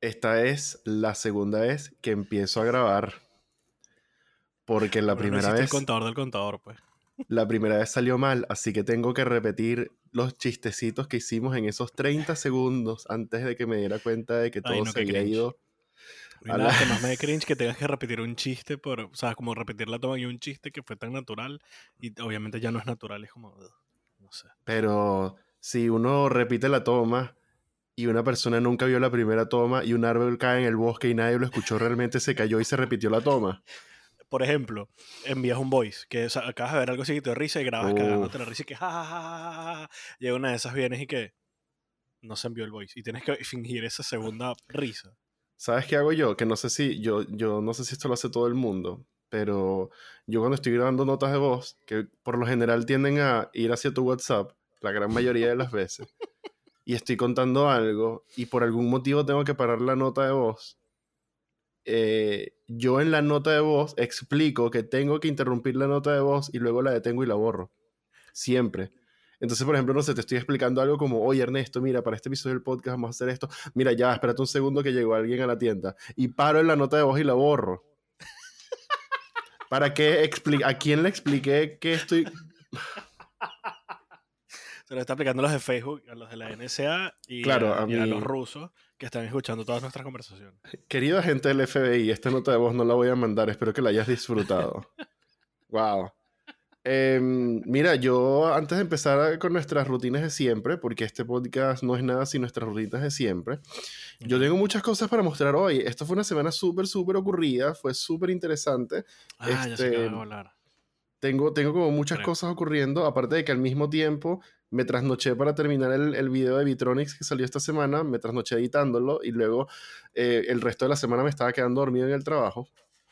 esta es la segunda vez que empiezo a grabar. Porque la Pero no primera existe vez. el contador del contador, pues. La primera vez salió mal, así que tengo que repetir los chistecitos que hicimos en esos 30 segundos antes de que me diera cuenta de que todo Ay, no, se había cringe. ido. No hay A nada la- que más me dé cringe que tengas que repetir un chiste por, o sea, como repetir la toma y un chiste que fue tan natural y obviamente ya no es natural, es como, no sé. Pero si uno repite la toma y una persona nunca vio la primera toma y un árbol cae en el bosque y nadie lo escuchó realmente, se cayó y se repitió la toma. Por ejemplo, envías un voice, que o sea, acabas de ver algo así que te risa y grabas Uf. cagándote la risa y que ja, ja, ja, ja, ja, ja, Llega una de esas vienes y que no se envió el voice y tienes que fingir esa segunda risa. ¿Sabes qué hago yo? Que no sé si yo, yo no sé si esto lo hace todo el mundo, pero yo cuando estoy grabando notas de voz, que por lo general tienden a ir hacia tu WhatsApp, la gran mayoría de las veces, y estoy contando algo y por algún motivo tengo que parar la nota de voz, eh, yo en la nota de voz explico que tengo que interrumpir la nota de voz y luego la detengo y la borro. Siempre. Entonces, por ejemplo, no sé, te estoy explicando algo como, oye Ernesto, mira, para este episodio del podcast vamos a hacer esto. Mira, ya, espérate un segundo que llegó alguien a la tienda. Y paro en la nota de voz y la borro. ¿Para qué ¿A quién le expliqué que estoy... Se lo está aplicando a los de Facebook, a los de la NSA y, Claro, a, a y a mí- los rusos que están escuchando todas nuestras conversaciones. Querida gente del FBI, esta nota de voz no la voy a mandar, espero que la hayas disfrutado. wow. Em, mira, yo antes de empezar con nuestras rutinas de siempre, porque este podcast no es nada sin nuestras rutinas de siempre, yo tengo muchas cosas para mostrar hoy. Esto fue una semana súper, súper ocurrida, fue súper interesante. Ah, ya este, que van a hablar. Tengo, tengo como muchas Creo. cosas ocurriendo, aparte de que al mismo tiempo me trasnoché para terminar el, el video de Vitronics que salió esta semana, me trasnoché editándolo y luego eh, el resto de la semana me estaba quedando dormido en el trabajo.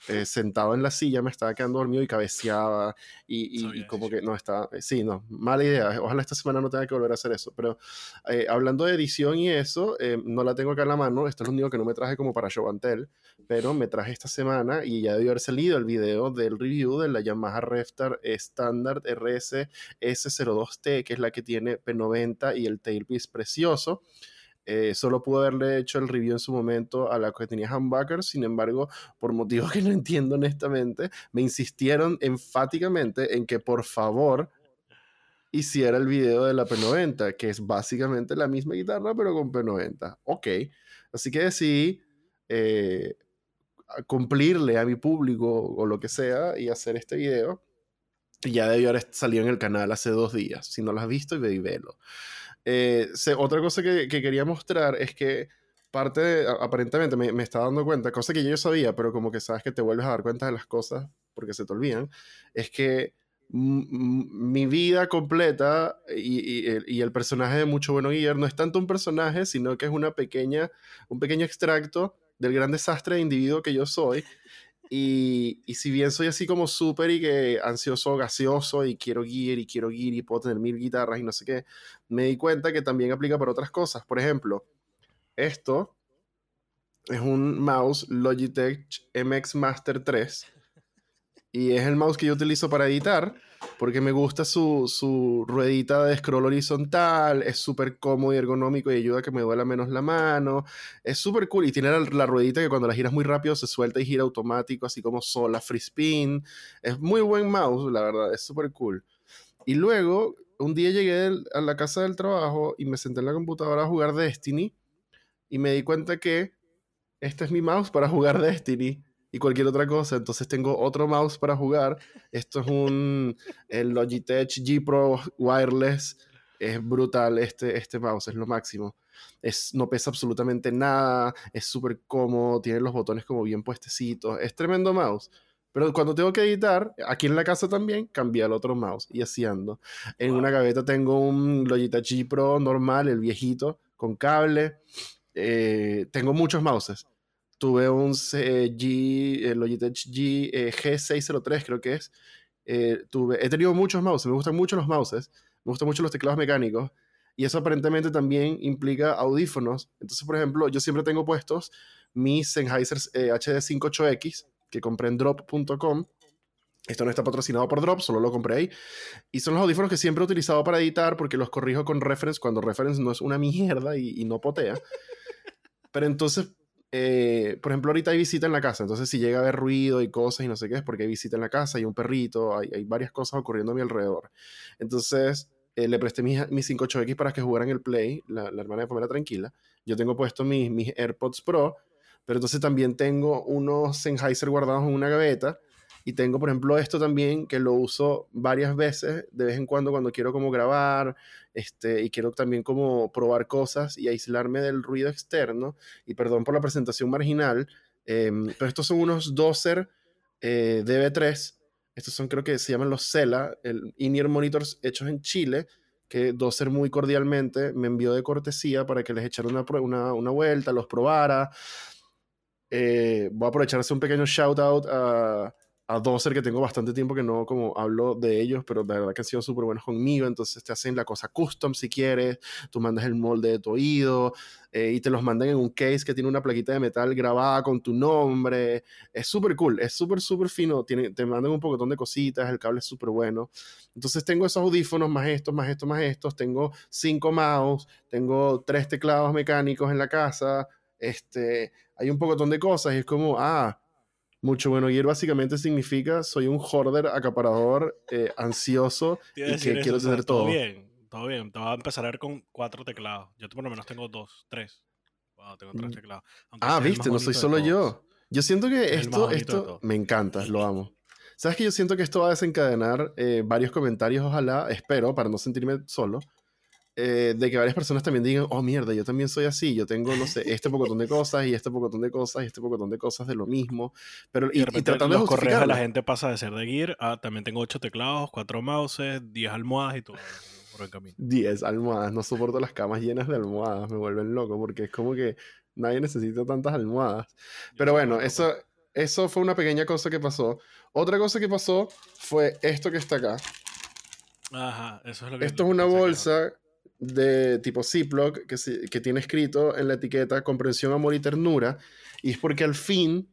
Eh, sentado en la silla me estaba quedando dormido y cabeceaba y, y- Sabía y como que no estaba, eh, sí, no, mala idea, ojalá esta semana no tenga que volver a hacer eso, pero eh, hablando de edición y eso, eh, no la tengo acá en la mano, esto es lo único que no me traje como para show and tell, pero me traje esta semana y ya debió haber salido el video del review de la Yamaha Reftar Standard RS S02T, que es la que tiene P90 y el tailpiece precioso. Eh, solo pude haberle hecho el review en su momento a la que tenía humbucker, sin embargo, por motivos que no entiendo honestamente, me insistieron enfáticamente en que por favor hiciera el video de la P90, que es básicamente la misma guitarra, pero con P90. Ok, así que decidí eh, cumplirle a mi público o lo que sea y hacer este video. Y ya debió haber salido en el canal hace dos días. Si no lo has visto, ve y velo. Eh, otra cosa que, que quería mostrar es que parte de, aparentemente me, me estaba dando cuenta, cosa que yo sabía, pero como que sabes que te vuelves a dar cuenta de las cosas porque se te olvidan, es que mi vida completa y, y el- y el personaje de Mucho Bueno Guillermo no es tanto un personaje, sino que es una pequeña, un pequeño extracto del gran desastre de individuo que yo soy. Y, si bien soy así como súper y que ansioso, gaseoso y quiero gear y quiero gear y puedo tener mil guitarras y no sé qué, me di cuenta que también aplica para otras cosas. Por ejemplo, esto es un mouse Logitech MX Master 3 y es el mouse que yo utilizo para editar porque me gusta su, su ruedita de scroll horizontal, es súper cómodo y ergonómico y ayuda a que me duela menos la mano. Es súper cool y tiene la, ruedita que cuando la giras muy rápido se suelta y gira automático, así como sola, free spin. Es muy buen mouse, la verdad, es súper cool. Y luego, un día llegué a la casa del trabajo y me senté en la computadora a jugar Destiny y me di cuenta que este es mi mouse para jugar Destiny y cualquier otra cosa. Entonces tengo otro mouse para jugar. Esto es un el Logitech G Pro Wireless. Es brutal este, este mouse, es lo máximo. Es, no pesa absolutamente nada, es súper cómodo, tiene los botones como bien puestecitos. Es tremendo mouse. Pero cuando tengo que editar, aquí en la casa también, cambié al otro mouse y así ando. En una gaveta tengo un Logitech G Pro normal, el viejito, con cable. Eh, tengo muchos mouses. Tuve un eh, G, el Logitech G, eh, G603, creo que es. Eh, tuve, he tenido muchos mouses, me gustan mucho los mouses, me gustan mucho los teclados mecánicos. Y eso aparentemente también implica audífonos. Entonces, por ejemplo, yo siempre tengo puestos mis Sennheiser eh, HD58X que compré en drop.com. Esto no está patrocinado por Drop, solo lo compré ahí. Y son los audífonos que siempre he utilizado para editar porque los corrijo con reference cuando reference no es una mierda y, y no potea. Pero entonces eh, por ejemplo, ahorita hay visita en la casa, entonces si llega a haber ruido y cosas y no sé qué, es porque hay visita en la casa, hay un perrito, hay, varias cosas ocurriendo a mi alrededor. Entonces, eh, le presté mis, mis 58X para que jugaran el Play, la, la hermana de Pamela tranquila. Yo tengo puesto mis, mis AirPods Pro, pero entonces también tengo unos Sennheiser guardados en una gaveta y tengo, por ejemplo, esto también que lo uso varias veces, de vez en cuando cuando quiero como grabar, este, y quiero también como probar cosas y aislarme del ruido externo. Y perdón por la presentación marginal, em, pero estos son unos Doser eh, DB3. Estos son, creo que se llaman los Cela, el in-ear monitors hechos en Chile, que Doser muy cordialmente me envió de cortesía para que les echara una, una, una vuelta, los probara. Eh, voy a aprovechar hacer un pequeño shout out a, a Dozer, que tengo bastante tiempo que no como hablo de ellos, pero de verdad que han sido súper buenos conmigo, entonces te hacen la cosa custom si quieres, tú mandas el molde de tu oído eh, y te los mandan en un case que tiene una plaquita de metal grabada con tu nombre, es súper cool, es súper, súper fino, tiene, te mandan un poquitón de cositas, el cable es súper bueno, entonces tengo esos audífonos, más estos, más estos, más estos, tengo cinco mouse, tengo tres teclados mecánicos en la casa, este, hay un poquitón de cosas y es como, ah, mucho bueno gear básicamente significa soy un hoarder, acaparador, eh, ansioso y que quiero tener todo. Todo bien, todo bien. Te voy a empezar a ver con cuatro teclados. Yo por lo menos tengo dos, tres. Wow, tengo tres Mm. teclados. Ah, viste, no soy solo yo. Yo siento que esto, esto me encanta, lo amo. ¿Sabes que yo siento que esto va a desencadenar eh, varios comentarios, ojalá, espero, para no sentirme solo, eh, de que varias personas también digan, oh mierda, yo también soy así, yo tengo, no sé, este pocotón de cosas y este pocotón de cosas y este pocotón de cosas de lo mismo, pero y, Y, y de tratando de los correos de la gente pasa de ser de Gear a también tengo ocho teclados, cuatro mouses, diez almohadas y todo por el camino. 10 almohadas, no soporto las camas llenas de almohadas, me vuelven loco porque es como que nadie necesita tantas almohadas. Yo Pero bueno, eso, eso fue una pequeña cosa que pasó. Otra cosa que pasó fue esto que está acá. Ajá, eso es lo que Esto es una bolsa de tipo Ziploc que, que tiene escrito en la etiqueta comprensión, amor y ternura. Y es porque al fin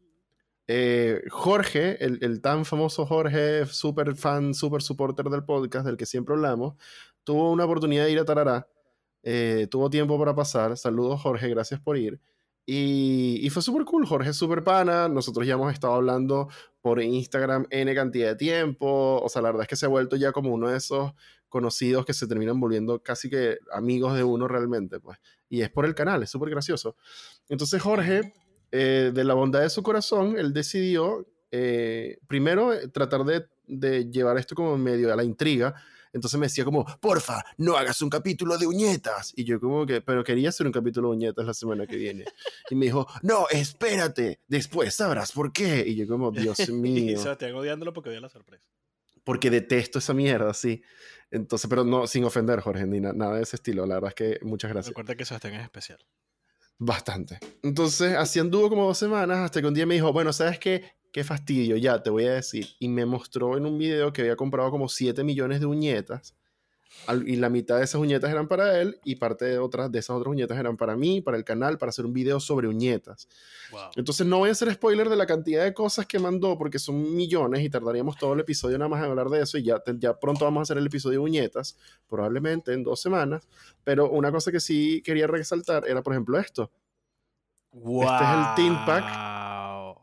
eh, Jorge, el, el tan famoso Jorge, super fan, super supporter del podcast del que siempre hablamos, tuvo una oportunidad de ir a Tarará. eh, tuvo tiempo para pasar. Saludos Jorge, gracias por ir. Y, y fue súper cool. Jorge es súper pana. Nosotros ya hemos estado hablando por Instagram N cantidad de tiempo. O sea, la verdad es que se ha vuelto ya como uno de esos conocidos que se terminan volviendo casi que amigos de uno realmente, pues. Y es por el canal, es súper gracioso. Entonces Jorge, eh, de la bondad de su corazón, él decidió eh, primero eh, tratar de, de llevar esto como medio a la intriga. Entonces me decía como, porfa, no hagas un capítulo de uñetas. Y yo como que, pero quería hacer un capítulo de uñetas la semana que viene. Y me dijo, no, espérate, después sabrás por qué. Y yo como, Dios y mío Sebastián odiándolo porque la sorpresa. Porque detesto esa mierda, sí. Entonces, pero no, sin ofender, Jorge, ni na- nada de ese estilo. La verdad es que muchas gracias. Recuerda que Sebastián es especial. Bastante. Entonces, así anduvo como dos semanas hasta que un día me dijo, bueno, ¿sabes qué? Qué fastidio, ya, te voy a decir. Y me mostró en un video que había comprado como 7 millones de uñetas. Al- Y la mitad de esas uñetas eran para él y parte de otras de esas otras uñetas eran para mí, para el canal, para hacer un video sobre uñetas. Wow. Entonces no voy a hacer spoiler de la cantidad de cosas que mandó porque son millones y tardaríamos todo el episodio nada más en hablar de eso y ya, ya pronto vamos a hacer el episodio de uñetas, probablemente en dos semanas. Pero una cosa que sí quería resaltar era, por ejemplo, esto. Este es el Teen Wow.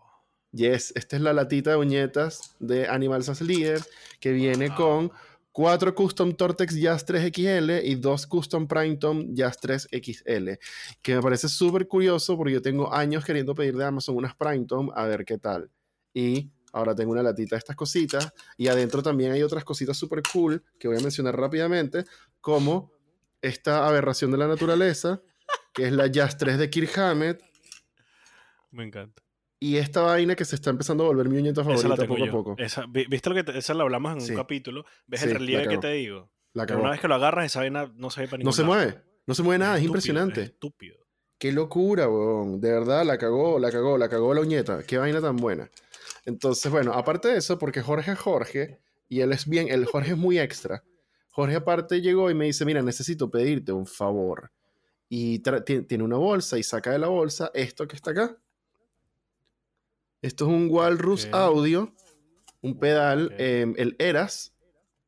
Yes, esta es la latita de uñetas de Animals as Leader que viene Wow. con cuatro Custom Tortex Jazz 3XL y dos Custom Prime Tom Jazz 3XL, que me parece súper curioso porque yo tengo años queriendo pedir de Amazon unas Prime Tom a ver qué tal. Y ahora tengo una latita de estas cositas y adentro también hay otras cositas súper cool que voy a mencionar rápidamente, como esta aberración de la naturaleza, que es la Jazz 3 de Kirk Hammett, Me encanta. Y esta vaina que se está empezando a volver mi uñeta Esa la favorita poco yo. a poco. Esa, vi- ¿Viste lo que te- esa la hablamos en Sí. un capítulo? ¿Ves Sí, el relieve que te digo? La una vez que lo agarras, esa vaina no se ve para ningún No se lado. mueve. No se mueve nada, es impresionante. estúpido. Qué locura, weón. De verdad, la cagó, la cagó, la cagó la uñeta. Qué vaina tan buena. Entonces, bueno, aparte de eso, porque Jorge es Jorge, y él es bien, el Jorge es muy extra. Jorge aparte llegó y me dice, mira, necesito pedirte un favor. Y tiene una bolsa y saca de la bolsa esto que está acá. Esto es un Walrus. Audio, un pedal, Ok. em, el Eras.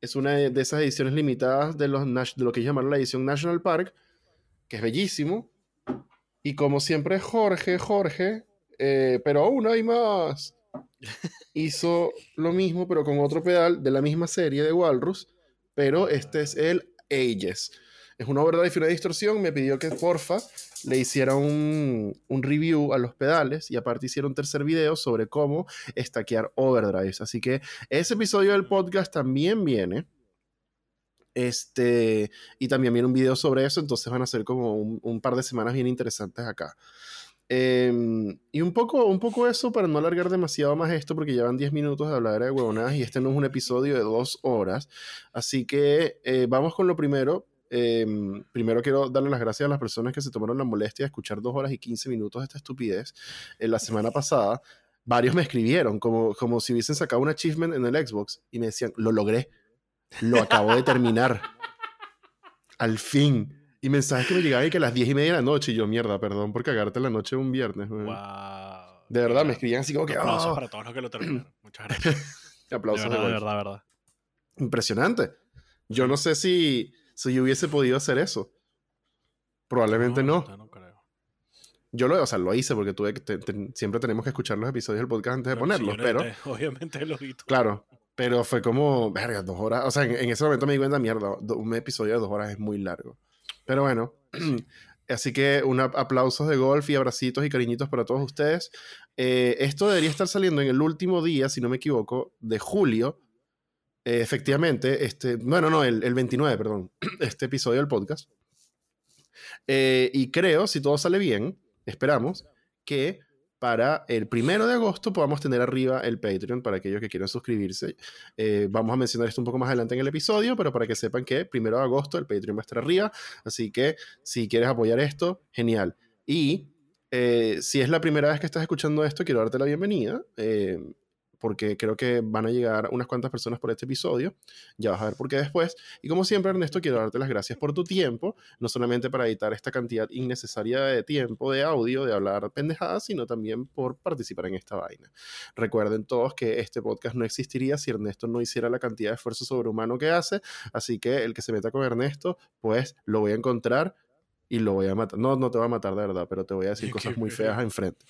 Es una de de esas ediciones limitadas de, los, de lo que llamaron la edición National Park, que es bellísimo. Y como siempre, Jorge, Jorge, eh, pero aún hay más. Hizo lo mismo, pero con otro pedal de la misma serie de Walrus, pero este es el Ages. Es una y una distorsión. Me pidió que porfa le hiciera un, un, review a los pedales y aparte hiciera un tercer video sobre cómo stackear overdrives. Así que ese episodio del podcast también viene. Este, y también viene un video sobre eso, entonces van a ser como un, par de semanas bien interesantes acá. Eh, y un poco, un poco eso para no alargar demasiado más esto, porque llevan 10 minutos de hablar de huevonadas y este no es un episodio de dos horas. Así que eh, vamos con lo primero. Eh, primero quiero darle las gracias a las personas que se tomaron la molestia de escuchar dos horas y 15 minutos de esta estupidez. En la semana pasada, varios me escribieron como, como si hubiesen sacado un achievement en el Xbox y me decían, lo logré, lo acabo de terminar. Al fin. Y mensajes que me llegaban y que a las 10 y media de la noche, y yo, mierda, perdón por cagarte la noche un viernes. Wow. De verdad, me escribían así como que. Aplausos "Oh". para todos los que lo terminaron. Muchas gracias. Aplausos de de verdad, de golf. verdad, de verdad. Impresionante. Yo no sé si, si yo hubiese podido hacer eso. Probablemente no. no creo. Yo lo, o sea, lo hice porque tuve que te- te- siempre tenemos que escuchar los episodios del podcast antes de ponerlos, pero obviamente lo vi. claro, pero fue como, verga, dos horas. O sea, en, en ese momento me di cuenta, mierda, do- un episodio de dos horas es muy largo. Pero bueno, así que un ap- aplausos de golf y abracitos y cariñitos para todos ustedes. Eh, esto debería estar saliendo en el último día, si no me equivoco, de julio. Eh, efectivamente, este, bueno, no, el, el 29, perdón, este episodio del podcast. Eh, y creo, si todo sale bien, esperamos que para el primero de agosto podamos tener arriba el Patreon para aquellos que quieran suscribirse. Eh, vamos a mencionar esto un poco más adelante en el episodio, pero para que sepan que primero de agosto el Patreon va a estar arriba. Así que si quieres apoyar esto, genial. Y si es la primera vez que estás escuchando esto, quiero darte la bienvenida. Porque creo que van a llegar unas cuantas personas por este episodio. Ya vas a ver por qué después. Y como siempre, Ernesto, quiero darte las gracias por tu tiempo, no solamente para editar esta cantidad innecesaria de tiempo de audio, de hablar pendejadas, sino también por participar en esta vaina. Recuerden todos que este podcast no existiría si Ernesto no hiciera la cantidad de esfuerzo sobrehumano que hace, así que el que se meta con Ernesto, pues lo voy a encontrar y lo voy a matar. No, no te va a matar de verdad, pero te voy a decir cosas muy feas enfrente.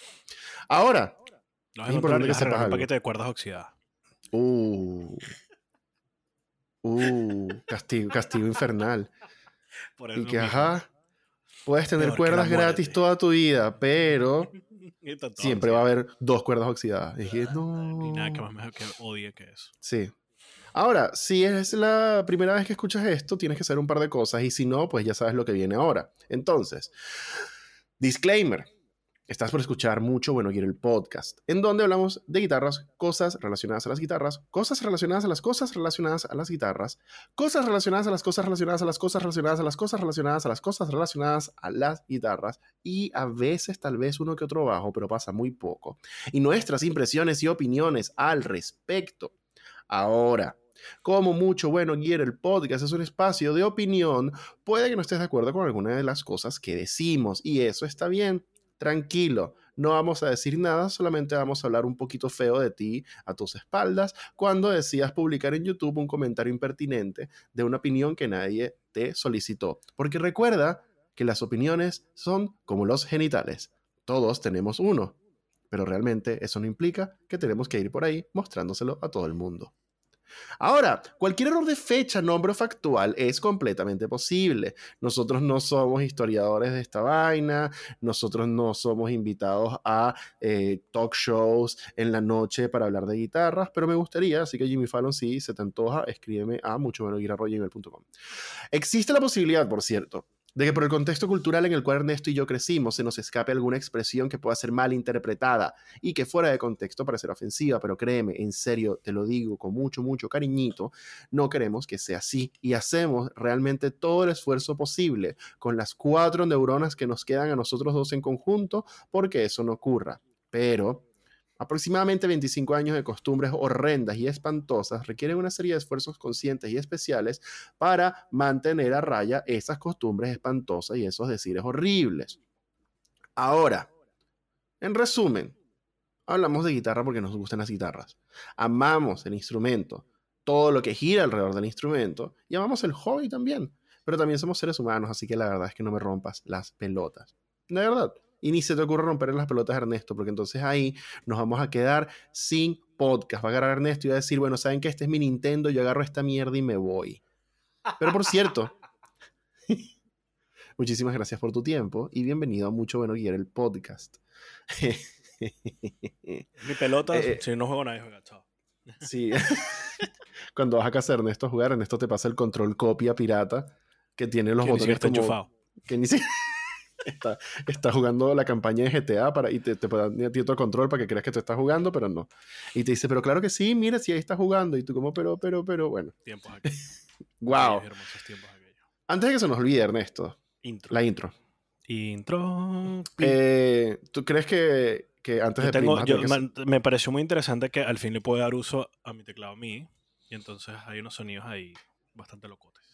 Ahora, Lo Es importante y que sepas un paquete de cuerdas oxidadas. uh, uh, castigo, castigo infernal. Por Y que, mismo. ajá, puedes tener Peor que cuerdas gratis toda tu vida, pero siempre va a haber dos cuerdas oxidadas. Y dije, Ni nada que no. más mejor que odie que eso. Sí. Ahora, si es la primera vez que escuchas esto, tienes que hacer un par de cosas y si no, pues ya sabes lo que viene ahora. Entonces, disclaimer. Estás por escuchar mucho Bueno Quiero el podcast, en donde hablamos de guitarras, cosas relacionadas a las guitarras, cosas relacionadas a las cosas relacionadas a las guitarras, cosas relacionadas a las cosas relacionadas a las cosas relacionadas a las cosas relacionadas a las cosas relacionadas a las guitarras y a veces tal vez uno que otro bajo, pero pasa muy poco. Y nuestras impresiones y opiniones al respecto. Ahora, como mucho bueno quiere el podcast es un espacio de opinión, puede que no estés de acuerdo con alguna de las cosas que decimos y eso está bien. Tranquilo, no vamos a decir nada, solamente vamos a hablar un poquito feo de ti a tus espaldas cuando decidas publicar en YouTube un comentario impertinente de una opinión que nadie te solicitó. Porque recuerda que las opiniones son como los genitales. Todos tenemos uno, pero realmente eso no implica que tenemos que ir por ahí mostrándoselo a todo el mundo. Ahora, cualquier error de fecha, nombre o factual es completamente posible. Nosotros no somos historiadores de esta vaina, nosotros no somos invitados a eh, talk shows en la noche para hablar de guitarras, pero me gustaría, así que Jimmy Fallon, si se te antoja, escríbeme a mucho Existe la posibilidad, por cierto, de que por el contexto cultural en el cual Ernesto y yo crecimos se nos escape alguna expresión que pueda ser mal interpretada y que fuera de contexto parecer ofensiva, pero créeme, en serio, te lo digo con mucho, mucho cariñito, no queremos que sea así y hacemos realmente todo el esfuerzo posible con las cuatro neuronas que nos quedan a nosotros dos en conjunto porque eso no ocurra. Pero aproximadamente 25 años de costumbres horrendas y espantosas requieren una serie de esfuerzos conscientes y especiales para mantener a raya esas costumbres espantosas y esos decires horribles. Ahora, en resumen, hablamos de guitarra porque nos gustan las guitarras. Amamos el instrumento, todo lo que gira alrededor del instrumento, y amamos el hobby también. Pero también somos seres humanos, así que la verdad es que no me rompas las pelotas. De verdad. Y ni se te ocurre romper las pelotas a Ernesto, porque entonces ahí nos vamos a quedar sin podcast. Va a agarrar Ernesto y va a decir, bueno, saben que este es mi Nintendo, yo agarro esta mierda y me voy. Pero por cierto, muchísimas gracias por tu tiempo y bienvenido a Mucho Bueno Guiar el podcast. Mi pelota, Eh, si no juego nadie juega, chao. Sí. Cuando vas a casa de Ernesto a jugar, Ernesto te pasa el control copia pirata que tiene los Que ni botones está como- que ni siquiera está, está jugando la campaña de GTA para, y te, te da a ti otro control para que creas que tú estás jugando, pero no. Y te dice, pero claro que sí, mira si ahí está jugando. Y tú como, pero, pero, pero, bueno. Tiempos aquellos. Wow. Aquellos hermosos tiempos aquellos. Antes de que se nos olvide, Ernesto, Intro. la intro. Intro. Eh, ¿Tú crees que, que antes Yo de tengo, yo- que- me pareció muy interesante que al fin le puedo dar uso a mi teclado MIDI. Y entonces hay unos sonidos ahí bastante locotes.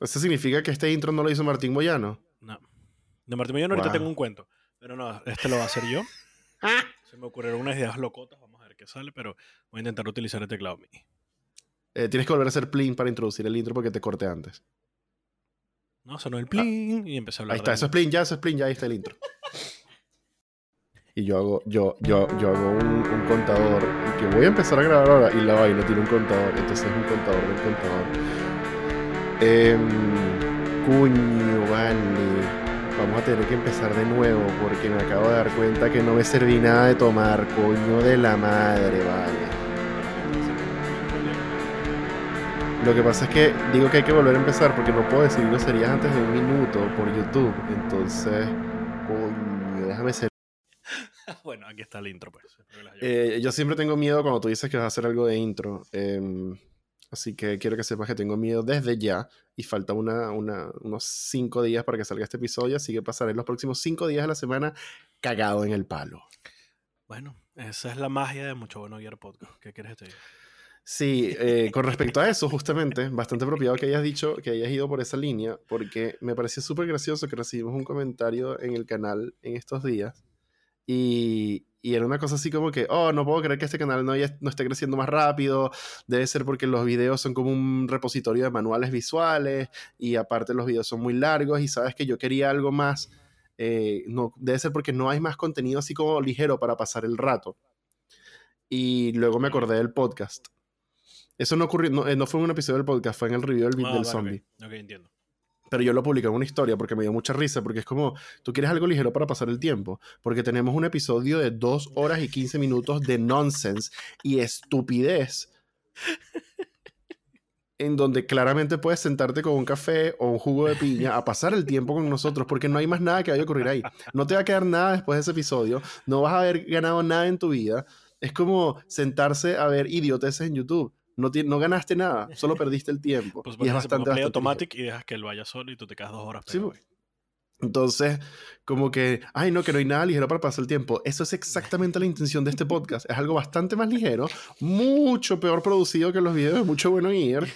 ¿Eso significa que este intro no lo hizo Martín Boyano? No. De Martín Millón ahorita Wow. tengo un cuento. Pero no, este lo va a hacer yo. Se me ocurrieron unas ideas locotas. Vamos a ver qué sale. Pero voy a intentar utilizar el teclado MIDI. Eh, tienes que volver a hacer plin para introducir el intro porque te corté antes. No, sonó el plin y empecé a hablar. Ahí está, de- eso es plin, ya, eso es plin, ya ahí está el intro. Y yo hago, yo, yo, yo hago un, un contador que voy a empezar a grabar ahora y la vaina tiene un contador, entonces es un contador del contador. Em, cuño, vale. Vamos a tener que empezar de nuevo porque me acabo de dar cuenta que no me serví nada de tomar, coño de la madre, vale. Lo que pasa es que digo que hay que volver a empezar porque no puedo decir groserías antes de un minuto por YouTube. Entonces, coño, déjame ser. bueno, aquí está el intro, pues. Eh, yo siempre tengo miedo cuando tú dices que vas a hacer algo de intro. em, así que quiero que sepas que tengo miedo desde ya. Y falta una, una- unos cinco días para que salga este episodio. Así que pasaré los próximos cinco días de la semana cagado en el palo. Bueno, esa es la magia de Mucho Bueno Guiar Podcast. ¿Qué quieres que te diga? Sí, eh, con respecto a eso, justamente, bastante apropiado que hayas dicho, que hayas ido por esa línea, porque me pareció súper gracioso que recibimos un comentario en el canal en estos días y, y era una cosa así como que, oh, no puedo creer que este canal no, esté creciendo más rápido, debe ser porque los videos son como un repositorio de manuales visuales y aparte los videos son muy largos y sabes que yo quería algo más, eh, no, debe ser porque no hay más contenido así como ligero para pasar el rato. Y luego me acordé del podcast. Eso no ocurrió, no, eh, no fue en un episodio del podcast, fue en el review del beat Ah, del vale, zombie. ok, ok, entiendo. Pero yo lo publiqué en una historia porque me dio mucha risa, porque es como, tú quieres algo ligero para pasar el tiempo, porque tenemos un episodio de 2 horas y 15 minutos de nonsense y estupidez, en donde claramente puedes sentarte con un café o un jugo de piña a pasar el tiempo con nosotros, porque no hay más nada que vaya a ocurrir ahí. No te va a quedar nada después de ese episodio, no vas a haber ganado nada en tu vida. Es como sentarse a ver idioteces en YouTube. No, no ganaste nada, solo perdiste el tiempo. Pues y es bastante, play bastante automatic y dejas que él vaya solo y tú te quedas dos horas. Sí, pues. Entonces, como que, ay, no, que no hay nada ligero para pasar el tiempo. Eso es exactamente la intención de este podcast. Es algo bastante más ligero, mucho peor producido que los videos de Mucho Bueno Ir,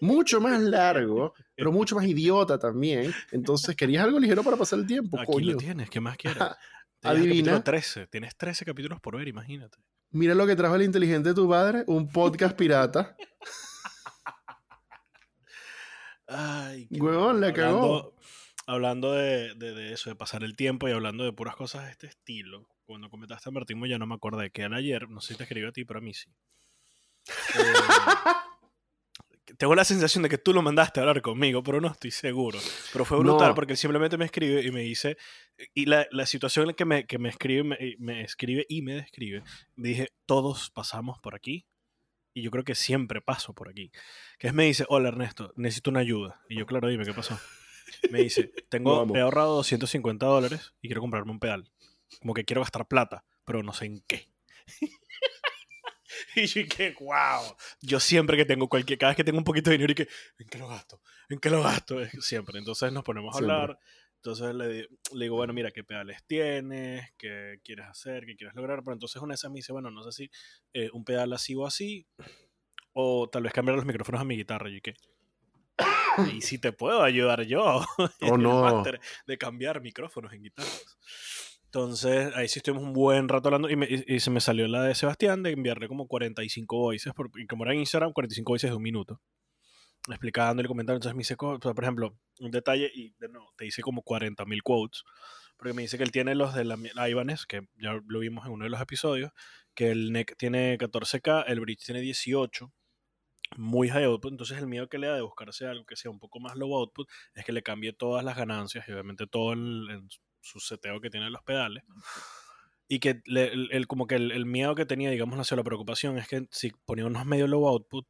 mucho más largo, pero mucho más idiota también. Entonces, querías algo ligero para pasar el tiempo, Aquí coño. lo tienes, ¿qué más quieres? Adivina. capítulo 13. Tienes 13 capítulos por ver, imagínate. Mira lo que trajo el inteligente de tu padre, un podcast pirata. Ay, qué Huevón, le hablando, cagó. hablando de, de- de eso, de pasar el tiempo y hablando de puras cosas de este estilo. Cuando comentaste a Martín ya no me acordé que era ayer, no sé si te escribió a ti, pero a mí sí. Eh, tengo la sensación de que tú lo mandaste a hablar conmigo, pero no estoy seguro. Pero fue brutal No. porque él simplemente me escribe y me dice, y la, la situación en la que me, que me escribe, me, me escribe y me describe, dije, todos pasamos por aquí y yo creo que siempre paso por aquí. Que es, me dice, hola Ernesto, necesito una ayuda. Y yo, claro, dime, ¿qué pasó? Me dice, tengo, Vamos. he ahorrado 250 dólares y quiero comprarme un pedal. Como que quiero gastar plata, pero no sé en qué. y yo que, wow. Yo siempre que tengo cualquier, cada vez que tengo un poquito de dinero y que, ¿en qué lo gasto? ¿En qué lo gasto? Siempre. Entonces nos ponemos a Siempre. hablar. Entonces le, le digo, bueno, mira, ¿qué pedales tienes? ¿Qué quieres hacer? ¿Qué quieres lograr? Pero entonces una de esas me dice, bueno, no sé si eh, un pedal así o así, o tal vez cambiar los micrófonos a mi guitarra. Y ¿qué? Y si te puedo ayudar yo. Oh, no. de cambiar micrófonos en guitarras. Entonces, ahí sí estuvimos un buen rato hablando y, me- y- y se me salió la de Sebastián de enviarle como 45 voices, por, y como era en Instagram, 45 voices de un minuto. explicando y comentando. Entonces me dice, por ejemplo, un detalle, y de nuevo, te hice como 40.000 quotes, porque me dice que él tiene los de la Ibanez, que ya lo vimos en uno de los episodios, que el NEC tiene 14K, el Bridge tiene 18, muy high output, entonces el miedo que le da de buscarse algo que sea un poco más low output es que le cambie todas las ganancias y obviamente todo el, su seteo que tiene los pedales y que el, como que el, miedo que tenía, digamos, la preocupación es que si ponía unos medios low output,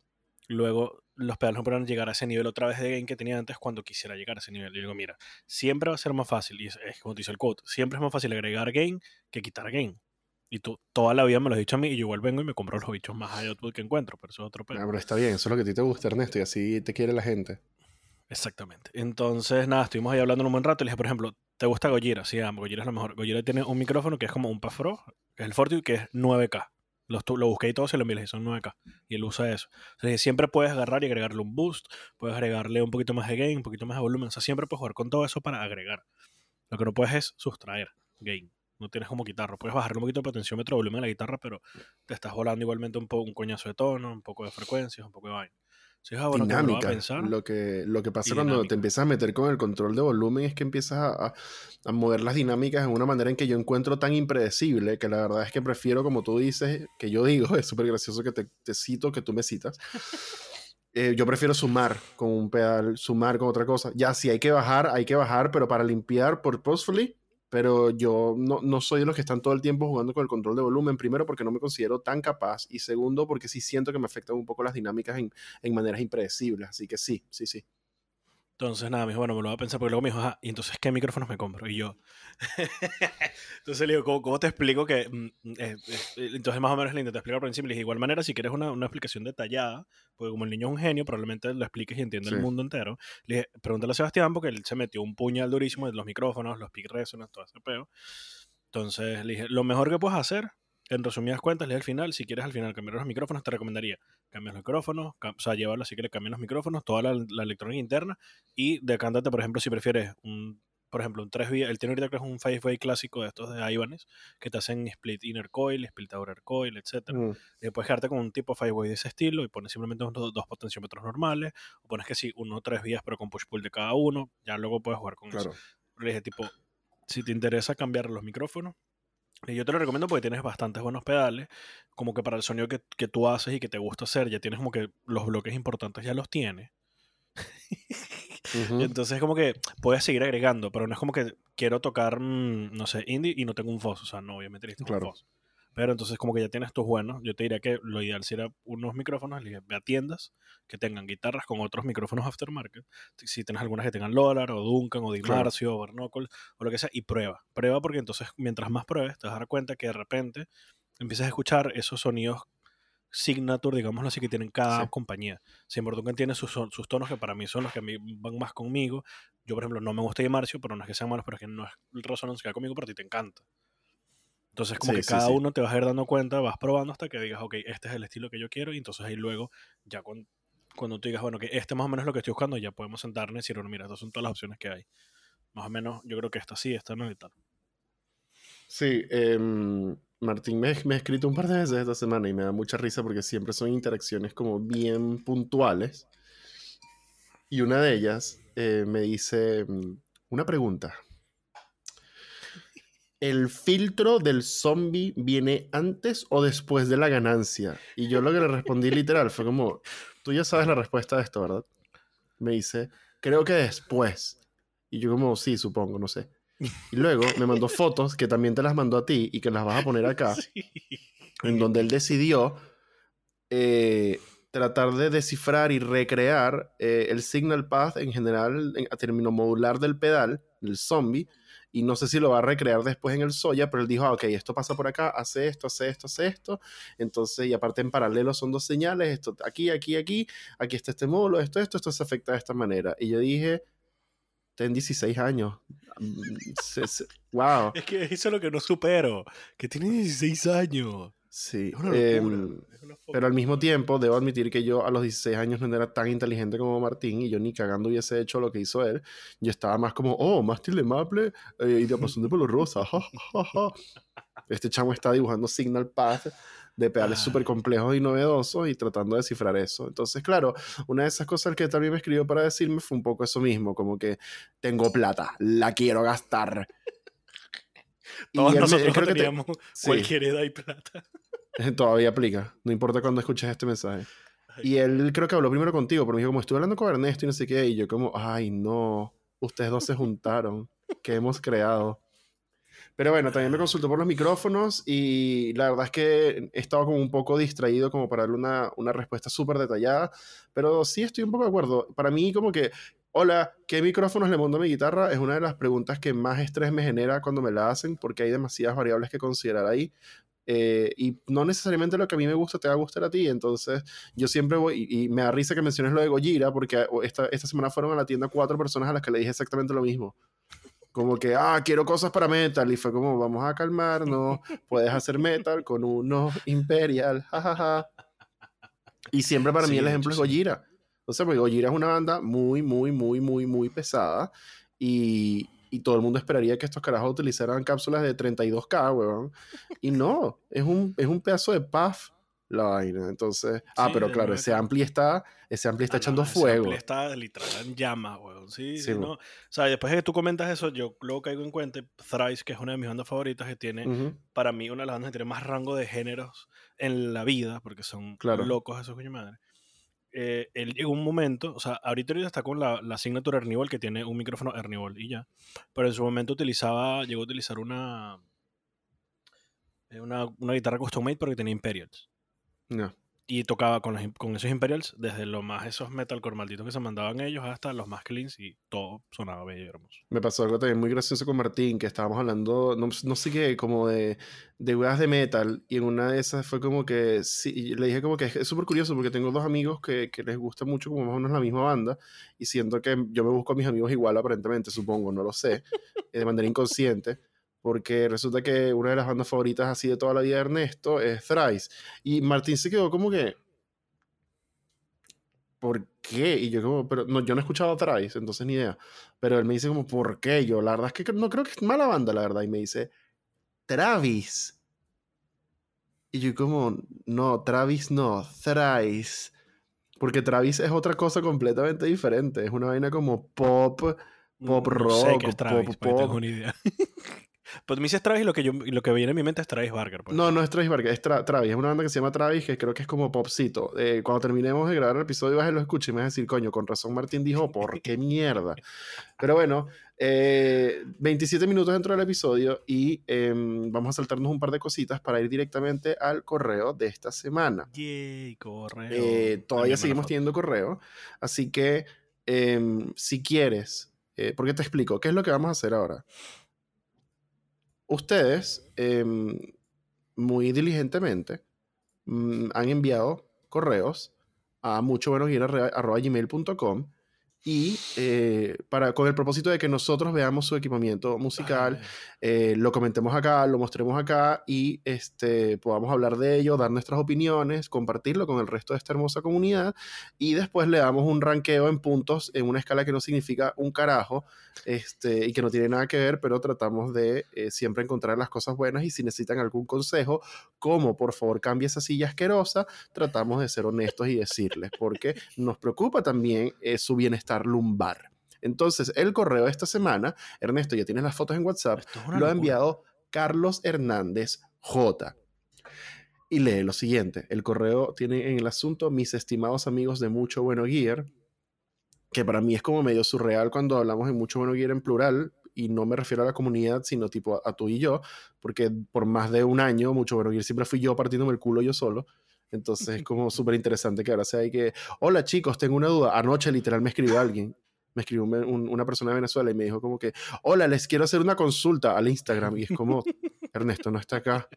luego los pedales no podrán llegar a ese nivel otra vez de gain que tenía antes cuando quisiera llegar a ese nivel. Y digo, mira, siempre va a ser más fácil, y es, como dice el quote, siempre es más fácil agregar gain que quitar gain. Y tú toda la vida me lo has dicho a mí y yo igual vengo y me compro los bichos más high output que encuentro, pero eso es otro pedo. Ah, pero está bien, eso es lo que a ti te gusta, Ernesto, y así te quiere la gente. Exactamente. Entonces, nada, estuvimos ahí hablando un buen rato y le dije, por ejemplo, ¿te gusta Gojira? Sí, Gojira es lo mejor. Gojira tiene un micrófono que es como un Pro, que es el Fortune, que es 9K. Lo, busqué y todo se lo envié, son 9K. Y él usa eso. O sea, siempre puedes agarrar y agregarle un boost, puedes agregarle un poquito más de gain, un poquito más de volumen. O sea, siempre puedes jugar con todo eso para agregar. Lo que no puedes es sustraer gain. No tienes como guitarra. Puedes bajarle un poquito de potenciómetro, volumen a la guitarra, pero te estás volando igualmente un, poco, un coñazo de tono, un poco de frecuencias, un poco de vaina. Ah, dinámica. Lo, que, lo que pasa cuando te empiezas a meter con el control de volumen es que empiezas a, a, mover las dinámicas en una manera en que yo encuentro tan impredecible que la verdad es que prefiero, como tú dices, que yo digo, es súper gracioso que te, te, cito, que tú me citas. Eh, yo prefiero sumar con un pedal, sumar con otra cosa. Ya, si hay que bajar, hay que bajar, pero para limpiar purposefully, pero yo no, no, soy de los que están todo el tiempo jugando con el control de volumen, primero porque no me considero tan capaz y segundo porque sí siento que me afectan un poco las dinámicas en, en maneras impredecibles, así que sí, sí, sí. Entonces, nada, me dijo, bueno, me lo voy a pensar, porque luego me dijo, ah, ¿y entonces qué micrófonos me compro? Y yo, entonces le digo, ¿cómo, te explico que, mm, mm, eh, eh, entonces más o menos le intenté explicar por encima, le dije, igual manera, si quieres una, una, explicación detallada, porque como el niño es un genio, probablemente lo expliques y entiende el mundo entero, le dije, pregúntale a Sebastián, porque él se metió un puñal durísimo de los micrófonos, los peak resonance, todo ese peo. Entonces le dije, lo mejor que puedes hacer en resumidas cuentas, lee al final. Si quieres al final cambiar los micrófonos, te recomendaría cambiar los micrófonos, o sea, llevarlo así que le cambies los micrófonos, toda la, electrónica interna y decántate, por ejemplo, si prefieres un, por ejemplo, un 3 vías, el tiene ahorita que es un 5-way clásico de estos de Ibanez, que te hacen split inner coil, split outer coil, etc. Mm. Y puedes quedarte con un tipo 5-way de ese estilo y pones simplemente dos, dos potenciómetros normales, o pones que sí, uno tres vías pero con push-pull de cada uno, ya luego puedes jugar con eso. Le dije, tipo, si te interesa cambiar los micrófonos, y yo te lo recomiendo porque tienes bastantes buenos pedales, como que para el sonido que, que, tú haces y que te gusta hacer, ya tienes como que los bloques importantes ya los tienes. Entonces como que puedes seguir agregando, pero no es como que quiero tocar, mm, no sé, indie y no tengo un fuzz, o sea, no, obviamente necesito un fuzz. Pero entonces como que ya tienes tus buenos, yo te diría que lo ideal sería unos micrófonos, ve a tiendas que tengan guitarras con otros micrófonos aftermarket. Si tienes algunas que tengan Lolar o Duncan o Dimarcio o Barnacle o lo que sea, y prueba. Prueba porque entonces mientras más pruebes te vas a dar cuenta que de repente empiezas a escuchar esos sonidos signature, digámoslo así, que tienen cada compañía. Si Duncan tiene sus, sus tonos que para mí son los que a mí van más conmigo. Yo, por ejemplo, no me gusta Dimarcio, pero no es que sean malos, pero es que no es el resonance que va conmigo, pero a ti te encanta. Entonces, como que cada uno te vas a ir dando cuenta, vas probando hasta que digas, ok, este es el estilo que yo quiero, y entonces ahí luego, ya cuando, cuando tú digas, bueno, que este más o menos es lo que estoy buscando, ya podemos sentarnos y decir, bueno, mira, estas son todas las opciones que hay. Más o menos, yo creo que esta sí, esta no y tal. Sí, em, Martín me, me, ha escrito un par de veces esta semana y me da mucha risa porque siempre son interacciones como bien puntuales. Y una de ellas eh, me dice, mm, una pregunta el filtro del zombie viene antes o después de la ganancia. Y yo lo que le respondí literal fue como, tú ya sabes la respuesta de esto, ¿verdad? Me dice, creo que después. Y yo como, sí, supongo, no sé. Y luego me mandó fotos que también te las mandó a ti y que las vas a poner acá, en donde él decidió eh, tratar de descifrar y recrear eh, el signal path en general a término modular del pedal, del zombie, y no sé si lo va a recrear después en el Soya, pero él dijo, ah, ok, esto pasa por acá, hace esto, hace esto, hace esto, entonces, y aparte en paralelo son dos señales, esto aquí, aquí, aquí, aquí está este módulo, esto, esto, esto se afecta de esta manera. Y yo dije, ten 16 años. wow. Es que eso es lo que no supero, que tiene 16 años. Sí. Em, pero al mismo tiempo, debo admitir que yo a los 16 años no era tan inteligente como Martín y yo ni cagando hubiese hecho lo que hizo él. Yo estaba más como, oh, mástil de maple eh, y de pasión de pelo rosa. Este chamo está dibujando Signal Path de pedales súper complejos y novedosos y tratando de descifrar eso. Entonces, claro, una de esas cosas que también me escribió para decirme fue un poco eso mismo, como que tengo plata, la quiero gastar. Todos nosotros creo teníamos cualquier edad y plata. Todavía aplica, no importa cuando escuches este mensaje. Y él creo que habló primero contigo, porque me dijo, como estuve hablando con Ernesto y no sé qué, y yo como, ay, no, ustedes dos se juntaron, ¿qué hemos creado? Pero bueno, también me consultó por los micrófonos y la verdad es que he estado como un poco distraído como para darle una, una respuesta súper detallada, pero sí estoy un poco de acuerdo. Para mí como que, hola, ¿qué micrófonos le monto a mi guitarra? Es una de las preguntas que más estrés me genera cuando me la hacen porque hay demasiadas variables que considerar ahí. Eh, y no necesariamente lo que a mí me gusta te va a gustar a ti. Entonces, yo siempre voy, y, me da risa que menciones lo de Gojira, porque esta, esta semana fueron a la tienda cuatro personas a las que le dije exactamente lo mismo. Como que, ah, quiero cosas para metal. Y fue como, vamos a calmarnos, puedes hacer metal con uno Imperial, jajaja. Y siempre para mí el ejemplo es Gojira. Sea, porque Gojira es una banda muy, muy, muy, muy, muy pesada. Y, y todo el mundo esperaría que estos carajos utilizaran cápsulas de 32K, weón. Y no, es un, es un pedazo de puff la vaina. Entonces, ah, pero claro, ese ampli está, ese ampli está ah, echando fuego. Ese ampli está literal en llamas, weón. Sí, sí, no. O sea, después de que tú comentas eso, yo luego caigo en cuenta Thrice, que es una de mis bandas favoritas, que tiene, para mí, una de las bandas que tiene más rango de géneros en la vida, porque son claro. locos esos coño madre. Eh, él llegó un momento, o sea, ahorita, está con la, la Signature Ernibol que tiene un micrófono Ernibol y ya, pero en su momento utilizaba, llegó a utilizar una, eh, una, una guitarra custom made porque tenía Imperials. No y tocaba con, con esos Imperials, desde lo más esos metalcore malditos que se mandaban ellos hasta los más cleans y todo sonaba bello y hermoso. Me pasó algo también muy gracioso con Martín, que estábamos hablando, no, no sé qué, como de, de weas de metal, y en una de esas fue como que, sí, le dije como que es súper curioso porque tengo dos amigos que, que, les gusta mucho como más o menos la misma banda, y siento que yo me busco a mis amigos igual aparentemente, supongo, no lo sé, de manera inconsciente porque resulta que una de las bandas favoritas así de toda la vida de Ernesto es Thrice. Y Martín se quedó como que, ¿por qué? Y yo como, pero no, yo no he escuchado a Thrice, entonces ni idea. Pero él me dice como, ¿por qué? Yo, la verdad es que no creo que es mala banda, la verdad. Y me dice, Travis. Y yo como, no, Travis no, Thrice. Porque Travis es otra cosa completamente diferente. Es una vaina como pop, pop rock, pop, pop. idea. Pues me dices Travis y lo que, yo, lo que viene en mi mente es Travis Barker. Pues. No, no es Travis Barker, es Travis. Es una banda que se llama Travis que creo que es como popcito. Eh, cuando terminemos de grabar el episodio vas a lo escuchar y me vas a decir, coño, con razón Martín dijo, ¿por qué mierda? Pero bueno, 27 eh, minutos dentro del episodio y em, vamos a saltarnos un par de cositas para ir directamente al correo de esta semana. Yay, correo. Eh, todavía seguimos teniendo correo, así que em, si quieres, porque te explico, ¿qué es lo que vamos a hacer ahora? Ustedes em, muy diligentemente mm, han enviado correos a muchobuenosguiar.com y eh, para, con el propósito de que nosotros veamos su equipamiento musical, eh, lo comentemos acá, lo mostremos acá y este, podamos hablar de ello, dar nuestras opiniones, compartirlo con el resto de esta hermosa comunidad y después le damos un ranqueo en puntos en una escala que no significa un carajo este, y que no tiene nada que ver, pero tratamos de eh, siempre encontrar las cosas buenas y si necesitan algún consejo, como por favor cambie esa silla asquerosa, tratamos de ser honestos y decirles, porque nos preocupa también su bienestar lumbar. Entonces, el correo de esta semana, Ernesto, ya tienes las fotos en WhatsApp, lo ha enviado Carlos Hernández J. Y lee lo siguiente. El correo tiene en el asunto mis estimados amigos de Mucho Bueno Gear, que para mí es como medio surreal cuando hablamos de Mucho Bueno Gear en plural, y no me refiero a la comunidad, sino tipo a, tú y yo, porque por más de un año, Mucho Bueno Gear siempre fui yo partiéndome el culo yo solo. Entonces es como súper interesante que ahora sea hay que, hola chicos, tengo una duda. Anoche literal me escribió alguien, me escribió una persona de Venezuela y me dijo como que, hola, les quiero hacer una consulta al Instagram. Y es como, Ernesto no está acá.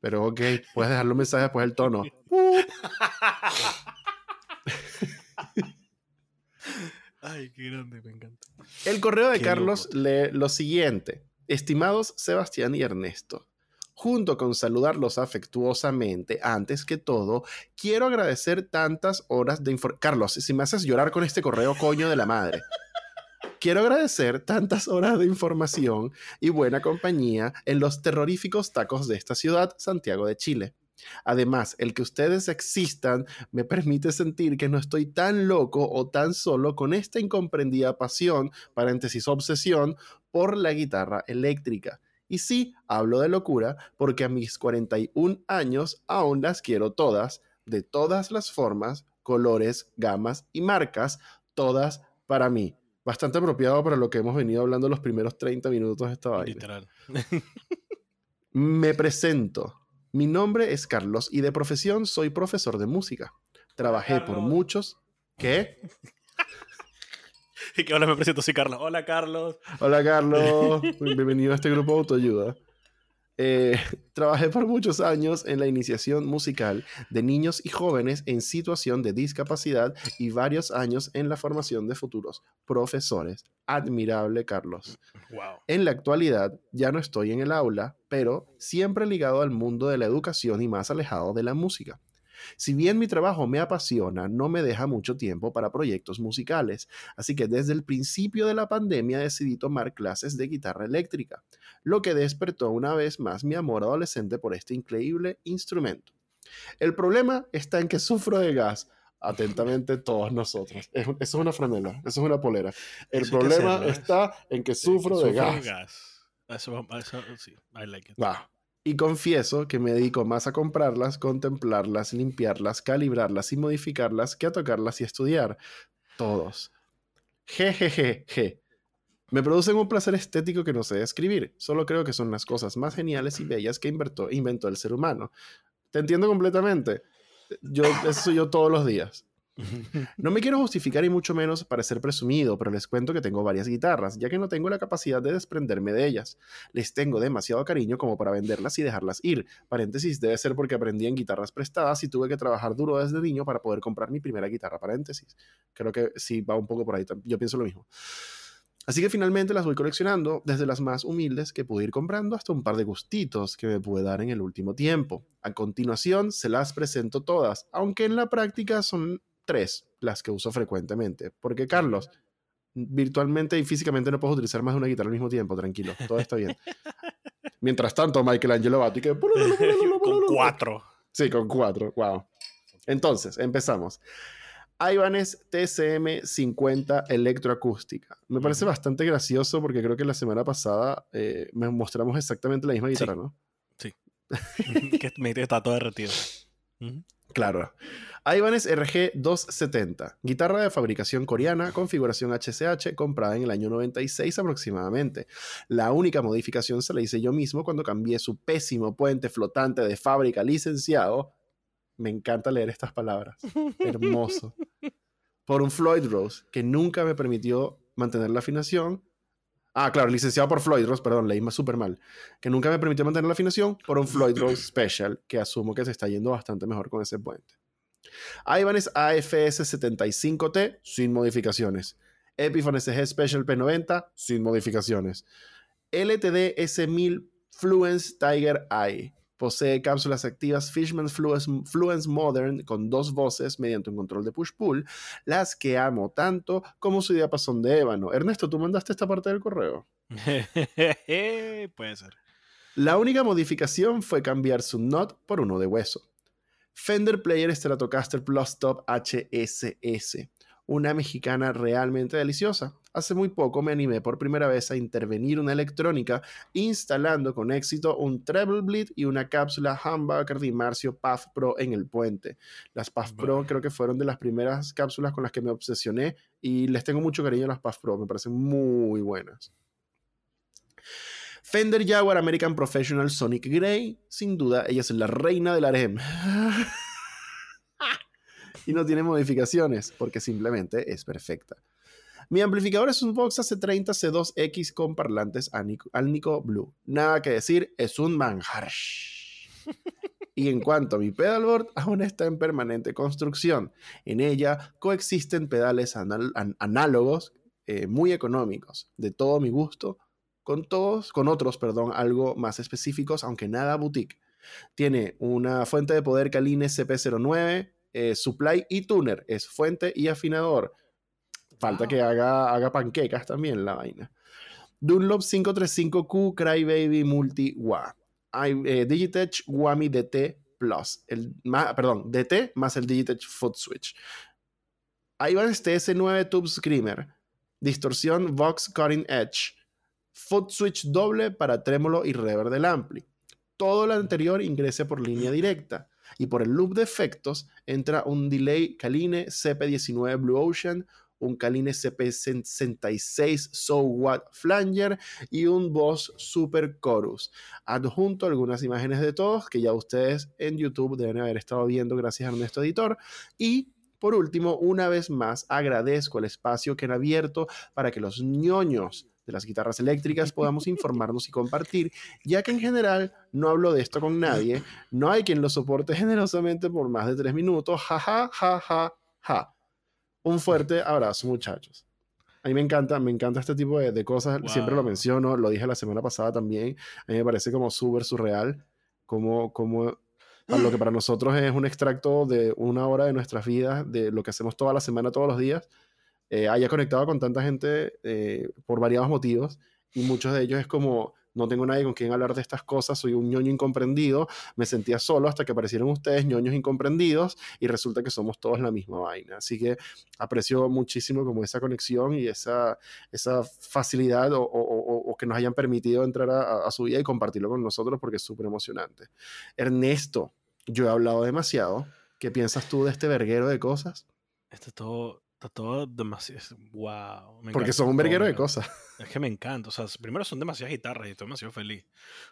Pero ok, puedes dejarle un mensaje después del tono. Ay, qué grande, me encanta. El correo de Carlos lee lo siguiente. Estimados Sebastián y Ernesto, junto con saludarlos afectuosamente, antes que todo, quiero agradecer tantas horas de información. Carlos, si me haces llorar con este correo, coño de la madre. Quiero agradecer tantas horas de información y buena compañía en los terroríficos tacos de esta ciudad, Santiago de Chile. Además, el que ustedes existan me permite sentir que no estoy tan loco o tan solo con esta incomprendida pasión, paréntesis obsesión, por la guitarra eléctrica. Y sí, hablo de locura porque a mis 41 años aún las quiero todas, de todas las formas, colores, gamas y marcas, todas para mí. Bastante apropiado para lo que hemos venido hablando los primeros 30 minutos de esta vaina. Literal. Me presento. Mi nombre es Carlos y de profesión soy profesor de música. Trabajé por muchos. ¿Qué? y que ahora me presento, sí, Carlos. Hola, Carlos. Hola Carlos, bienvenido a este grupo de autoayuda. Eh, trabajé por muchos años en la iniciación musical de niños y jóvenes en situación de discapacidad y varios años en la formación de futuros profesores. Admirable, Carlos. Wow. En la actualidad ya no estoy en el aula, pero siempre ligado al mundo de la educación y más alejado de la música. Si bien mi trabajo me apasiona, no me deja mucho tiempo para proyectos musicales, así que desde el principio de la pandemia decidí tomar clases de guitarra eléctrica, lo que despertó una vez más mi amor adolescente por este increíble instrumento. El problema está en que sufro de gas. Atentamente todos nosotros. Es- eso es una franela, eso es una polera. El Eso problema ¿eh? está en que sufro de gas. Eso, eso, sí, I like it. Y confieso que me dedico más a comprarlas, contemplarlas, limpiarlas, calibrarlas y modificarlas que a tocarlas y estudiar. Todos. Jejeje. Me producen un placer estético que no sé describir. Solo creo que son las cosas más geniales y bellas que inventó, inventó el ser humano. Te entiendo completamente. Yo, eso soy yo todos los días. No me quiero justificar y mucho menos parecer presumido, pero les cuento que tengo varias guitarras, ya que no tengo la capacidad de desprenderme de ellas. Les tengo demasiado cariño como para venderlas y dejarlas ir. Paréntesis, debe ser porque aprendí en guitarras prestadas y tuve que trabajar duro desde niño para poder comprar mi primera guitarra. Paréntesis. Creo que sí va un poco por ahí. Yo pienso lo mismo. Así que finalmente las voy coleccionando, desde las más humildes que pude ir comprando hasta un par de gustitos que me pude dar en el último tiempo. A continuación se las presento todas, aunque en la práctica son tres las que uso frecuentemente. Porque Carlos, virtualmente y físicamente no puedo utilizar más de una guitarra al mismo tiempo, tranquilo, todo está bien. Mientras tanto, Michelangelo Batti que... Con cuatro. Sí, con cuatro, wow. Entonces, empezamos. Ibanez TCM 50 electroacústica. Me parece bastante gracioso porque creo que la semana pasada eh, me mostramos exactamente la misma guitarra, ¿no? que me está todo derretido. Ujú. Claro. Ibanez RG 270, guitarra de fabricación coreana, configuración HCH, comprada en el año 96 aproximadamente. La única modificación se la hice yo mismo cuando cambié su pésimo puente flotante de fábrica licenciado. Me encanta leer estas palabras. Hermoso. Por un Floyd Rose que nunca me permitió mantener la afinación. Ah, claro, licenciado por Floyd Rose, perdón, leí más súper mal. Que nunca me permitió mantener la afinación por un Floyd Rose Special, que asumo que se está yendo bastante mejor con ese puente. Ibanez AFS 75T, sin modificaciones. Epiphone SG Special P90, sin modificaciones. LTD S1000 Fluence Tiger Eye. Posee cápsulas activas Fishman Fluence, Fluence Modern con dos voces mediante un control de push-pull, las que amo tanto como su diapasón de ébano. Ernesto, ¿tú mandaste esta parte del correo? Puede ser. La única modificación fue cambiar su NOT por uno de hueso. Fender Player Stratocaster Plus Top HSS, una mexicana realmente deliciosa. Hace muy poco me animé por primera vez a intervenir una electrónica instalando con éxito un treble bleed y una cápsula humbucker de Marcio PAF Pro en el puente. Las PAF Pro creo que fueron de las primeras cápsulas con las que me obsesioné y les tengo mucho cariño a las PAF Pro, me parecen muy buenas. Fender Jaguar American Professional Sonic Grey, sin duda, ella es la reina del harem. y no tiene modificaciones, porque simplemente es perfecta. Mi amplificador es un Vox AC30 C2X con parlantes Alnico- Blue. Nada que decir, es un manjar. Y en cuanto a mi pedalboard, aún está en permanente construcción. En ella coexisten pedales análogos eh, muy económicos, de todo mi gusto, con todos, con otros, perdón, algo más específicos, aunque nada boutique. Tiene una fuente de poder Kaline CP09, eh, supply y tuner, es fuente y afinador. Falta Wow. que haga, haga panquecas también la vaina. Dunlop 535Q Crybaby Multi WA. Eh, Digitech Wami DT Plus. El, más, perdón, DT más el Digitech Foot Switch. Ibanez TS9 Tube Screamer. Distorsión Vox Cutting Edge. Foot Switch doble para trémolo y reverb del ampli. Todo lo anterior ingrese por línea directa. Y por el loop de efectos entra un delay Kaline CP19 Blue Ocean, un Kaline CP66 So What Flanger y un Boss Super Chorus. Adjunto algunas imágenes de todos que ya ustedes en YouTube deben haber estado viendo gracias a Ernesto Editor. Y por último, una vez más, agradezco el espacio que han abierto para que los ñoños de las guitarras eléctricas podamos informarnos y compartir, ya que en general no hablo de esto con nadie, no hay quien lo soporte generosamente por más de tres minutos, ja, ja, ja, ja, ja. Un fuerte abrazo, muchachos. A mí me encanta, me encanta este tipo de, de cosas, siempre lo menciono, lo dije la semana pasada también, a mí me parece como súper surreal, como, como lo que para nosotros es un extracto de una hora de nuestras vidas, de lo que hacemos toda la semana, todos los días, eh, haya conectado con tanta gente eh, por variados motivos y muchos de ellos es como no tengo nadie con quien hablar de estas cosas, soy un ñoño incomprendido, me sentía solo hasta que aparecieron ustedes, ñoños incomprendidos, y resulta que somos todos la misma vaina. Así que aprecio muchísimo como esa conexión y esa, esa facilidad o, o- o- que nos hayan permitido entrar a, a su vida y compartirlo con nosotros porque es súper emocionante. Ernesto, yo he hablado demasiado. ¿Qué piensas tú de este verguero de cosas? Está todo, está todo demasiado. Wow. me Porque son un verguero de cosas. Es que me encanta. O sea, primero son demasiadas guitarras y estoy demasiado feliz.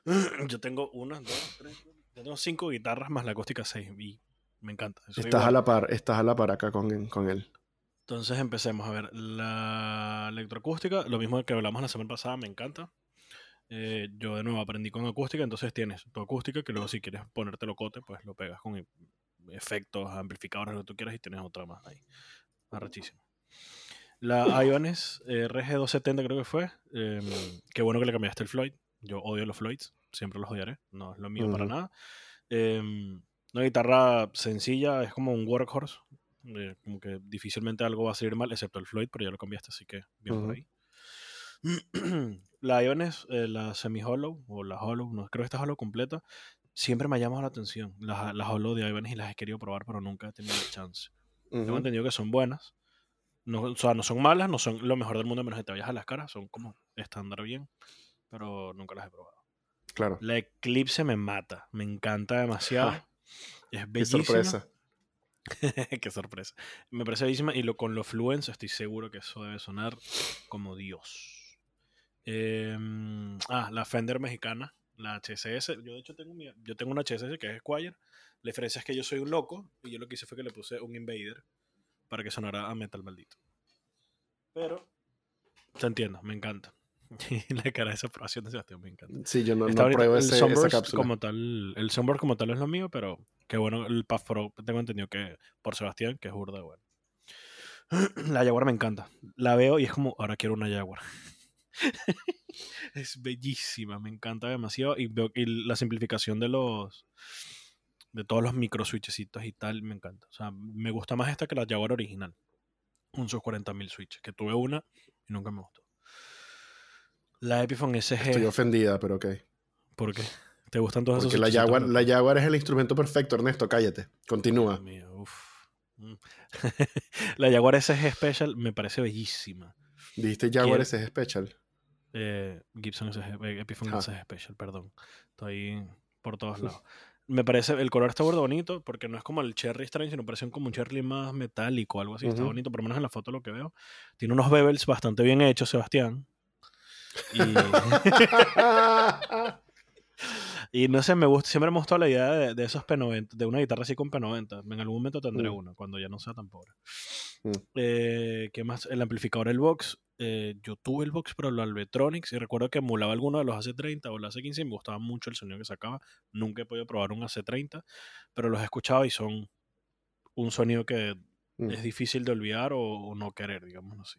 Yo tengo una, dos, tres. Yo tengo cinco guitarras más la acústica 6 y me encanta. Estás a la par, estás a la par acá con, con él. Entonces empecemos a ver. La electroacústica, lo mismo que hablamos la semana pasada, me encanta. Eh, yo de nuevo aprendí con acústica, entonces tienes tu acústica que luego si quieres ponerte locote, pues lo pegas con e- efectos, amplificadores, lo que tú quieras y tienes otra más ahí. Arrechísimo. La Ibanez eh, RG270 creo que fue. em, qué bueno que le cambiaste el Floyd. Yo odio los Floyds, siempre los odiaré. No es lo mío para Ujú. nada. Em, una guitarra sencilla, es como un workhorse. eh, como que difícilmente algo va a salir mal, excepto el Floyd, pero ya lo cambiaste, así que bien por Ujú. ahí. la Ibanez, eh, la semi-hollow, o la hollow, no creo que esta hollow completa, siempre me ha llamado la atención. Las las hollow de Ibanez y las he querido probar, pero nunca he tenido el chance. Tengo Ujú. entendido que son buenas. No, o sea, no son malas, no son lo mejor del mundo, menos que te vayas a las caras. Son como estándar bien, pero nunca las he probado. Claro. La Eclipse me mata, me encanta demasiado. Ah, es Qué bellísima. sorpresa. Qué sorpresa. Me parece bellísima y lo, con los Fluence estoy seguro que eso debe sonar como Dios. Em, ah, la Fender mexicana, la HSS. Yo de hecho tengo, mi- yo tengo una HSS que es Squire. La diferencia es que yo soy un loco y yo lo que hice fue que le puse un Invader para que sonara a metal maldito. Pero, te entiendo, me encanta. La cara de esa aprobación de Sebastián me encanta. Sí, yo no, no pruebo el ese- esa cápsula. como tal, el Sunburst como tal es lo mío, pero qué bueno el Pro, tengo entendido que por Sebastián, que es burda bueno. La Jaguar me encanta. La veo y es como, ahora quiero una Jaguar. es bellísima, me encanta demasiado y veo y la simplificación de los de todos los micro switchecitos y tal, me encanta. O sea, me gusta más esta que la Jaguar original. Un sus 40.000 switches, que tuve una y nunca me gustó. La Epiphone SG. Estoy ofendida, pero ok. ¿Por qué? ¿Te gustan todos Porque esos la Jaguar, la Jaguar es el instrumento perfecto, Ernesto. Cállate. Continúa. Dios mío, uf. Mm. la Jaguar SG Special me parece bellísima. Dijiste Jaguar es special. Eh, Gibson SG, eh, Epiphone Ah. SG Special, perdón. Estoy por todos lados. Me parece, el color está burdo bonito porque no es como el Cherry Strange, sino parece como un Cherry más metálico, algo así. Está bonito, por lo menos en la foto lo que veo. Tiene unos bevels bastante bien hechos, Sebastián. Y, y no sé, me gusta, siempre me gustó la idea de, de esos P90, de una guitarra así con P90. En algún momento tendré Mm. una, cuando ya no sea tan pobre. Mm. Eh, ¿Qué más? El amplificador, el Vox. eh, yo tuve el Vox, pero lo Albetronics. Y recuerdo que emulaba alguno de los AC30 o el AC15 y me gustaba mucho el sonido que sacaba. Nunca he podido probar un AC30, pero los he escuchado y son un sonido que Mm. es difícil de olvidar o, o no querer, digamos así.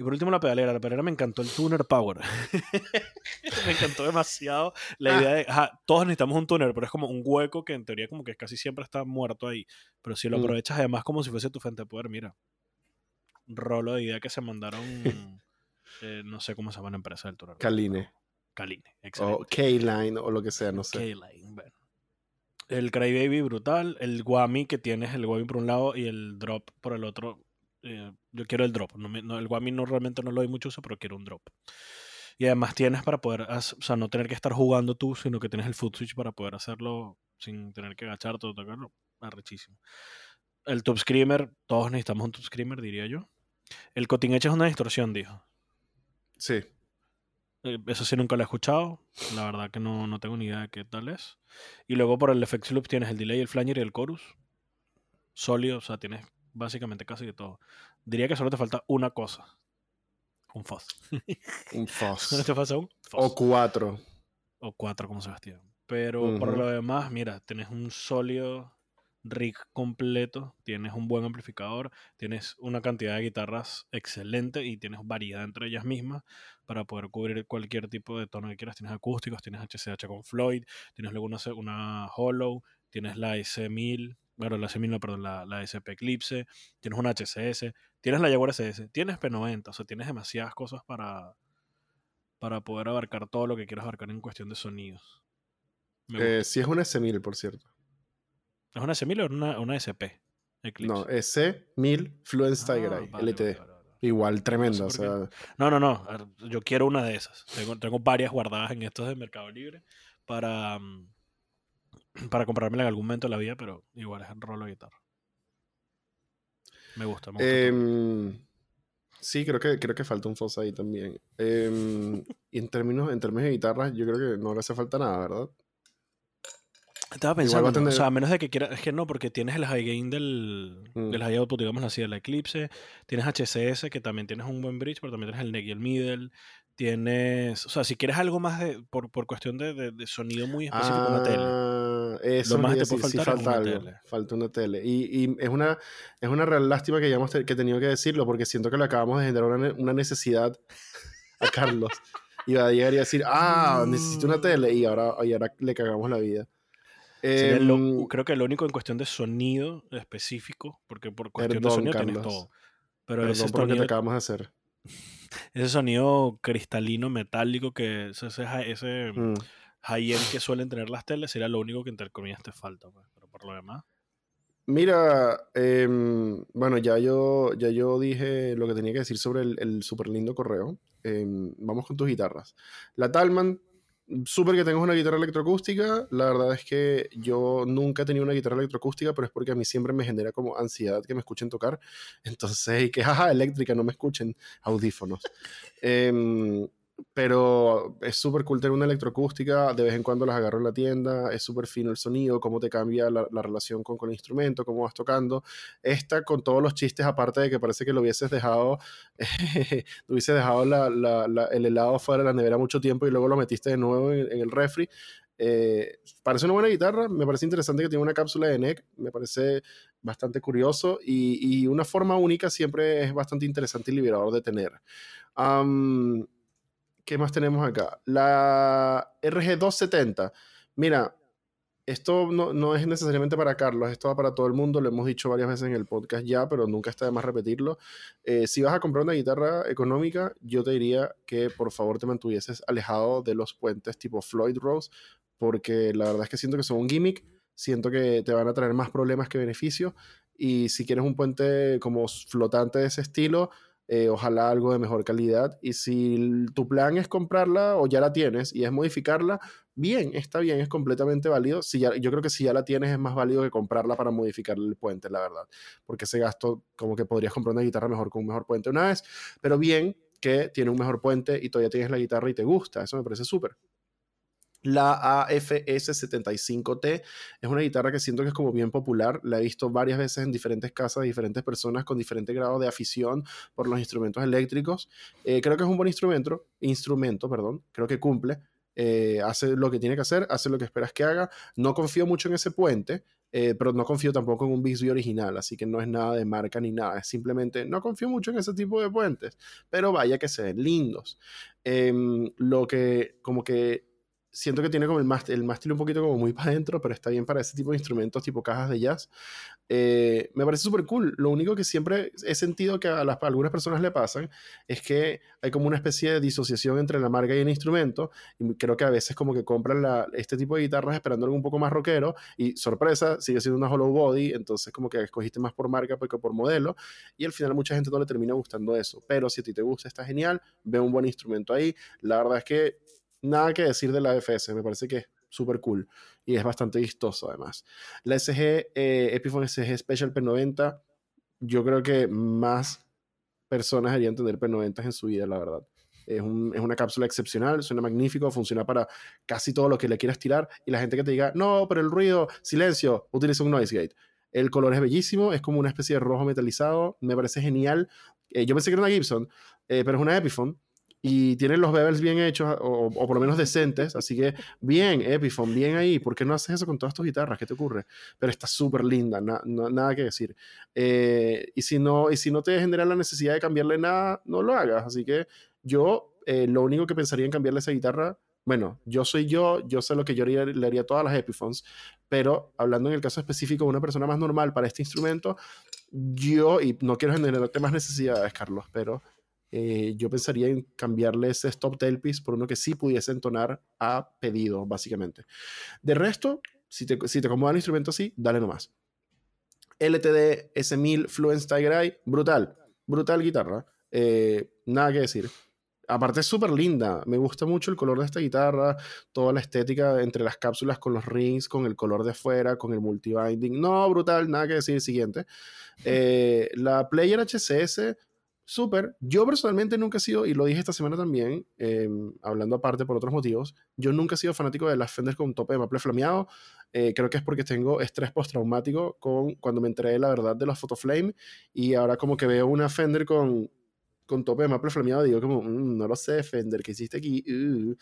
Y por último la pedalera. La pedalera me encantó el tuner power. me encantó demasiado la Ah. idea de, ajá, todos necesitamos un tuner, pero es como un hueco que en teoría como que casi siempre está muerto ahí. Pero si lo Mm. aprovechas además como si fuese tu fuente de poder, mira. rolo de idea que se mandaron, eh, no sé cómo se llama la empresa del Tour. Kaline. Kaline, O exacto. K-Line o lo que sea, no sé. K-Line, bueno. El Crybaby brutal, el Guami que tienes, el Guami por un lado y el Drop por el otro. Eh, yo quiero el Drop. No me- no, el Guami no realmente no lo doy mucho uso, pero quiero un Drop. Y además tienes para poder, o sea, no tener que estar jugando tú, sino que tienes el foot switch para poder hacerlo sin tener que agacharte o tocarlo. Arrechísimo. El Tube Screamer, todos necesitamos un Tube Screamer, diría yo. El Cutting Edge es una distorsión, dijo. Sí. Eh, Eso sí nunca lo he escuchado. La verdad que no, no tengo ni idea de qué tal es. Y luego por el Effects Loop tienes el delay, el flanger y el chorus. Sólido, o sea, tienes básicamente casi que todo. Diría que solo te falta una cosa. Un fuzz. Un Solo Foss. te falta un fuzz. o cuatro. O cuatro, como Sebastián. Pero por lo demás, mira, tienes un sólido rig completo, tienes un buen amplificador, tienes una cantidad de guitarras excelente y tienes variedad entre ellas mismas para poder cubrir cualquier tipo de tono que quieras. Tienes acústicos, tienes HCH con Floyd, tienes luego una Hollow, tienes la S1000, bueno, la S1000 no, perdón, la, la SP Eclipse, tienes una HCS, tienes la Jaguar SS, tienes P90, o sea, tienes demasiadas cosas para, para poder abarcar todo lo que quieras abarcar en cuestión de sonidos. Eh, sí es una S1000, por cierto. ¿Es una S1000 o una, una SP? Eclipse. No, S1000 Fluence Tiger Ah, Eye, vale, LTD. vale, vale, vale. Igual, tremenda. por o sea, No, no, no. Yo quiero una de esas. Tengo, tengo varias guardadas en estos de Mercado Libre para, mm, para comprármela en algún momento de la vida, pero igual es el rolo de guitarra. Me gusta, me gusta. Em, sí, creo que, creo que falta un Foss ahí también. Em, y en términos, en términos de guitarras, yo creo que no le hace falta nada, ¿verdad? Estaba pensando, a o sea, a menos de que quieras, es que no, porque tienes el high gain del, Mm. del high output, digamos así, de la Eclipse, tienes HCS, que también tienes un buen bridge, pero también tienes el neck y el middle, tienes, o sea, si quieres algo más de, por, por cuestión de, de- de sonido muy específico, una tele. Eso Lo más que te puede faltar es falta una algo. tele. Falta una tele. Y, y es, una, es una real lástima que hayamos te- que he tenido que decirlo, porque siento que le acabamos de generar una, una necesidad a Carlos. Y va a llegar y a decir, ah, necesito una tele. Y ahora, y ahora le cagamos la vida. Sería lo- Em, creo que lo único en cuestión de sonido específico, porque por cuestión de Perdón, sonido tienes Carlos. todo. Pero perdón ese por lo que te sonido, acabamos de hacer. ese sonido cristalino, metálico, que ese, ese, ese Mm. High-end que suelen tener las teles, sería lo único que entre comillas te falta. pues. Pero por lo demás, Mira, em, bueno, ya yo, ya yo dije lo que tenía que decir sobre el, el súper lindo correo. Em, vamos con tus guitarras. La Talman, súper que tengas una guitarra electroacústica. La verdad es que yo nunca he tenido una guitarra electroacústica, pero es porque a mí siempre me genera como ansiedad que me escuchen tocar. Entonces, que jaja, eléctrica, no me escuchen, audífonos. Em, pero es súper cool tener una electroacústica, de vez en cuando las agarro en la tienda, es súper fino el sonido, cómo te cambia la, la relación con, con el instrumento, cómo vas tocando. Esta con todos los chistes, aparte de que parece que lo hubieses dejado, lo hubieses dejado la- la- el helado fuera de la nevera mucho tiempo y luego lo metiste de nuevo en, en el refri. Eh, parece una buena guitarra, me parece interesante que tiene una cápsula de neck, me parece bastante curioso y, y una forma única siempre es bastante interesante y liberador de tener. Am, ¿Qué más tenemos acá? La RG270. Mira, esto no, no es necesariamente para Carlos, esto va para todo el mundo, lo hemos dicho varias veces en el podcast ya, pero nunca está de más repetirlo. Eh, si vas a comprar una guitarra económica, yo te diría que por favor te mantuvieses alejado de los puentes tipo Floyd Rose, porque la verdad es que siento que son un gimmick, siento que te van a traer más problemas que beneficios, y si quieres un puente como flotante de ese estilo, eh, ojalá algo de mejor calidad. Y si tu plan es comprarla o ya la tienes y es modificarla, bien, está bien, es completamente válido. Si ya, yo creo que si ya la tienes es más válido que comprarla para modificar el puente, la verdad. Porque ese gasto, como que podrías comprar una guitarra mejor con un mejor puente una vez, pero bien que tiene un mejor puente y todavía tienes la guitarra y te gusta, eso me parece súper. La AFS75T es una guitarra que siento que es como bien popular. La he visto varias veces en diferentes casas diferentes personas con diferente grado de afición por los instrumentos eléctricos. Eh, creo que es un buen instrumento, instrumento, perdón. Creo que cumple. eh, hace lo que tiene que hacer, hace lo que esperas que haga. No confío mucho en ese puente, eh, pero no confío tampoco en un Bixby original, así que no es nada de marca ni nada. Es simplemente no confío mucho en ese tipo de puentes, pero vaya que se ven lindos. Em, lo que, como que siento que tiene como el mástil, el mástil un poquito como muy para adentro, pero está bien para ese tipo de instrumentos, tipo cajas de jazz. Eh, me parece súper cool. Lo único que siempre he sentido que a, las, algunas personas le pasan es que hay como una especie de disociación entre la marca y el instrumento. Y creo que a veces como que compran la, este tipo de guitarras esperando algo un poco más rockero y sorpresa, sigue siendo una hollow body, entonces como que escogiste más por marca que por modelo y al final mucha gente no le termina gustando eso. Pero si a ti te gusta, está genial, ve un buen instrumento ahí. La verdad es que nada que decir de la FS, me parece que es súper cool y es bastante vistoso además. La SG, eh, Epiphone SG Special P90, yo creo que más personas deberían tener P90 en su vida, la verdad. Es, un, es, una cápsula excepcional, suena magnífico, funciona para casi todo lo que le quieras tirar. Y la gente que te diga, no, pero el ruido, silencio, utiliza un noise gate. El color es bellísimo, es como una especie de rojo metalizado, me parece genial. Eh, yo pensé que era una Gibson, eh, pero es una Epiphone y tiene los bevels bien hechos, o, por lo menos decentes, así que bien, Epiphone, bien ahí, ¿por qué no haces eso con todas tus guitarras? ¿Qué te ocurre? Pero está súper linda, nada que decir. Eh, y, si no, y si no te genera la necesidad de cambiarle nada, no lo hagas, así que yo eh, lo único que pensaría en cambiarle esa guitarra, bueno, yo soy yo, yo sé lo que yo le haría a todas las Epiphones, pero hablando en el caso específico de una persona más normal para este instrumento, yo, y no quiero generarte más necesidades, Carlos, pero eh, yo pensaría en cambiarle ese stop tailpiece por uno que sí pudiese entonar a pedido, básicamente. De resto, si te, si te acomoda el instrumento así, dale nomás. LTD S1000 Fluence Tiger Eye, brutal, brutal guitarra, eh, nada que decir. Aparte es súper linda, me gusta mucho el color de esta guitarra, toda la estética entre las cápsulas con los rings, con el color de afuera, con el multibinding. No, brutal, nada que decir. Siguiente. Eh, la Player HCS súper. Yo personalmente nunca he sido, y lo dije esta semana también, em, hablando aparte por otros motivos, yo nunca he sido fanático de las Fender con tope de maple flameado. Eh, creo que es porque tengo estrés postraumático con cuando me enteré de la verdad de los Photoflame y ahora como que veo una Fender con, con tope de maple flameado, digo como, mm, no lo sé, Fender, ¿qué hiciste aquí? Uh".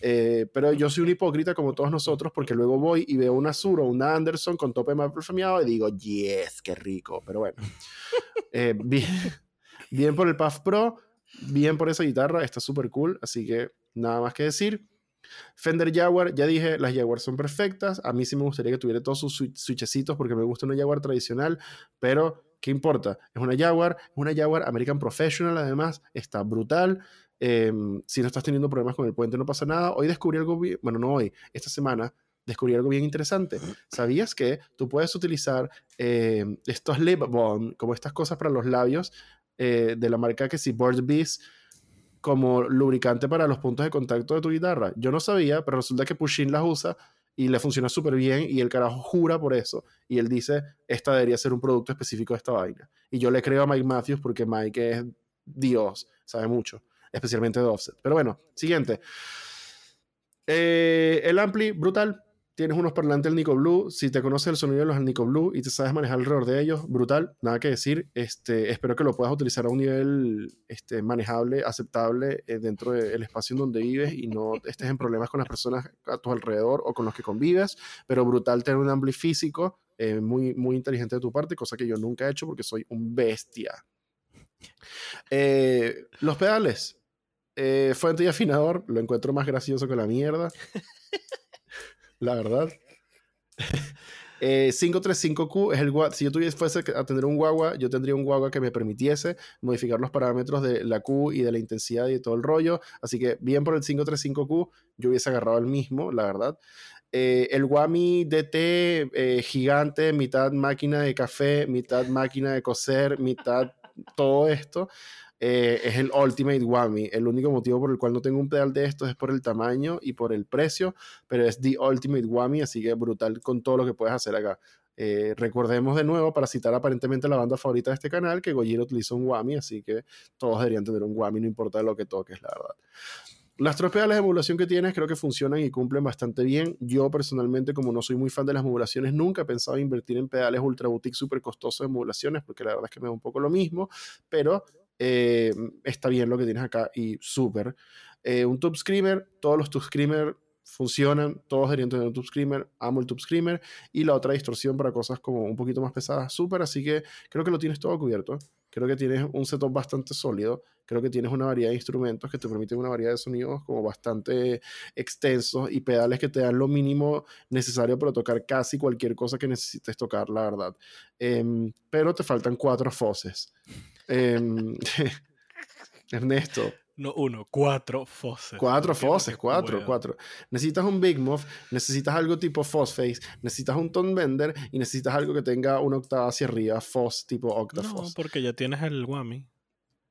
Eh, pero yo soy un hipócrita como todos nosotros porque luego voy y veo una Sur o una Anderson con tope de maple flameado y digo, yes, qué rico. Pero bueno, eh, bien, bien por el Puff Pro, bien por esa guitarra, está súper cool, así que nada más que decir. Fender Jaguar, ya dije, las Jaguar son perfectas. A mí sí me gustaría que tuviera todos sus switchecitos porque me gusta una Jaguar tradicional, pero ¿qué importa? Es una Jaguar, es una Jaguar American Professional, además, está brutal. Em, si no estás teniendo problemas con el puente, no pasa nada. Hoy descubrí algo, bien, bueno, no hoy, esta semana descubrí algo bien interesante. ¿Sabías que tú puedes utilizar em, estos lip balm, como estas cosas para los labios, eh, de la marca que si Bird Bees como lubricante para los puntos de contacto de tu guitarra. Yo no sabía, pero resulta que Pushin las usa y le funciona súper bien y el carajo jura por eso. Y él dice, esta debería ser un producto específico de esta vaina. Y yo le creo a Mike Matthews porque Mike es Dios, sabe mucho, especialmente de offset. Pero bueno, siguiente. Eh, el ampli, brutal, tienes unos parlantes del Nico Blue, si te conoces el sonido de los Nico Blue y te sabes manejar alrededor de ellos, brutal, nada que decir. Este, espero que lo puedas utilizar a un nivel este, manejable, aceptable eh, dentro del espacio en donde vives y no estés en problemas con las personas a tu alrededor o con los que convives, pero brutal tener un ampli físico eh, muy, muy inteligente de tu parte, cosa que yo nunca he hecho porque soy un bestia. Eh, los pedales. fuente y afinador, lo encuentro más gracioso que la mierda. la verdad. 535Q eh, es el si yo tuviese fuese a tener un guagua, yo tendría un guagua que me permitiese modificar los parámetros de la Q y de la intensidad y todo el rollo. Así que bien por el 535Q, yo hubiese agarrado el mismo, la verdad. Eh, el Wami DT eh, gigante, mitad máquina de café, mitad máquina de coser, mitad todo esto. Eh, es el Ultimate Whammy. El único motivo por el cual no tengo un pedal de estos es por el tamaño y por el precio, pero es The Ultimate Whammy, así que brutal con todo lo que puedes hacer acá. Eh, recordemos de nuevo, para citar aparentemente la banda favorita de este canal, que Gojira utiliza un Whammy, así que todos deberían tener un Whammy, no importa lo que toques, la verdad. Las tres pedales de emulación que tienes creo que funcionan y cumplen bastante bien. Yo personalmente, como no soy muy fan de las modulaciones, nunca he pensado invertir en pedales ultra boutique súper costosos de modulaciones, porque la verdad es que me da un poco lo mismo, pero eh, está bien lo que tienes acá y súper. Eh, un Tube Screamer, todos los Tube Screamer funcionan, todos deberían tener un Tube Screamer, amo el Tube Screamer y la otra distorsión para cosas como un poquito más pesadas, súper, así que creo que lo tienes todo cubierto. Creo que tienes un setup bastante sólido. Creo que tienes una variedad de instrumentos que te permiten una variedad de sonidos como bastante extensos y pedales que te dan lo mínimo necesario para tocar casi cualquier cosa que necesites tocar, la verdad. Em, pero te faltan cuatro foses. Em, Ernesto, No uno, cuatro foses. Cuatro foses, cuatro, cuatro. Necesitas un Big Muff, necesitas algo tipo Face, necesitas un Tone Bender y necesitas algo que tenga una octava hacia arriba, Foss tipo No, Octafos. porque ya tienes el Whammy.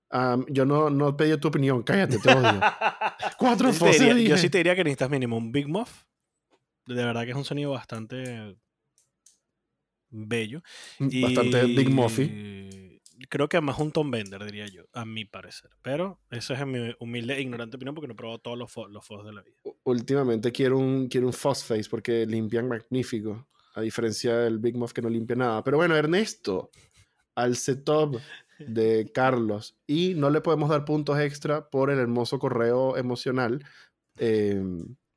Am, yo no, no pedí tu opinión, cállate, te odio. Cuatro Yo foses, diría- dije. yo sí te diría que necesitas mínimo un Big Muff. De verdad que es un sonido bastante bello. Bastante Big Muffy. Creo que más un Tom Bender, diría yo, a mi parecer. Pero eso es en mi humilde e ignorante opinión porque no he probado todos los, fo- los fos de la vida. Últimamente quiero un, quiero un Foss Face porque limpian magnífico, a diferencia del Big Muff que no limpia nada. Pero bueno, Ernesto, al setup de Carlos y no le podemos dar puntos extra por el hermoso correo emocional, eh,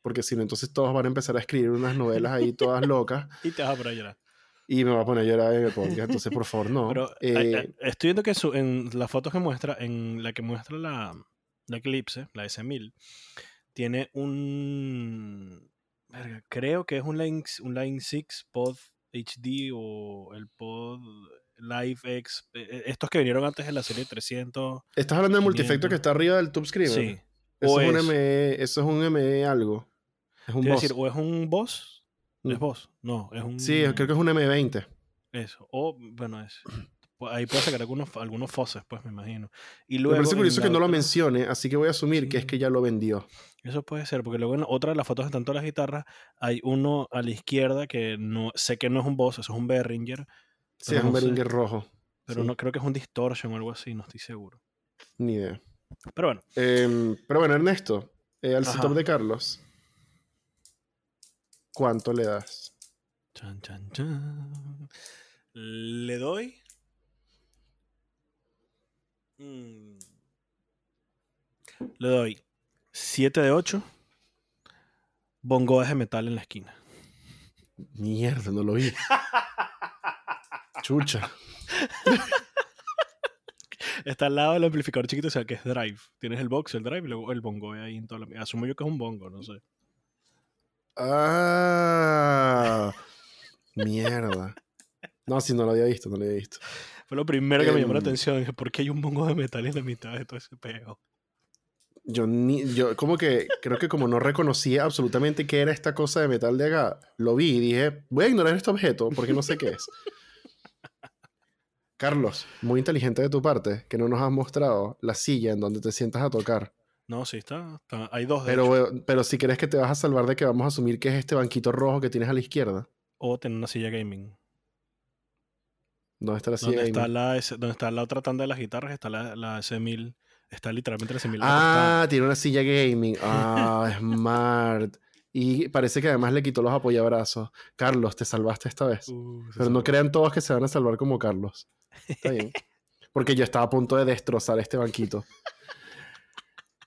porque si no, entonces todos van a empezar a escribir unas novelas ahí todas locas Y te vas a poner a llorar. Y me va a poner a llorar en el podcast, entonces por favor no. Pero Eh, eh, eh, estoy viendo que su- en las fotos que muestra, en la que muestra la, la Eclipse, la S1000, tiene un. verga, creo que es un Line, un Line 6 Pod HD o el Pod Live X. estos que vinieron antes de la serie 300. Estás hablando del multifecto 500. que está arriba del Tube Screamer. Sí. Eso O es, un ME, eso es un ME algo. Es un Quiero boss. decir, o es un boss. ¿Es Mm. boss? No, es un. Sí, creo que es un M20. Eso. O, bueno, es. pues Ahí puede sacar algunos, algunos foses, pues me imagino. Y Me luego. parece en curioso que no lo mencione, así que voy a asumir que es que ya lo vendió. Eso puede ser, porque luego en otra de las fotos están todas las guitarras. Hay uno a la izquierda que no sé que no es un Boss, eso es un Behringer, Sí, es un no sé. Behringer rojo. pero Sí, no creo que es un Distortion o algo así, no estoy seguro. Ni idea. Pero bueno, Em, pero bueno, Ernesto, eh, al setup de Carlos, ¿cuánto le das? chan, chan, chan. Le doy. Mm. Le doy 7 de 8. Bongoes de metal en la esquina. Mierda, no lo vi. Chucha. Está al lado del amplificador chiquito, o sea que es drive. Tienes el box, el drive y luego el bongo ahí en toda la. Asumo yo que es un bongo, no sé. Ah, mierda. No, si no lo había visto, no lo había visto. Fue lo primero que me llamó la Em. atención. Dije, ¿por qué hay un bongo de metal en la mitad de todo ese peo? Yo ni, yo como que creo que como no reconocía absolutamente qué era esta cosa de metal de acá, lo vi y dije, voy a ignorar este objeto porque no sé qué es. Carlos, muy inteligente de tu parte, que no nos has mostrado la silla en donde te sientas a tocar. No, sí, está. está- hay dos de. Pero, eh, pero si crees que te vas a salvar de que vamos a asumir que es este banquito rojo que tienes a la izquierda. O tener una silla gaming. ¿Dónde está la silla? Está, gaming? la, donde está la otra tanda de las guitarras, está la, la S1000. Está literalmente la S1000. Ah, tiene una silla gaming. Ah, smart. Y parece que además le quitó los apoyabrazos. Carlos, te salvaste esta vez. Uh, Pero no crean todos que se van a salvar como Carlos. Está bien. Porque yo estaba a punto de destrozar este banquito.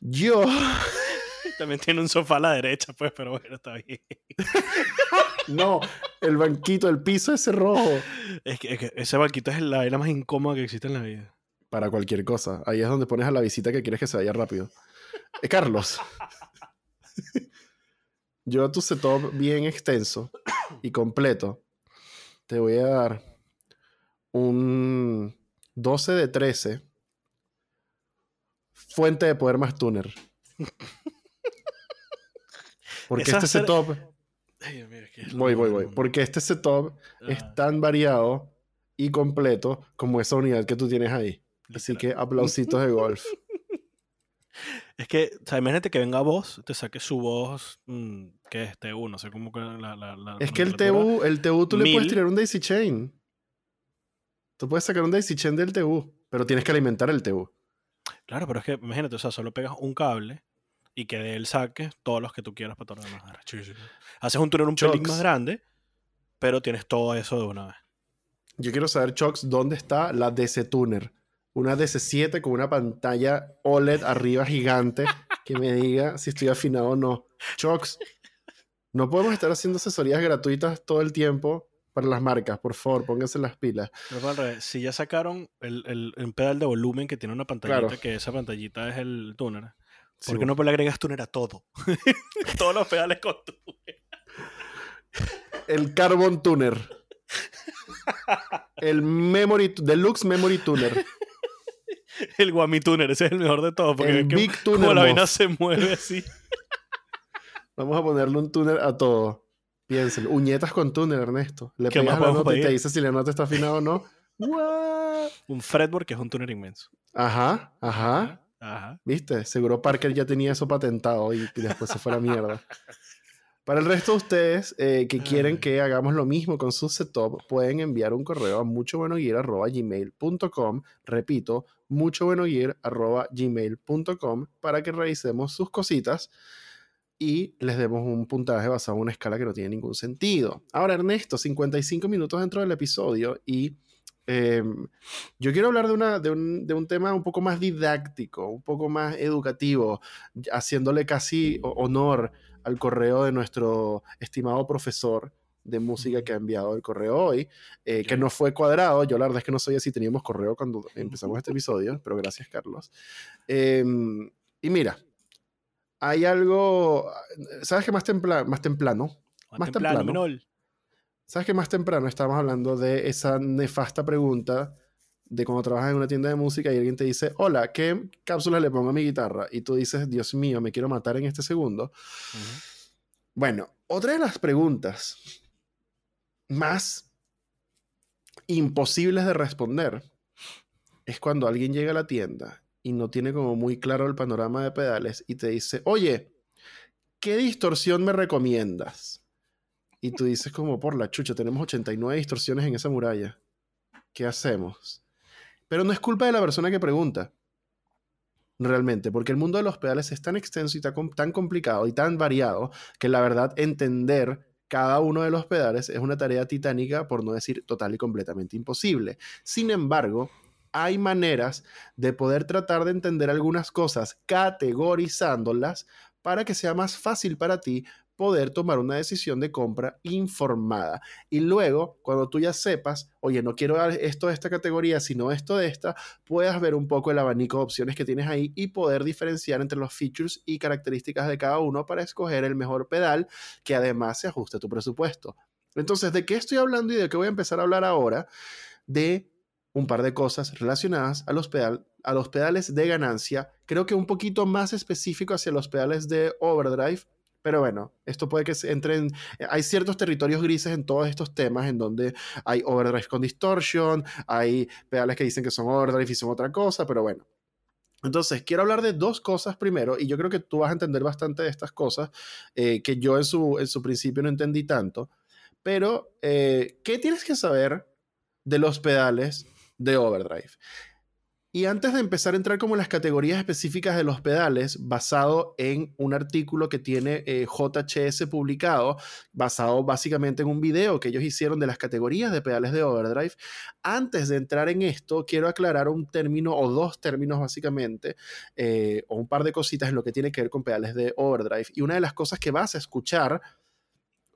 Yo. También tiene un sofá a la derecha, pues, pero bueno, está bien. No, el banquito, el piso ese rojo. Es que, es que ese banquito es la vaina más incómoda que existe en la vida. Para cualquier cosa. Ahí es donde pones a la visita que quieres que se vaya rápido. Eh, Carlos. Yo a tu setup bien extenso y completo te voy a dar un 12 de 13 fuente de poder más tuner. Porque Esa este ser- setup, Ay, Dios mío, es que es voy, voy, voy, porque este setup es Ajá, tan variado y completo como esa unidad que tú tienes ahí. Así que aplausitos de golf. Es que, o sea, imagínate que venga voz, te saque su voz, mm, que es TU, no sé cómo que la, la, la Es que el. TU, el TU tú le puedes tirar un daisy chain. Tú puedes sacar un daisy chain del TU, pero tienes que alimentar el TU. Claro, pero es que imagínate, o sea, solo pegas un cable y que de él saques todos los que tú quieras para todo lo demás. Arrechísimo. Haces un túnel un pelín Chocks. más grande, pero tienes todo eso de una vez. Yo quiero saber, Chox, ¿dónde está la DC Tuner? Una DC7 con una pantalla OLED arriba gigante que me diga si estoy afinado o no. Chox, no podemos estar haciendo asesorías gratuitas todo el tiempo para las marcas, por favor, pónganse las pilas. Pero si ya sacaron el, el, el pedal de volumen que tiene una pantallita, Claro. que esa pantallita es el tuner, Sí, ¿por qué no le agregas tuner a todo? Todos los pedales con tuner. El Carbon Tuner. El Memory, Deluxe Memory Tuner. El Guami Tuner, ese es el mejor de todos, porque El es que Big como Tuner la vaina se mueve así. Vamos a ponerle un tuner a todo. Piénsenlo. Uñetas con tuner, Ernesto. Le ¿Qué pegas la nota y te dice si la nota está afinada o no. What? Un fretboard que es un tuner inmenso. Ajá, ajá. Ajá. ¿Viste? Seguro Parker ya tenía eso patentado y, después se fue a la mierda. Para el resto de ustedes eh, que quieren Ay. que hagamos lo mismo con su setup, pueden enviar un correo a muchobuenogear.gmail.com. Repito, muchobuenogear.gmail.com para que revisemos sus cositas y les demos un puntaje basado en una escala que no tiene ningún sentido. Ahora, Ernesto, 55 minutos dentro del episodio y eh, yo quiero hablar de, una, de, un, de un tema un poco más didáctico, un poco más educativo, haciéndole casi ho- honor al correo de nuestro estimado profesor de música que ha enviado el correo hoy, eh, que no fue cuadrado. Yo la verdad es que no sabía si teníamos correo cuando empezamos este episodio, pero gracias, Carlos. Eh, y mira, hay algo, ¿sabes qué más, templa- más temprano? Más temprano, temprano. menor. ¿Sabes que más temprano estábamos hablando de esa nefasta pregunta de cuando trabajas en una tienda de música y alguien te dice, hola, ¿qué cápsula le pongo a mi guitarra? Y tú dices, Dios mío, me quiero matar en este segundo. Bueno, otra de las preguntas más imposibles de responder es cuando alguien llega a la tienda y no tiene como muy claro el panorama de pedales y te dice, oye, ¿qué distorsión me recomiendas? Y tú dices como, por la chucha, tenemos 89 distorsiones en esa muralla. ¿Qué hacemos? Pero no es culpa de la persona que pregunta. Realmente, porque el mundo de los pedales es tan extenso y tan, tan complicado y tan variado que la verdad entender cada uno de los pedales es una tarea titánica, por no decir total y completamente imposible. Sin embargo, hay maneras de poder tratar de entender algunas cosas categorizándolas para que sea más fácil para ti poder tomar una decisión de compra informada. Y luego, cuando tú ya sepas, oye, no quiero esto de esta categoría, sino esto de esta, puedas ver un poco el abanico de opciones que tienes ahí y poder diferenciar entre los features y características de cada uno para escoger el mejor pedal que además se ajuste a tu presupuesto. Entonces, ¿de qué estoy hablando y de qué voy a empezar a hablar ahora? De un par de cosas relacionadas a los, pedal, a los pedales de ganancia, creo que un poquito más específico hacia los pedales de overdrive, pero bueno, esto puede que se entre en... Hay ciertos territorios grises en todos estos temas en donde hay overdrive con distortion, hay pedales que dicen que son overdrive y son otra cosa, pero bueno. Entonces, quiero hablar de dos cosas primero, y yo creo que tú vas a entender bastante de estas cosas, eh, que yo en su, en su principio no entendí tanto, pero eh, ¿qué tienes que saber de los pedales de overdrive? Y antes de empezar a entrar como en las categorías específicas de los pedales, basado en un artículo que tiene eh, JHS publicado, basado básicamente en un video que ellos hicieron de las categorías de pedales de overdrive, antes de entrar en esto, quiero aclarar un término o dos términos básicamente, eh, o un par de cositas en lo que tiene que ver con pedales de overdrive. Y una de las cosas que vas a escuchar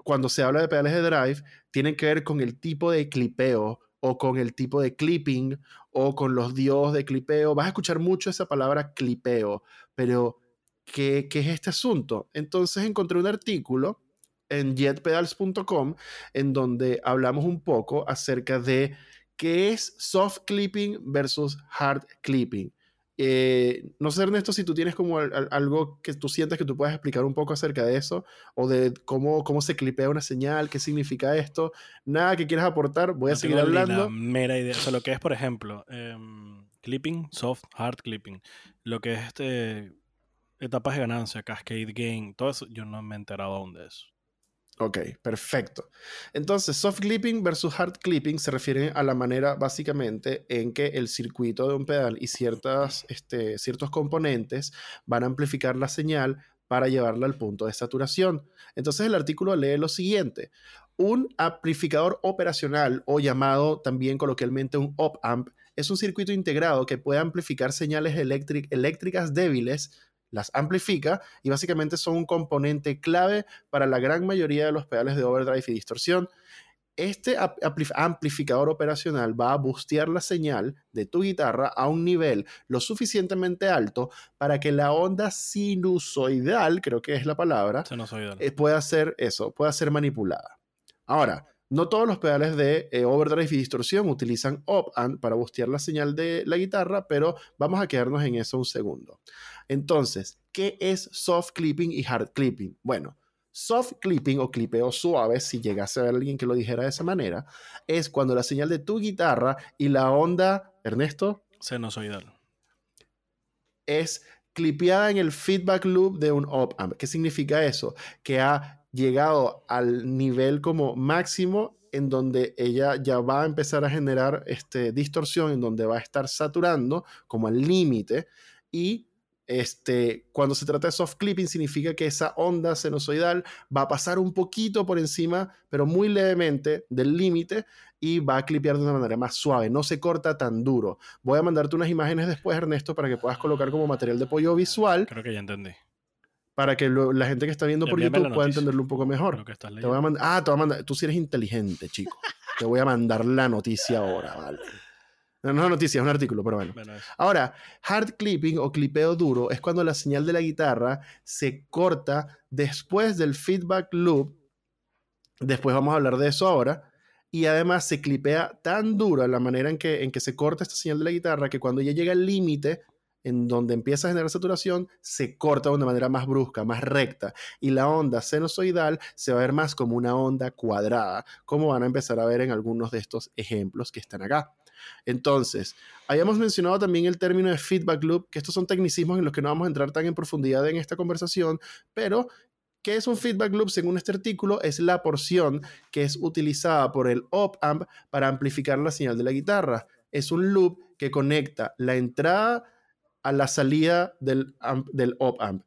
cuando se habla de pedales de drive tiene que ver con el tipo de clipeo o con el tipo de clipping o con los dios de clipeo. Vas a escuchar mucho esa palabra clipeo, pero ¿qué, qué es este asunto? Entonces encontré un artículo en jetpedals.com en donde hablamos un poco acerca de qué es soft clipping versus hard clipping. Eh, no sé, Ernesto, si tú tienes como al- al- algo que tú sientes que tú puedas explicar un poco acerca de eso, o de cómo, cómo se clipea una señal, qué significa esto. Nada que quieras aportar, voy a seguir hablando. mera idea. O sea, lo que es, por ejemplo, em, clipping, soft, hard clipping. Lo que es este etapas de ganancia, cascade gain, todo eso, yo no me he enterado aún de eso. Ok, perfecto. Entonces, soft clipping versus hard clipping se refieren a la manera básicamente en que el circuito de un pedal y ciertas, este, ciertos componentes van a amplificar la señal para llevarla al punto de saturación. Entonces, el artículo lee lo siguiente. Un amplificador operacional o llamado también coloquialmente un op-amp es un circuito integrado que puede amplificar señales eléctric- eléctricas débiles las amplifica y básicamente son un componente clave para la gran mayoría de los pedales de overdrive y distorsión. este amplificador operacional va a bustear la señal de tu guitarra a un nivel lo suficientemente alto para que la onda sinusoidal, creo que es la palabra, eh, pueda ser eso, pueda ser manipulada. Ahora, no todos los pedales de eh, overdrive y distorsión utilizan op-amp para bustear la señal de la guitarra, pero vamos a quedarnos en eso un segundo. Entonces, ¿qué es soft clipping y hard clipping? Bueno, soft clipping o clipeo suave, si llegase a ver alguien que lo dijera de esa manera, es cuando la señal de tu guitarra y la onda, Ernesto, senosoidal, es clipeada en el feedback loop de un op-amp. ¿Qué significa eso? Que ha llegado al nivel como máximo en donde ella ya va a empezar a generar este, distorsión, en donde va a estar saturando como al límite y este, cuando se trata de soft clipping significa que esa onda sinusoidal va a pasar un poquito por encima, pero muy levemente del límite y va a clipear de una manera más suave, no se corta tan duro. Voy a mandarte unas imágenes después, Ernesto, para que puedas colocar como material de apoyo visual. Creo que ya entendí para que la gente que está viendo por YouTube pueda entenderlo un poco mejor. te voy a mandar, ah, te voy a mandar, tú sí eres inteligente, chico. te voy a mandar la noticia ahora, ¿vale? No, no es noticia, es un artículo, pero bueno. ahora, hard clipping o clipeo duro es cuando la señal de la guitarra se corta después del feedback loop. Después vamos a hablar de eso ahora. Y además se clipea tan duro en la manera en que, en que se corta esta señal de la guitarra que cuando ya llega al límite en donde empieza a generar saturación, se corta de una manera más brusca, más recta, y la onda sinusoidal se va a ver más como una onda cuadrada, como van a empezar a ver en algunos de estos ejemplos que están acá. Entonces, habíamos mencionado también el término de feedback loop, que estos son tecnicismos en los que no vamos a entrar tan en profundidad en esta conversación, pero ¿Qué es un feedback loop? Según este artículo, es la porción que es utilizada por el op-amp para amplificar la señal de la guitarra. Es un loop que conecta la entrada a la salida del, op-amp.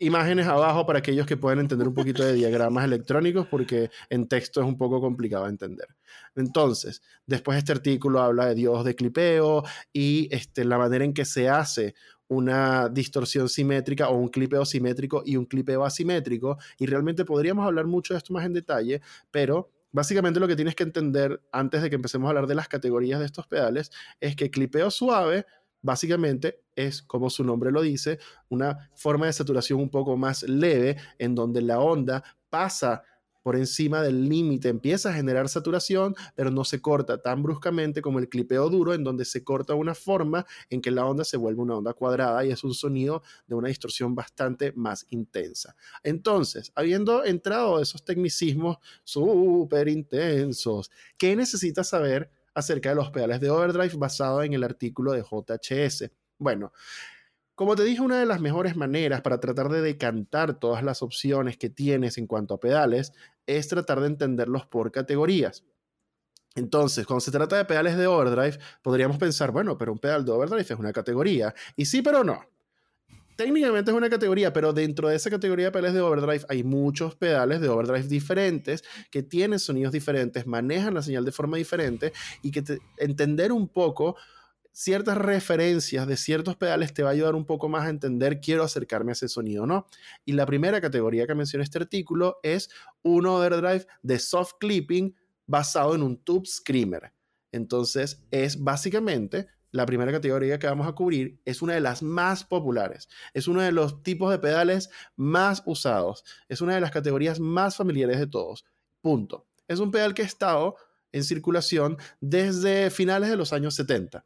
Imágenes abajo para aquellos que puedan entender un poquito de diagramas electrónicos porque en texto es un poco complicado de entender. Entonces, después este artículo habla de dios de clipeo y este, la manera en que se hace una distorsión simétrica o un clipeo simétrico y un clipeo asimétrico. Y realmente podríamos hablar mucho de esto más en detalle, pero básicamente lo que tienes que entender antes de que empecemos a hablar de las categorías de estos pedales es que clipeo suave básicamente es, como su nombre lo dice, una forma de saturación un poco más leve, en donde la onda pasa por encima del límite, empieza a generar saturación, pero no se corta tan bruscamente como el clipeo duro, en donde se corta una forma en que la onda se vuelve una onda cuadrada y es un sonido de una distorsión bastante más intensa. Entonces, habiendo entrado esos tecnicismos súper intensos, ¿qué necesitas saber acerca de los pedales de overdrive basado en el artículo de JHS. Bueno, como te dije, una de las mejores maneras para tratar de decantar todas las opciones que tienes en cuanto a pedales es tratar de entenderlos por categorías. Entonces, cuando se trata de pedales de overdrive, podríamos pensar, bueno, pero un pedal de overdrive es una categoría. Y sí, pero no técnicamente es una categoría, pero dentro de esa categoría de pedales de overdrive hay muchos pedales de overdrive diferentes que tienen sonidos diferentes, manejan la señal de forma diferente y que entender un poco ciertas referencias de ciertos pedales te va a ayudar un poco más a entender quiero acercarme a ese sonido, ¿no? Y la primera categoría que menciona este artículo es un overdrive de soft clipping basado en un tube screamer. Entonces es básicamente la primera categoría que vamos a cubrir es una de las más populares. Es uno de los tipos de pedales más usados. Es una de las categorías más familiares de todos. Punto. Es un pedal que ha estado en circulación desde finales de los años 70.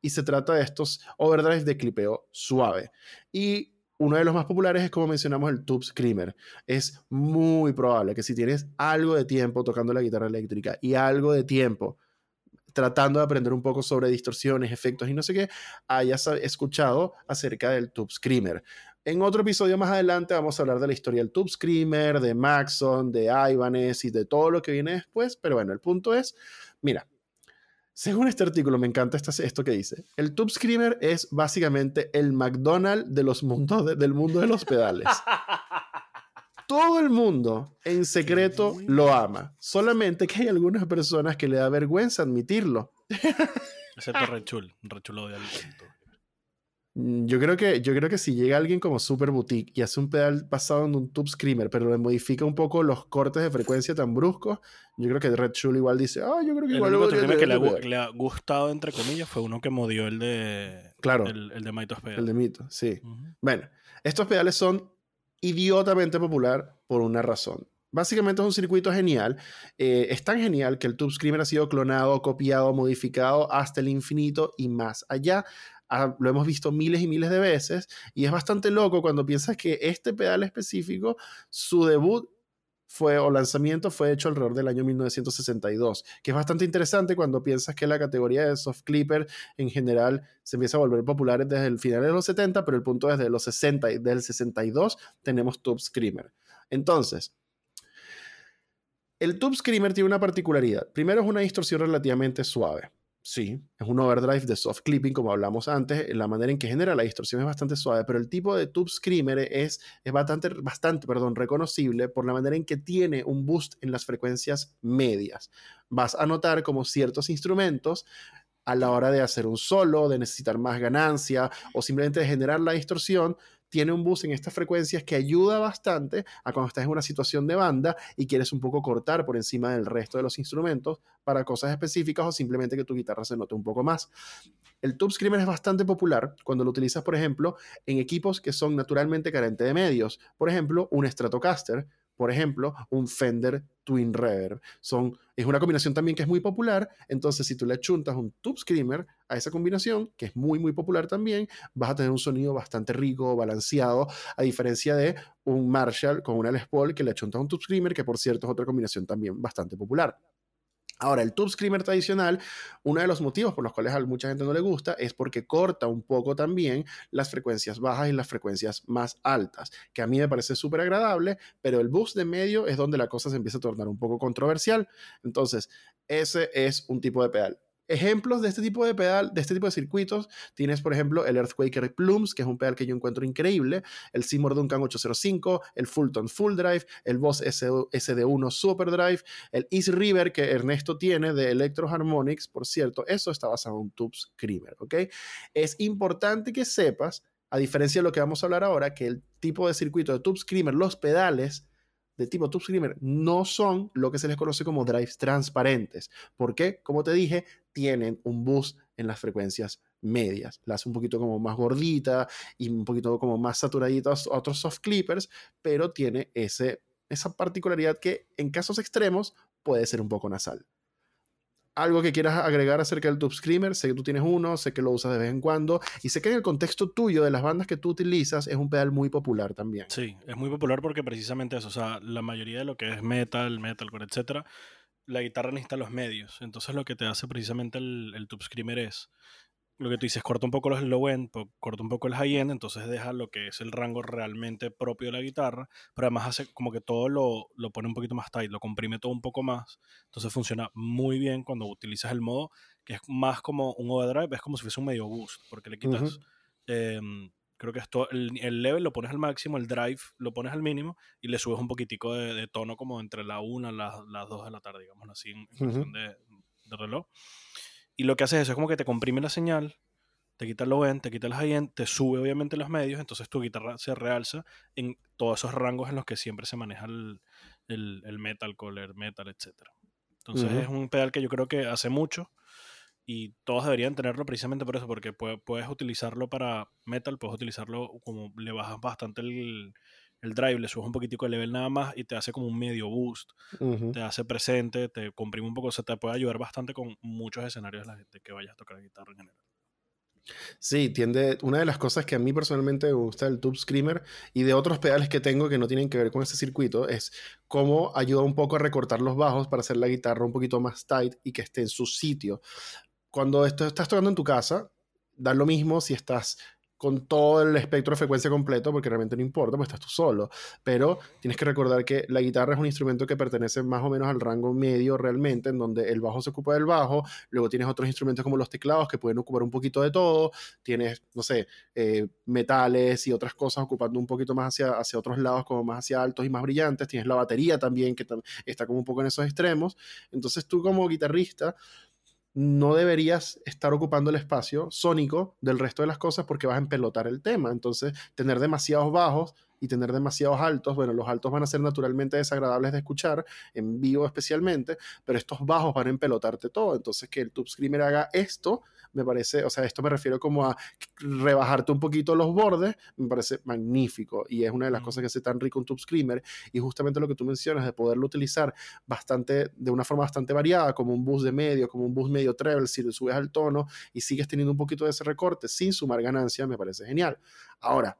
Y se trata de estos overdrives de clipeo suave. Y uno de los más populares es, como mencionamos, el Tube Screamer. Es muy probable que si tienes algo de tiempo tocando la guitarra eléctrica y algo de tiempo tratando de aprender un poco sobre distorsiones, efectos y no sé qué, hayas escuchado acerca del Tube Screamer. En otro episodio más adelante vamos a hablar de la historia del Tube Screamer, de Maxon, de Ibanez y de todo lo que viene después, pero bueno, el punto es, mira, según este artículo, me encanta esto que dice. El Tube Screamer es básicamente el McDonald's de los mundos del mundo de los pedales. todo el mundo en secreto lo ama. Solamente que hay algunas personas que le da vergüenza admitirlo. Excepto Rechul. Rechul odia yo creo que, yo creo que si llega alguien como Super Boutique y hace un pedal basado en un Tube Screamer, pero le modifica un poco los cortes de frecuencia tan bruscos, yo creo que Red Shul igual dice, ah, yo creo que igual... El único que le, ha, le, ha, gustado, entre comillas, fue uno que modió el de... Claro. El, el de Maitos El de Mito, sí. Bueno, estos pedales son idiotamente popular por una razón. Básicamente es un circuito genial. Eh, es tan genial que el Tube Screamer ha sido clonado, copiado, modificado hasta el infinito y más allá. Ah, lo hemos visto miles y miles de veces y es bastante loco cuando piensas que este pedal específico, su debut fue o lanzamiento fue hecho alrededor del año 1962, que es bastante interesante cuando piensas que la categoría de soft clipper en general se empieza a volver popular desde el final de los 70, pero el punto es desde los 60 y del 62 tenemos Tube Screamer. Entonces, el Tube Screamer tiene una particularidad. Primero es una distorsión relativamente suave. Sí, es un overdrive de soft clipping, como hablamos antes. La manera en que genera la distorsión es bastante suave, pero el tipo de tube screamer es, es bastante, bastante reconocible por la manera en que tiene un boost en las frecuencias medias. Vas a notar como ciertos instrumentos a la hora de hacer un solo, de necesitar más ganancia o simplemente de generar la distorsión, tiene un boost en estas frecuencias que ayuda bastante a cuando estás en una situación de banda y quieres un poco cortar por encima del resto de los instrumentos para cosas específicas o simplemente que tu guitarra se note un poco más. El Tube Screamer es bastante popular cuando lo utilizas, por ejemplo, en equipos que son naturalmente carentes de medios. Por ejemplo, un Stratocaster, por ejemplo, un Fender Twin Reverb. Es una combinación también que es muy popular, entonces si tú le chuntas un Tube Screamer a esa combinación, que es muy, muy popular también, vas a tener un sonido bastante rico, balanceado, a diferencia de un Marshall con una Les Paul que le chuntas un Tube Screamer, que por cierto es otra combinación también bastante popular. Ahora, el tube screamer tradicional, uno de los motivos por los cuales a mucha gente no le gusta es porque corta un poco también las frecuencias bajas y las frecuencias más altas, que a mí me parece súper agradable, pero el boost de medio es donde la cosa se empieza a tornar un poco controversial. Entonces, ese es un tipo de pedal. Ejemplos de este tipo de pedal, de este tipo de circuitos, tienes por ejemplo el Earthquaker Plumes, que es un pedal que yo encuentro increíble, el Seymour Duncan 805, el Fulton Full Drive, el Boss SD1 Super Drive, el East River que Ernesto tiene de Electro Harmonics, por cierto, eso está basado en Tube Screamer, ¿ok? Es importante que sepas, a diferencia de lo que vamos a hablar ahora, que el tipo de circuito de Tube Screamer, los pedales, de tipo Tube Screamer no son lo que se les conoce como drives transparentes. ¿Por qué? Como te dije, tienen un boost en las frecuencias medias. La hace un poquito como más gordita y un poquito como más saturadita a otros soft clippers, pero tiene ese, esa particularidad que en casos extremos puede ser un poco nasal algo que quieras agregar acerca del Tube Screamer. Sé que tú tienes uno, sé que lo usas de vez en cuando y sé que en el contexto tuyo de las bandas que tú utilizas es un pedal muy popular también. Sí, es muy popular porque precisamente eso, o sea, la mayoría de lo que es metal, metalcore, etcétera, la guitarra necesita los medios. Entonces lo que te hace precisamente el, el Tube Screamer es lo que tú dices, corta un poco los low end, corta un poco el high end, entonces deja lo que es el rango realmente propio de la guitarra, pero además hace como que todo lo, lo pone un poquito más tight, lo comprime todo un poco más, entonces funciona muy bien cuando utilizas el modo que es más como un overdrive, es como si fuese un medio boost, porque le quitas, em, creo que esto, el, el, level lo pones al máximo, el drive lo pones al mínimo y le subes un poquitico de, tono como entre la 1 y las, las 2 de la tarde, digamos así, en, función de, de reloj. Y lo que hace es eso, es como que te comprime la señal, te quita el low end, te quita el high end, te sube obviamente los medios, entonces tu guitarra se realza en todos esos rangos en los que siempre se maneja el, el, metal, color, metal, etc. Entonces es un pedal que yo creo que hace mucho y todos deberían tenerlo precisamente por eso, porque puedes utilizarlo para metal, puedes utilizarlo como le bajas bastante el, el drive, le subes un poquitico de level nada más y te hace como un medio boost, te hace presente, te comprime un poco, o sea, te puede ayudar bastante con muchos escenarios de la gente que vayas a tocar guitarra en general. Sí, tiende. Una de las cosas que a mí personalmente me gusta del Tube Screamer y de otros pedales que tengo que no tienen que ver con este circuito es cómo ayuda un poco a recortar los bajos para hacer la guitarra un poquito más tight y que esté en su sitio. Cuando estás tocando en tu casa, da lo mismo si estás con todo el espectro de frecuencia completo, porque realmente no importa, pues estás tú solo. Pero tienes que recordar que la guitarra es un instrumento que pertenece más o menos al rango medio realmente, en donde el bajo se ocupa del bajo, luego tienes otros instrumentos como los teclados que pueden ocupar un poquito de todo, tienes, no sé, eh, metales y otras cosas ocupando un poquito más hacia, hacia otros lados, como más hacia altos y más brillantes, tienes la batería también, que está como un poco en esos extremos. Entonces tú como guitarrista no deberías estar ocupando el espacio sónico del resto de las cosas porque vas a empelotar el tema. Entonces, tener demasiados bajos y tener demasiados altos, bueno, los altos van a ser naturalmente desagradables de escuchar, en vivo especialmente, pero estos bajos van a empelotarte todo. Entonces, que el Tube Screamer haga esto, me parece, o sea, esto me refiero como a rebajarte un poquito los bordes, me parece magnífico y es una de las cosas que hace tan rico un Tube Screamer y justamente lo que tú mencionas de poderlo utilizar bastante, de una forma bastante variada, como un bus de medio, como un bus medio treble, si le subes al tono y sigues teniendo un poquito de ese recorte sin sumar ganancia, me parece genial. Ahora,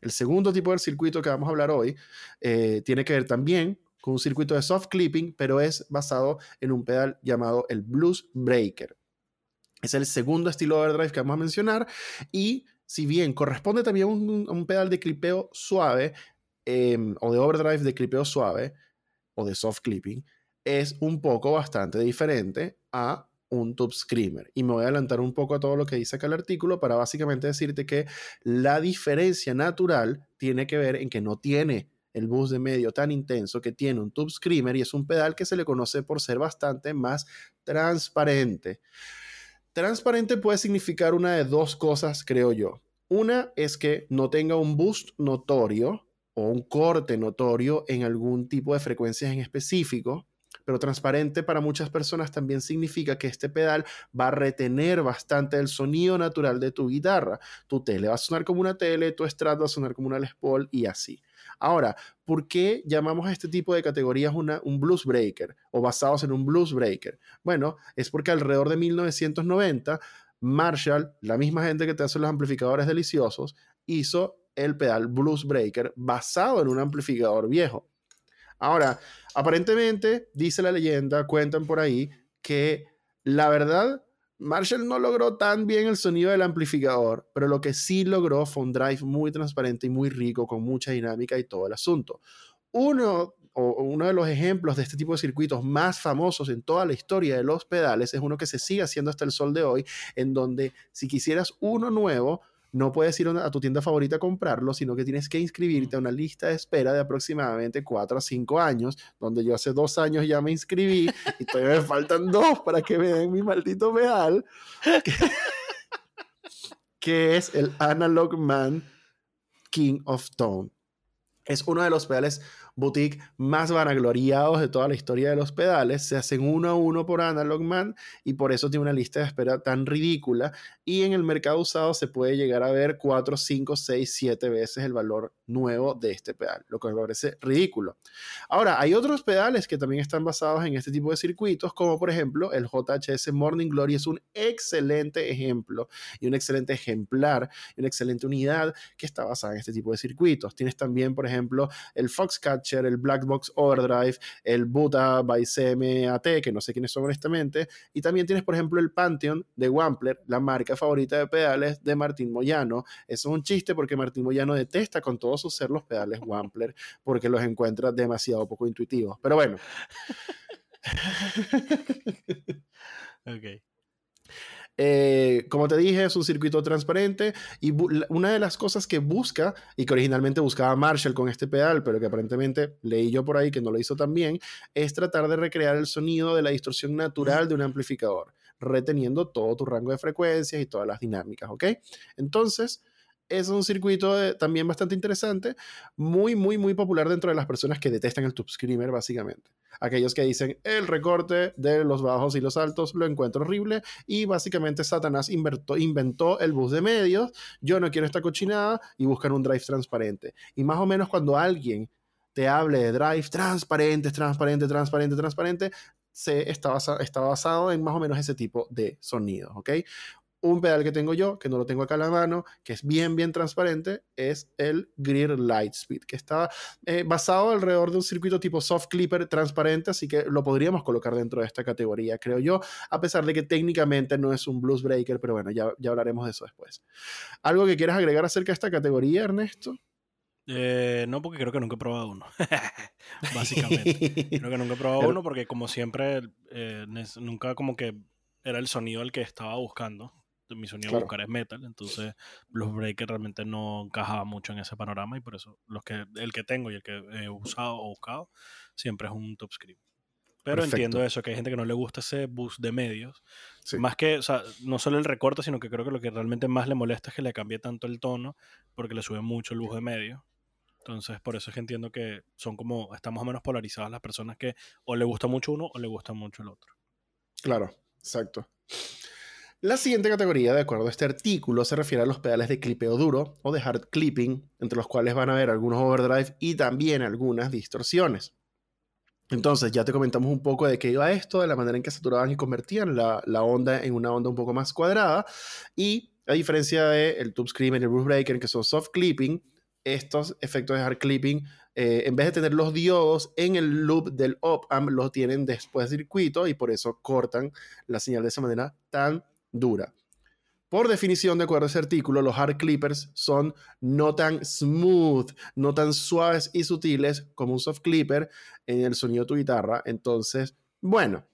el segundo tipo de circuito que vamos a hablar hoy eh, tiene que ver también con un circuito de soft clipping, pero es basado en un pedal llamado el Blues Breaker. Es el segundo estilo de overdrive que vamos a mencionar y si bien corresponde también a un, pedal de clipeo suave em, o de overdrive de clipeo suave o de soft clipping, es un poco bastante diferente a un tube screamer. Y me voy a adelantar un poco a todo lo que dice acá el artículo para básicamente decirte que la diferencia natural tiene que ver en que no tiene el bus de medio tan intenso que tiene un tube screamer y es un pedal que se le conoce por ser bastante más transparente. Transparente puede significar una de dos cosas, creo yo. Una es que no tenga un boost notorio o un corte notorio en algún tipo de frecuencias en específico pero transparente para muchas personas también significa que este pedal va a retener bastante el sonido natural de tu guitarra. Tu tele va a sonar como una tele, tu Strat va a sonar como una Les Paul y así. Ahora, ¿por qué llamamos a este tipo de categorías una, un blues breaker o basados en un blues breaker? Bueno, es porque alrededor de 1990, Marshall, la misma gente que te hace los amplificadores deliciosos, hizo el pedal blues breaker basado en un amplificador viejo. Ahora, aparentemente, dice la leyenda, cuentan por ahí, que la verdad, Marshall no logró tan bien el sonido del amplificador, pero lo que sí logró fue un drive muy transparente y muy rico, con mucha dinámica y todo el asunto. Uno o uno de los ejemplos de este tipo de circuitos más famosos en toda la historia de los pedales es uno que se sigue haciendo hasta el sol de hoy, en donde si quisieras uno nuevo, no puedes ir a tu tienda favorita a comprarlo, sino que tienes que inscribirte a una lista de espera de aproximadamente 4 a 5 años, donde yo hace dos años ya me inscribí y todavía me faltan dos para que me den mi maldito pedal, que, es el Analog Man King of Tone. Es uno de los pedales boutique más vanagloriados de toda la historia de los pedales. Se hacen uno a uno por Analog Man y por eso tiene una lista de espera tan ridícula. Y en el mercado usado se puede llegar a ver 4, 5, 6, 7 veces el valor nuevo de este pedal, lo que me parece ridículo. Ahora, hay otros pedales que también están basados en este tipo de circuitos, como por ejemplo el JHS Morning Glory es un excelente ejemplo y un excelente ejemplar y una excelente unidad que está basada en este tipo de circuitos. Tienes también, por ejemplo, el Foxcat el Black Box Overdrive, el Buta by CMAT, que no sé quiénes son honestamente, y también tienes, por ejemplo, el Pantheon de Wampler, la marca favorita de pedales de Martín Moyano. Eso es un chiste porque Martín Moyano detesta con todo su ser los pedales Wampler porque los encuentra demasiado poco intuitivos. Pero bueno. ok. Eh, como te dije, es un circuito transparente y una de las cosas que busca, y que originalmente buscaba Marshall con este pedal, pero que aparentemente leí yo por ahí que no lo hizo tan bien, es tratar de recrear el sonido de la distorsión natural de un amplificador, reteniendo todo tu rango de frecuencias y todas las dinámicas, ¿ok? Entonces, es un circuito también bastante interesante, muy, muy, muy popular dentro de las personas que detestan el tube screamer, básicamente. Aquellos que dicen el recorte de los bajos y los altos lo encuentro horrible y básicamente Satanás inventó, el bus de medios, yo no quiero esta cochinada y buscan un drive transparente. Y más o menos cuando alguien te hable de drive transparente, transparente, transparente, transparente, se está, está basado en más o menos ese tipo de sonidos, ¿ok? Un pedal que tengo yo, que no lo tengo acá a la mano, que es bien, bien transparente, es el Greer Lightspeed, que está eh, basado alrededor de un circuito tipo soft clipper transparente, así que lo podríamos colocar dentro de esta categoría, creo yo, a pesar de que técnicamente no es un blues breaker, pero bueno, ya, ya hablaremos de eso después. ¿Algo que quieras agregar acerca de esta categoría, Ernesto? Eh, no, porque creo que nunca he probado uno. Básicamente. creo que nunca he probado uno porque como siempre, eh, nunca como que era el sonido el que estaba buscando mi sonido claro. buscar es metal, entonces Blues Breaker realmente no encajaba mucho en ese panorama y por eso los que, el que tengo y el que he usado o buscado siempre es un top script. Pero Perfecto. entiendo eso, que hay gente que no le gusta ese boost de medios. Sí. Más que, o sea, no solo el recorte, sino que creo que lo que realmente más le molesta es que le cambie tanto el tono, porque le sube mucho el boost de medios. Entonces, por eso es que entiendo que son como, están más o menos polarizadas las personas que o le gusta mucho uno o le gusta mucho el otro. Claro, exacto. La siguiente categoría, de acuerdo a este artículo, se refiere a los pedales de clipeo duro o de hard clipping, entre los cuales van a haber algunos overdrive y también algunas distorsiones. Entonces, ya te comentamos un poco de qué iba esto, de la manera en que saturaban y convertían la, onda en una onda un poco más cuadrada. Y a diferencia del Tube Screamer y el Bruce Breaker, que son soft clipping, estos efectos de hard clipping, eh, en vez de tener los diodos en el loop del op-amp, los tienen después del circuito y por eso cortan la señal de esa manera tan dura. Por definición, de acuerdo a ese artículo, los hard clippers son no tan smooth, no tan suaves y sutiles como un soft clipper en el sonido de tu guitarra. Entonces, bueno,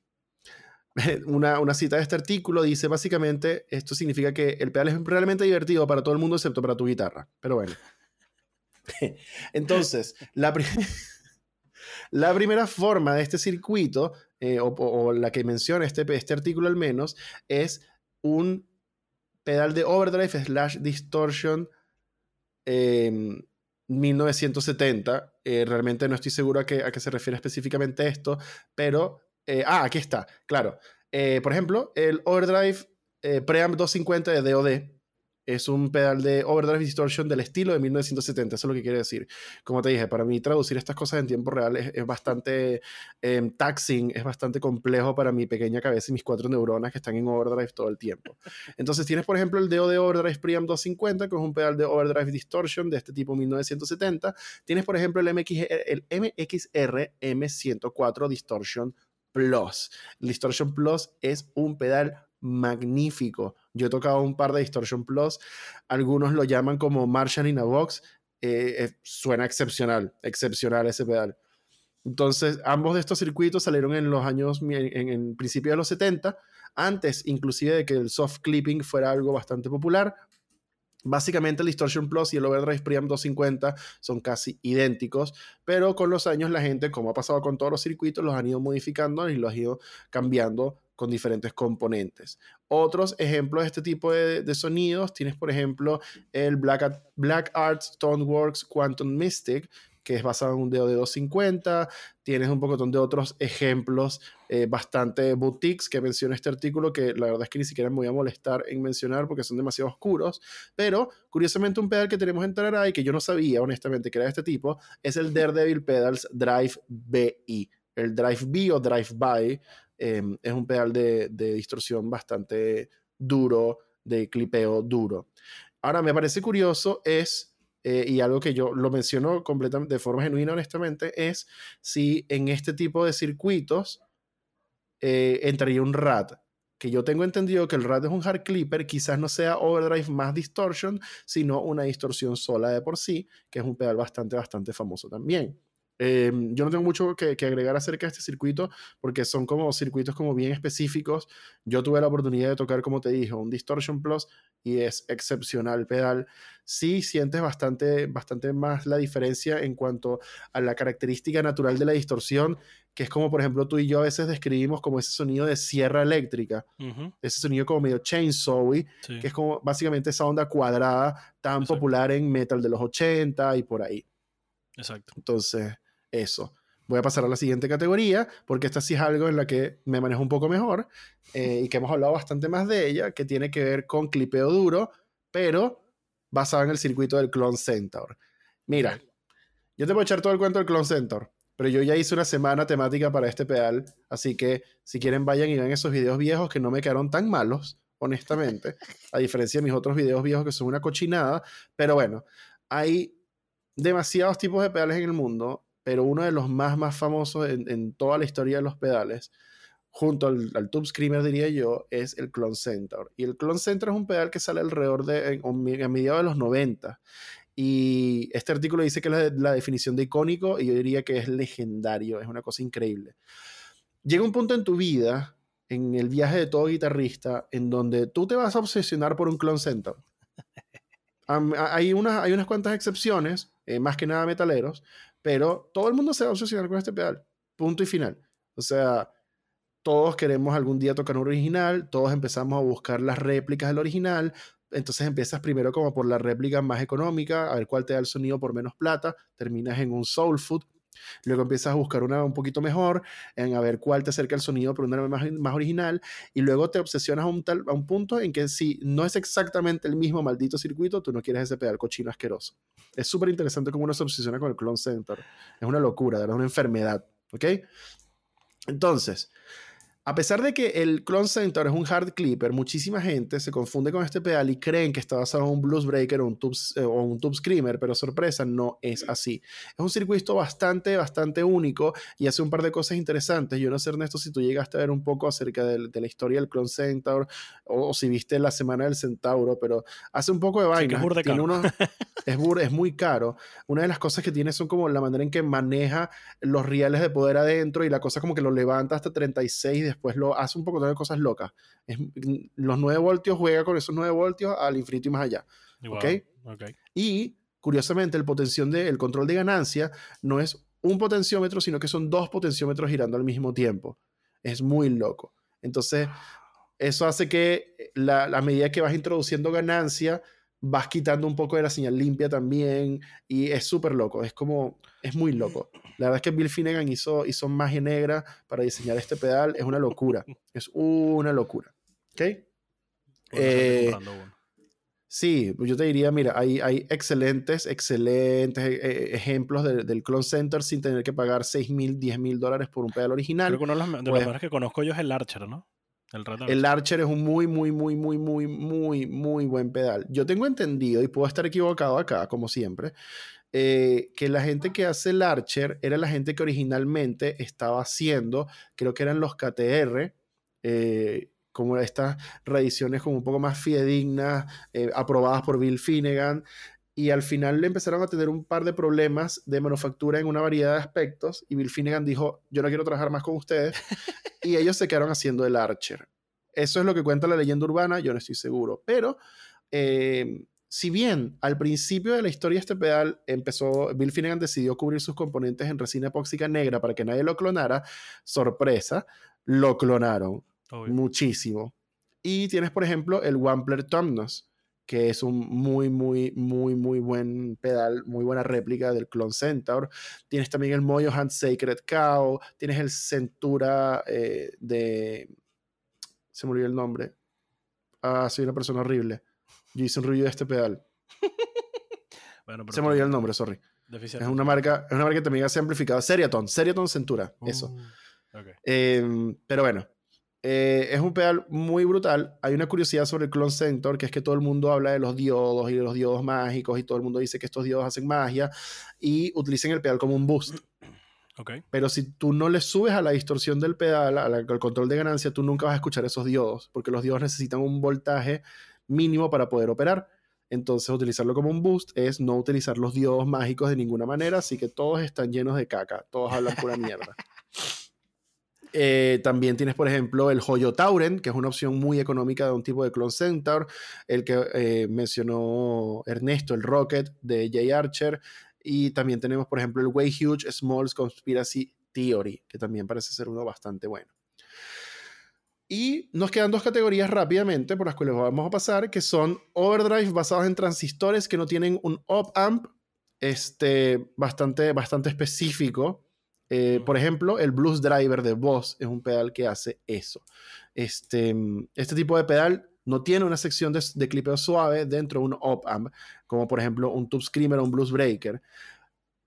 una, una, cita de este artículo dice básicamente, esto significa que el pedal es realmente divertido para todo el mundo excepto para tu guitarra. Pero bueno. Entonces, la, la, primera forma de este circuito, eh, o, o, la que menciona este, este artículo al menos, es un pedal de overdrive slash distortion eh, 1970. Eh, realmente no estoy seguro a qué, a qué se refiere específicamente esto, pero... Eh, ah, aquí está, claro. Eh, por ejemplo, el overdrive preamp 250 de DOD es un pedal de overdrive distortion del estilo de 1970, eso es lo que quiere decir. Como te dije, para mí traducir estas cosas en tiempo real es, bastante eh, taxing, es bastante complejo para mi pequeña cabeza y mis cuatro neuronas que están en overdrive todo el tiempo. Entonces tienes, por ejemplo, el DO Overdrive Preamp 250, que es un pedal de overdrive distortion de este tipo 1970. Tienes, por ejemplo, el, MX, el MXR M104 Distortion Plus. El Distortion Plus es un pedal magnífico. Yo he tocado un par de Distortion Plus, algunos lo llaman como Marshall in a Box, eh, eh, suena excepcional, excepcional ese pedal. Entonces, ambos de estos circuitos salieron en los años, en, en, principio de los 70, antes inclusive de que el soft clipping fuera algo bastante popular. Básicamente el Distortion Plus y el Overdrive Preamp 250 son casi idénticos, pero con los años la gente, como ha pasado con todos los circuitos, los han ido modificando y los han ido cambiando con diferentes componentes. Otros ejemplos de este tipo de, sonidos, tienes por ejemplo el Black, Black Arts Stoneworks Quantum Mystic, que es basado en un dedo de 250. Tienes un poco de otros ejemplos eh, bastante boutiques que menciona este artículo, que la verdad es que ni siquiera me voy a molestar en mencionar porque son demasiado oscuros. Pero curiosamente, un pedal que tenemos en Tararay, que yo no sabía honestamente que era de este tipo, es el Daredevil Pedals Drive BI. El Drive B o Drive By eh, es un pedal de, de distorsión bastante duro, de clipeo duro. Ahora, me parece curioso es eh, y algo que yo lo menciono completamente de forma genuina, honestamente, es si en este tipo de circuitos eh, entraría un RAT. Que yo tengo entendido que el RAT es un hard clipper, quizás no sea overdrive más distortion, sino una distorsión sola de por sí, que es un pedal bastante, bastante famoso también. Eh, yo no tengo mucho que, que, agregar acerca de este circuito porque son como circuitos como bien específicos. Yo tuve la oportunidad de tocar, como te dije, un Distortion Plus y es excepcional pedal. Sí sientes bastante, bastante más la diferencia en cuanto a la característica natural de la distorsión, que es como, por ejemplo, tú y yo a veces describimos como ese sonido de sierra eléctrica, uh -huh. ese sonido como medio chainsawy, sí. que es como básicamente esa onda cuadrada tan Exacto. popular en metal de los 80 y por ahí. Exacto. Entonces, eso. Voy a pasar a la siguiente categoría, porque esta sí es algo en la que me manejo un poco mejor eh, y que hemos hablado bastante más de ella, que tiene que ver con clipeo duro, pero basado en el circuito del Clone Centaur. Mira, yo te voy a echar todo el cuento del Clone Centaur, pero yo ya hice una semana temática para este pedal, así que si quieren vayan y vean esos videos viejos que no me quedaron tan malos, honestamente, a diferencia de mis otros videos viejos que son una cochinada, pero bueno, hay demasiados tipos de pedales en el mundo, pero uno de los más, más famosos en, toda la historia de los pedales, junto al, al, Tube Screamer, diría yo, es el Clone Centaur. Y el Clone Centaur es un pedal que sale alrededor de, a mediados de los 90. Y este artículo dice que es la, definición de icónico y yo diría que es legendario, es una cosa increíble. Llega un punto en tu vida, en el viaje de todo guitarrista, en donde tú te vas a obsesionar por un Clone Centaur. Hay, unas, hay unas cuantas excepciones, eh, más que nada metaleros, pero todo el mundo se va a obsesionar con este pedal. Punto y final. O sea, todos queremos algún día tocar un original, todos empezamos a buscar las réplicas del original, entonces empiezas primero como por la réplica más económica, a ver cuál te da el sonido por menos plata, terminas en un soul food, luego empiezas a buscar una un poquito mejor, en a ver cuál te acerca el sonido por una más, más original, y luego te obsesionas a un, tal, a un punto en que si no es exactamente el mismo maldito circuito, tú no quieres ese pedal cochino asqueroso. Es súper interesante cómo uno se obsesiona con el clone center. Es una locura, es una enfermedad, ¿ok? Entonces, a pesar de que el Clone Center es un hard clipper, muchísima gente se confunde con este pedal y creen que está basado en un blues breaker o un tube, eh, o un tube screamer, pero sorpresa, no es así. Es un circuito bastante, bastante único y hace un par de cosas interesantes. Yo no sé, Ernesto, si tú llegaste a ver un poco acerca de, la historia del Clone Center o, si viste la semana del Centauro, pero hace un poco de vaina. es, es, muy caro. Una de las cosas que tiene son como la manera en que maneja los riales de poder adentro y la cosa como que lo levanta hasta 36 después lo hace un poco de cosas locas. los 9 voltios juega con esos 9 voltios al infinito y más allá. Y curiosamente, el de, el control de ganancia no es un potenciómetro, sino que son dos potenciómetros girando al mismo tiempo. Es muy loco. Entonces, eso hace que la, a medida que vas introduciendo ganancia, vas quitando un poco de la señal limpia también. Y es súper loco. Es como, es muy loco. La verdad es que Bill Finnegan hizo, hizo magia negra para diseñar este pedal. Es una locura. Es una locura. ¿Ok? Eh, sí, pues yo te diría, mira, hay, hay excelentes, excelentes eh, eh, ejemplos del Clone Center sin tener que pagar 6 mil, 10 mil dólares por un pedal original. Creo que uno de los, pues mejores que conozco yo es el Archer, ¿no? El, el, Archer es un muy, muy, muy, muy, muy, muy, muy buen pedal. Yo tengo entendido, y puedo estar equivocado acá, como siempre, eh, que la gente que hace el Archer era la gente que originalmente estaba haciendo, creo que eran los KTR, eh, como estas reediciones como un poco más fidedignas, eh, aprobadas por Bill Finnegan, y al final le empezaron a tener un par de problemas de manufactura en una variedad de aspectos, y Bill Finnegan dijo, yo no quiero trabajar más con ustedes, y ellos se quedaron haciendo el Archer. Eso es lo que cuenta la leyenda urbana, yo no estoy seguro, pero si bien al principio de la historia este pedal empezó, Bill Finnegan decidió cubrir sus componentes en resina epóxica negra para que nadie lo clonara, sorpresa, lo clonaron muchísimo. Y tienes, por ejemplo, el Wampler Tomnos, que es un muy, muy, muy, muy buen pedal, muy buena réplica del Clone Centaur. Tienes también el Moyo Hand Sacred Cow, tienes el Centura eh, de... Se me olvidó el nombre. Ah, soy una persona horrible. Yo hice un review de este pedal. Se me olvidó el nombre, sorry. Es una marca, es una marca que también hace amplificado. Seriaton, Seriaton Centura, eso. Uh, em, pero bueno, eh, es un pedal muy brutal. Hay una curiosidad sobre el Clone Centaur, que es que todo el mundo habla de los diodos y de los diodos mágicos, y todo el mundo dice que estos diodos hacen magia y utilizan el pedal como un boost. Okay. Pero si tú no le subes a la distorsión del pedal, al control de ganancia, tú nunca vas a escuchar esos diodos, porque los diodos necesitan un voltaje mínimo para poder operar. Entonces, utilizarlo como un boost es no utilizar los diodos mágicos de ninguna manera, así que todos están llenos de caca, todos hablan pura mierda. Eh, también tienes, por ejemplo, el Hoyo Tauren, que es una opción muy económica de un tipo de Clone Centaur, el que eh, mencionó Ernesto, el Rocket de Jay Archer, y también tenemos, por ejemplo, el Way Huge Smalls Conspiracy Theory, que también parece ser uno bastante bueno. Y nos quedan dos categorías rápidamente por las cuales vamos a pasar, que son overdrive basados en transistores que no tienen un op-amp este, bastante, bastante específico. Eh, por ejemplo, el Blues Driver de Boss es un pedal que hace eso. Este, este tipo de pedal no tiene una sección de, de clipeo suave dentro de un op-amp, como por ejemplo un Tube Screamer o un Blues Breaker,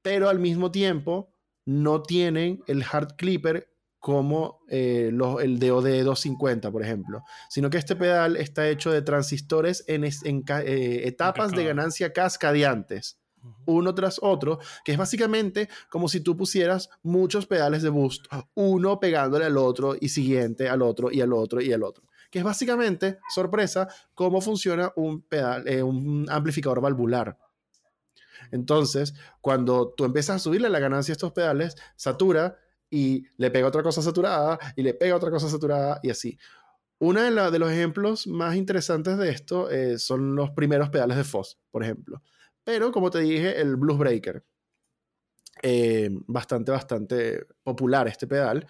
pero al mismo tiempo no tienen el hard clipper como eh, el DOD 250, por ejemplo, sino que este pedal está hecho de transistores en, eh, etapas de ganancia cascadiantes, uno tras otro, que es básicamente como si tú pusieras muchos pedales de boost, uno pegándole al otro y siguiente al otro y al otro y al otro. Que es básicamente, sorpresa, cómo funciona un, pedal, eh, un amplificador valvular. Entonces, cuando tú empiezas a subirle la ganancia a estos pedales, satura y le pega otra cosa saturada y le pega otra cosa saturada y así. Uno de, los ejemplos más interesantes de esto eh, son los primeros pedales de Foss, por ejemplo. Pero, como te dije, el Blues Breaker. Eh, bastante, bastante popular este pedal.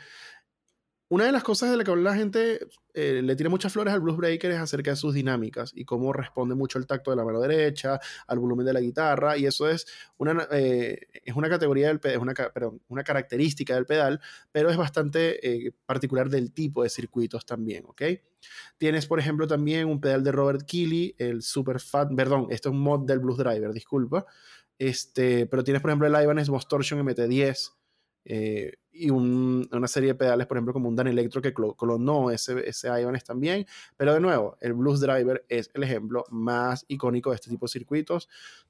Una de las cosas de la que la gente eh, le tira muchas flores al blues breaker es acerca de sus dinámicas y cómo responde mucho el tacto de la mano derecha, al volumen de la guitarra, y eso es una, eh, es una categoría del es una, perdón, una característica del pedal, pero es bastante eh, particular del tipo de circuitos también, ¿ok? Tienes, por ejemplo, también un pedal de Robert Keeley, el Super Fat, perdón, esto es un mod del Blues Driver, disculpa, este, pero tienes, por ejemplo, el Ibanez Distortion MT10, eh, y una serie de pedales, por ejemplo, como un Dan Electro que clonó ese, ese Ibanez también. Pero de nuevo, el Blues Driver es el ejemplo más icónico de este tipo de circuitos.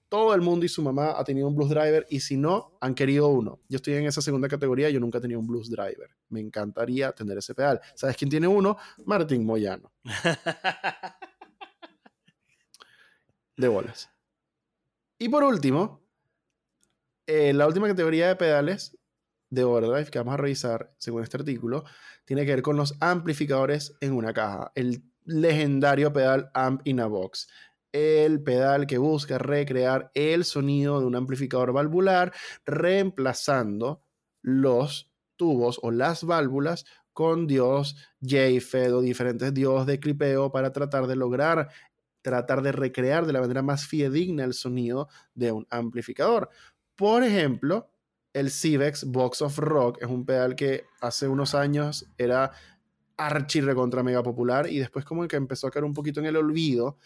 Todo el mundo y su mamá ha tenido un Blues Driver y si no, han querido uno. Yo estoy en esa segunda categoría, yo nunca he tenido un Blues Driver. Me encantaría tener ese pedal. ¿Sabes quién tiene uno? Martín Moyano. de bolas. Y por último, eh, la última categoría de pedales de Overdrive que vamos a revisar, según este artículo, tiene que ver con los amplificadores en una caja. El legendario pedal Amp in a Box. El pedal que busca recrear el sonido de un amplificador valvular, reemplazando los tubos o las válvulas con dios JFED o diferentes dios de clipeo para tratar de lograr, tratar de recrear de la manera más fidedigna el sonido de un amplificador. Por ejemplo, el Civex Box of Rock es un pedal que hace unos años era archi contra mega popular y después como que empezó a caer un poquito en el olvido.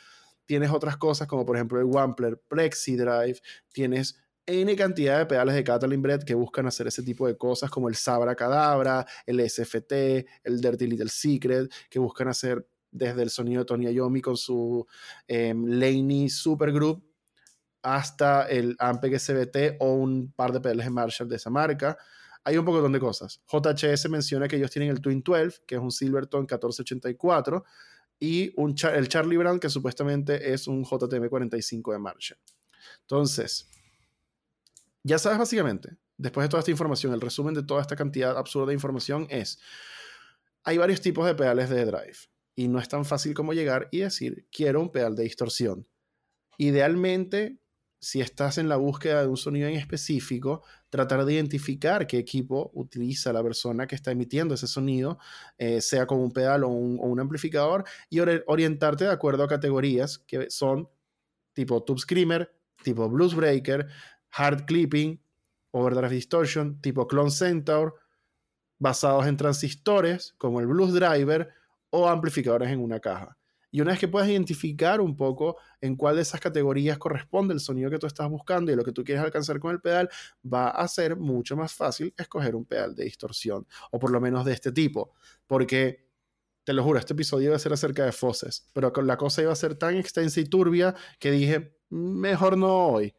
Tienes otras cosas como por ejemplo el Wampler Plexi Drive, tienes N cantidad de pedales de Catalin Bread que buscan hacer ese tipo de cosas como el Sabra Cadabra, el SFT, el Dirty Little Secret, que buscan hacer desde el sonido de Tony Iommi con su eh, Laney Supergroup hasta el Ampeg SBT o un par de pedales de Marshall de esa marca. Hay un poco de cosas. JHS menciona que ellos tienen el Twin 12, que es un Silverton 1484, y un el Charlie Brown, que supuestamente es un JTM 45 de Marshall. Entonces, ya sabes básicamente, después de toda esta información, el resumen de toda esta cantidad absurda de información es, hay varios tipos de pedales de drive y no es tan fácil como llegar y decir, quiero un pedal de distorsión. Idealmente, si estás en la búsqueda de un sonido en específico, tratar de identificar qué equipo utiliza la persona que está emitiendo ese sonido, eh, sea como un pedal o un, amplificador, y orientarte de acuerdo a categorías que son tipo Tube Screamer, tipo Blues Breaker, Hard Clipping, Overdrive Distortion, tipo Clone Centaur, basados en transistores como el Blues Driver o amplificadores en una caja. Y una vez que puedas identificar un poco en cuál de esas categorías corresponde el sonido que tú estás buscando y lo que tú quieres alcanzar con el pedal, va a ser mucho más fácil escoger un pedal de distorsión, o por lo menos de este tipo. Porque, te lo juro, este episodio iba a ser acerca de foses, pero la cosa iba a ser tan extensa y turbia que dije, mejor no hoy.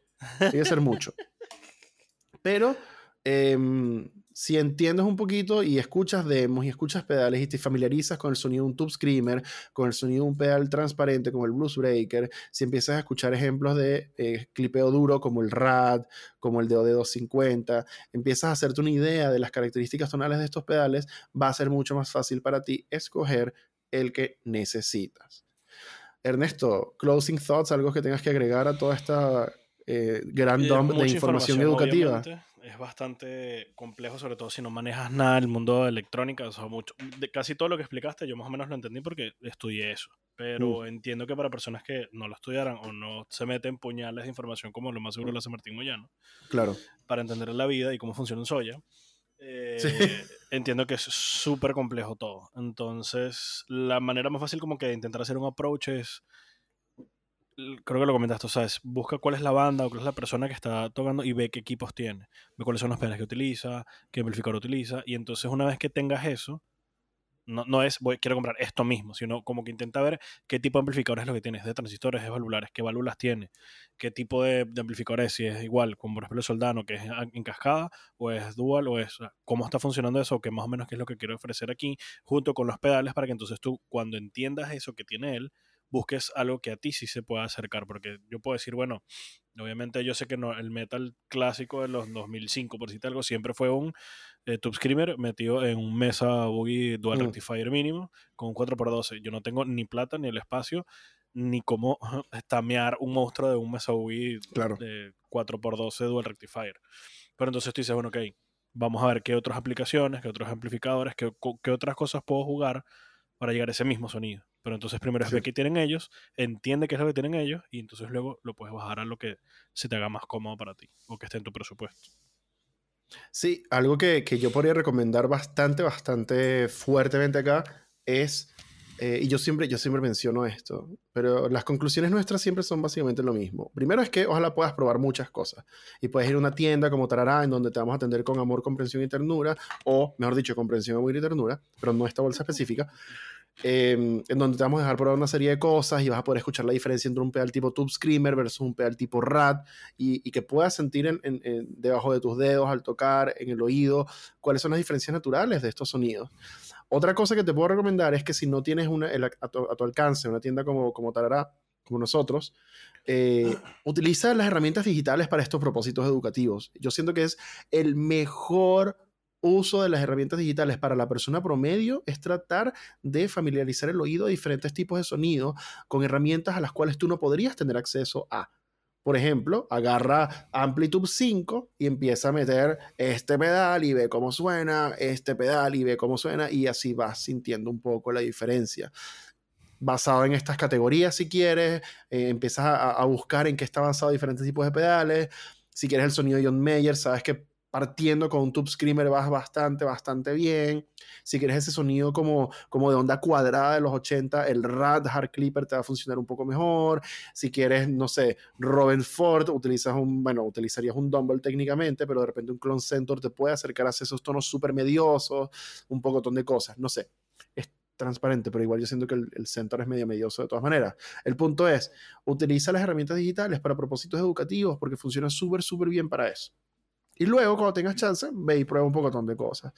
Iba a ser mucho. Pero... Em, si entiendes un poquito y escuchas demos y escuchas pedales y te familiarizas con el sonido de un tube screamer, con el sonido de un pedal transparente como el blues breaker, si empiezas a escuchar ejemplos de eh, clipeo duro como el RAD, como el DOD 250, empiezas a hacerte una idea de las características tonales de estos pedales, va a ser mucho más fácil para ti escoger el que necesitas. Ernesto, closing thoughts, algo que tengas que agregar a toda esta eh, gran dump de información, educativa es bastante complejo, sobre todo si no manejas nada del mundo de electrónica. O sea, mucho, de casi todo lo que explicaste, yo más o menos lo entendí porque estudié eso. Pero mm. entiendo que para personas que no lo estudiaran o no se meten puñales de información como lo más seguro lo hace Martín Moyano, claro. para entender la vida y cómo funciona un Soya, eh, entiendo que es súper complejo todo. Entonces, la manera más fácil como que de intentar hacer un approach es creo que lo comentaste, o sea, busca cuál es la banda o cuál es la persona que está tocando y ve qué equipos tiene, ve cuáles son los pedales que utiliza, qué amplificador utiliza, y entonces una vez que tengas eso, no, no es voy, quiero comprar esto mismo, sino como que intenta ver qué tipo de amplificador es lo que tienes, de transistores, de valvulares, qué válvulas tiene, qué tipo de, de amplificador es, si es igual, como por ejemplo el Soldano, que es en cascada, o es dual, o es cómo está funcionando eso, que más o menos qué es lo que quiero ofrecer aquí, junto con los pedales, para que entonces tú, cuando entiendas eso que tiene él, busques algo que a ti sí se pueda acercar, porque yo puedo decir, bueno, obviamente yo sé que no, el metal clásico de los 2005, por decirte algo, siempre fue un eh, Tube Screamer metido en un Mesa Boogie Dual mm. Rectifier mínimo con un 4x12. Yo no tengo ni plata ni el espacio ni cómo tamear un monstruo de un Mesa Boogie claro. de 4x12 Dual Rectifier. Pero entonces tú dices, bueno, ok, vamos a ver qué otras aplicaciones, qué otros amplificadores, qué, qué otras cosas puedo jugar para llegar a ese mismo sonido. Pero entonces primero es ver qué tienen ellos, entiende qué es lo que tienen ellos y entonces luego lo puedes bajar a lo que se te haga más cómodo para ti o que esté en tu presupuesto. Sí, algo que, que yo podría recomendar bastante, bastante fuertemente acá es eh, y yo siempre, yo siempre menciono esto, pero las conclusiones nuestras siempre son básicamente lo mismo. Primero es que ojalá puedas probar muchas cosas y puedes ir a una tienda como Tarará, en donde te vamos a atender con amor, comprensión y ternura, o mejor dicho, comprensión, amor y ternura, pero no esta bolsa específica, em, en donde te vamos a dejar probar una serie de cosas y vas a poder escuchar la diferencia entre un pedal tipo Tube Screamer versus un pedal tipo RAD y, y que puedas sentir en, en, debajo de tus dedos al tocar, en el oído, cuáles son las diferencias naturales de estos sonidos. Otra cosa que te puedo recomendar es que si no tienes una, a, tu, alcance una tienda como, como Tarará, como nosotros, eh, utiliza las herramientas digitales para estos propósitos educativos. Yo siento que es el mejor uso de las herramientas digitales para la persona promedio es tratar de familiarizar el oído a diferentes tipos de sonido con herramientas a las cuales tú no podrías tener acceso a. Por ejemplo, agarra Amplitude 5 y empieza a meter este pedal y ve cómo suena, este pedal y ve cómo suena y así vas sintiendo un poco la diferencia. Basado en estas categorías, si quieres, eh, empiezas a, buscar en qué está basado diferentes tipos de pedales. Si quieres el sonido de John Mayer, sabes que partiendo con un Tube Screamer vas bastante, bastante bien. Si quieres ese sonido como, como de onda cuadrada de los 80, el Rad Hard Clipper te va a funcionar un poco mejor. Si quieres, no sé, Robin Ford, utilizas un, bueno, utilizarías un Dumble técnicamente, pero de repente un Clone Center te puede acercar a esos tonos súper mediosos, un poco de cosas, no sé. Es transparente, pero igual yo siento que el, el Center es medio medioso de todas maneras. El punto es, utiliza las herramientas digitales para propósitos educativos porque funcionan súper, súper bien para eso. Y luego, cuando tengas chance, ve y prueba un poco de cosas.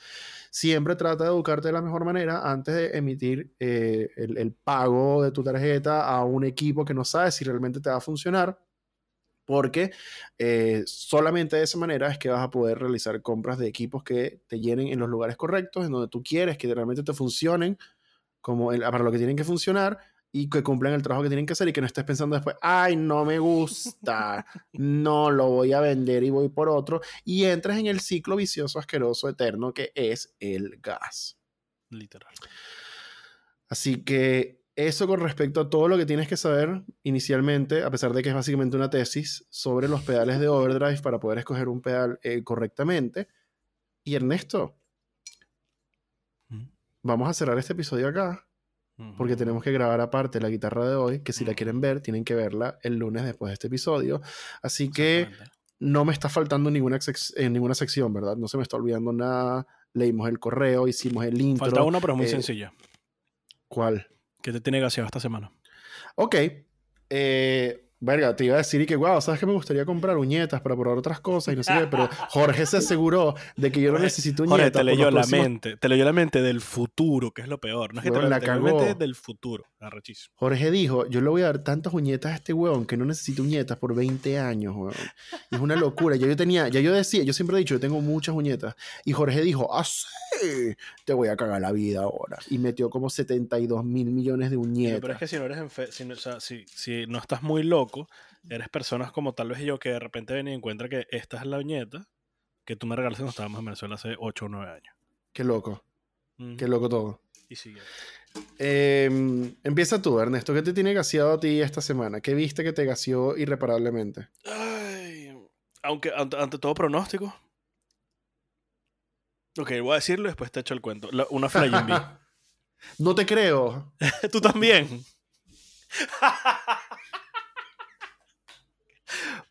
Siempre trata de educarte de la mejor manera antes de emitir eh, el, pago de tu tarjeta a un equipo que no sabes si realmente te va a funcionar. Porque eh, solamente de esa manera es que vas a poder realizar compras de equipos que te llenen en los lugares correctos, en donde tú quieres que realmente te funcionen como para lo que tienen que funcionar y que cumplan el trabajo que tienen que hacer y que no estés pensando después, ay, no me gusta, no lo voy a vender y voy por otro, y entras en el ciclo vicioso asqueroso eterno que es el gas. Literal. Así que eso con respecto a todo lo que tienes que saber inicialmente, a pesar de que es básicamente una tesis sobre los pedales de overdrive para poder escoger un pedal eh, correctamente. Y Ernesto, ¿Mm? vamos a cerrar este episodio acá porque tenemos que grabar aparte la guitarra de hoy, que si la quieren ver, tienen que verla el lunes después de este episodio. Así que no me está faltando ninguna, en ninguna sección, ¿verdad? No se me está olvidando nada. Leímos el correo, hicimos el intro. Falta una, pero es muy eh, sencilla. ¿Cuál? ¿Qué te tiene gaseado esta semana? Ok. Eh, verga, te iba a decir y que, wow, ¿sabes que me gustaría comprar uñetas para probar otras cosas y no sé qué? Pero Jorge se aseguró de que yo no necesito uñetas. Jorge te leyó la mente, te leyó la mente del futuro, que es lo peor. No es que te, la te cagó. la mente del futuro. Arrechísimo. Jorge dijo, yo le voy a dar tantas uñetas a este weón que no necesito uñetas por 20 años, weón. es una locura. Ya yo tenía, ya yo decía, yo siempre he dicho, yo tengo muchas uñetas. Y Jorge dijo, ah, sí, te voy a cagar la vida ahora. Y metió como 72 mil millones de uñetas. pero es que si no eres si, o sea, si, si no estás muy loco, eres personas como tal vez yo que de repente ven y encuentra que esta es la uñeta que tú me regalaste cuando estábamos en Venezuela hace 8 o 9 años. Qué loco. Qué loco todo. Y sigue. Eh, empieza tú, Ernesto. ¿Qué te tiene gaseado a ti esta semana? ¿Qué viste que te gaseó irreparablemente? Ay, aunque ante, ante, todo pronóstico. Ok, voy a decirlo y después te echo el cuento. La, una Flying Bee. no te creo. tú también.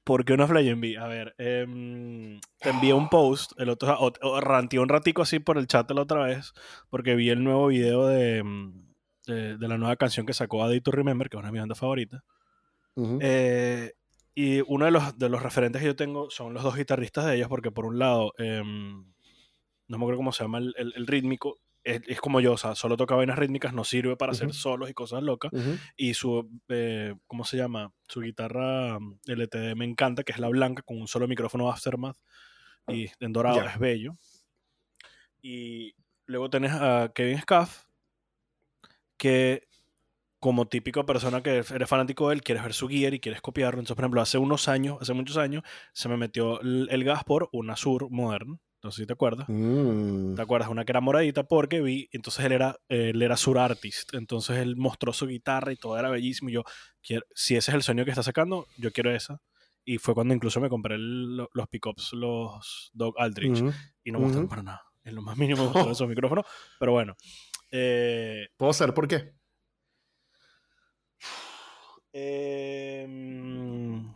¿Por qué una Flying Bee? A ver, eh, te envié un post, el otro, o, un ratico así por el chat la otra vez, porque vi el nuevo video de, de, de la nueva canción que sacó Adi to Remember, que es una de mis bandas favoritas. Uh -huh. eh, y uno de los, de los referentes que yo tengo son los dos guitarristas de ellos, porque por un lado, eh, no me acuerdo cómo se llama el, el, el rítmico, es, es, como yo, o sea, solo toca vainas rítmicas, no sirve para uh -huh. hacer solos y cosas locas. Uh -huh. Y su, eh, ¿cómo se llama? Su guitarra LTD me encanta, que es la blanca con un solo micrófono Aftermath y en dorado, yeah. es bello. Y luego tenés a Kevin Scaff, que como típico persona que eres fanático de él, quieres ver su gear y quieres copiarlo. Entonces, por ejemplo, hace unos años, hace muchos años, se me metió el, el gas por una Sur Modern No sé si te acuerdas. Mm. ¿Te acuerdas? Una que era moradita porque vi, entonces él era, él era sur artist, entonces él mostró su guitarra y todo era bellísimo. Y yo, quiero, si ese es el sonido que está sacando, yo quiero esa. Y fue cuando incluso me compré el- lo- los pickups, los Dog Aldrich, y no me gustaron para nada. En lo más mínimo me gustaron esos micrófonos, pero bueno. Eh, ¿Puedo saber por qué? Em,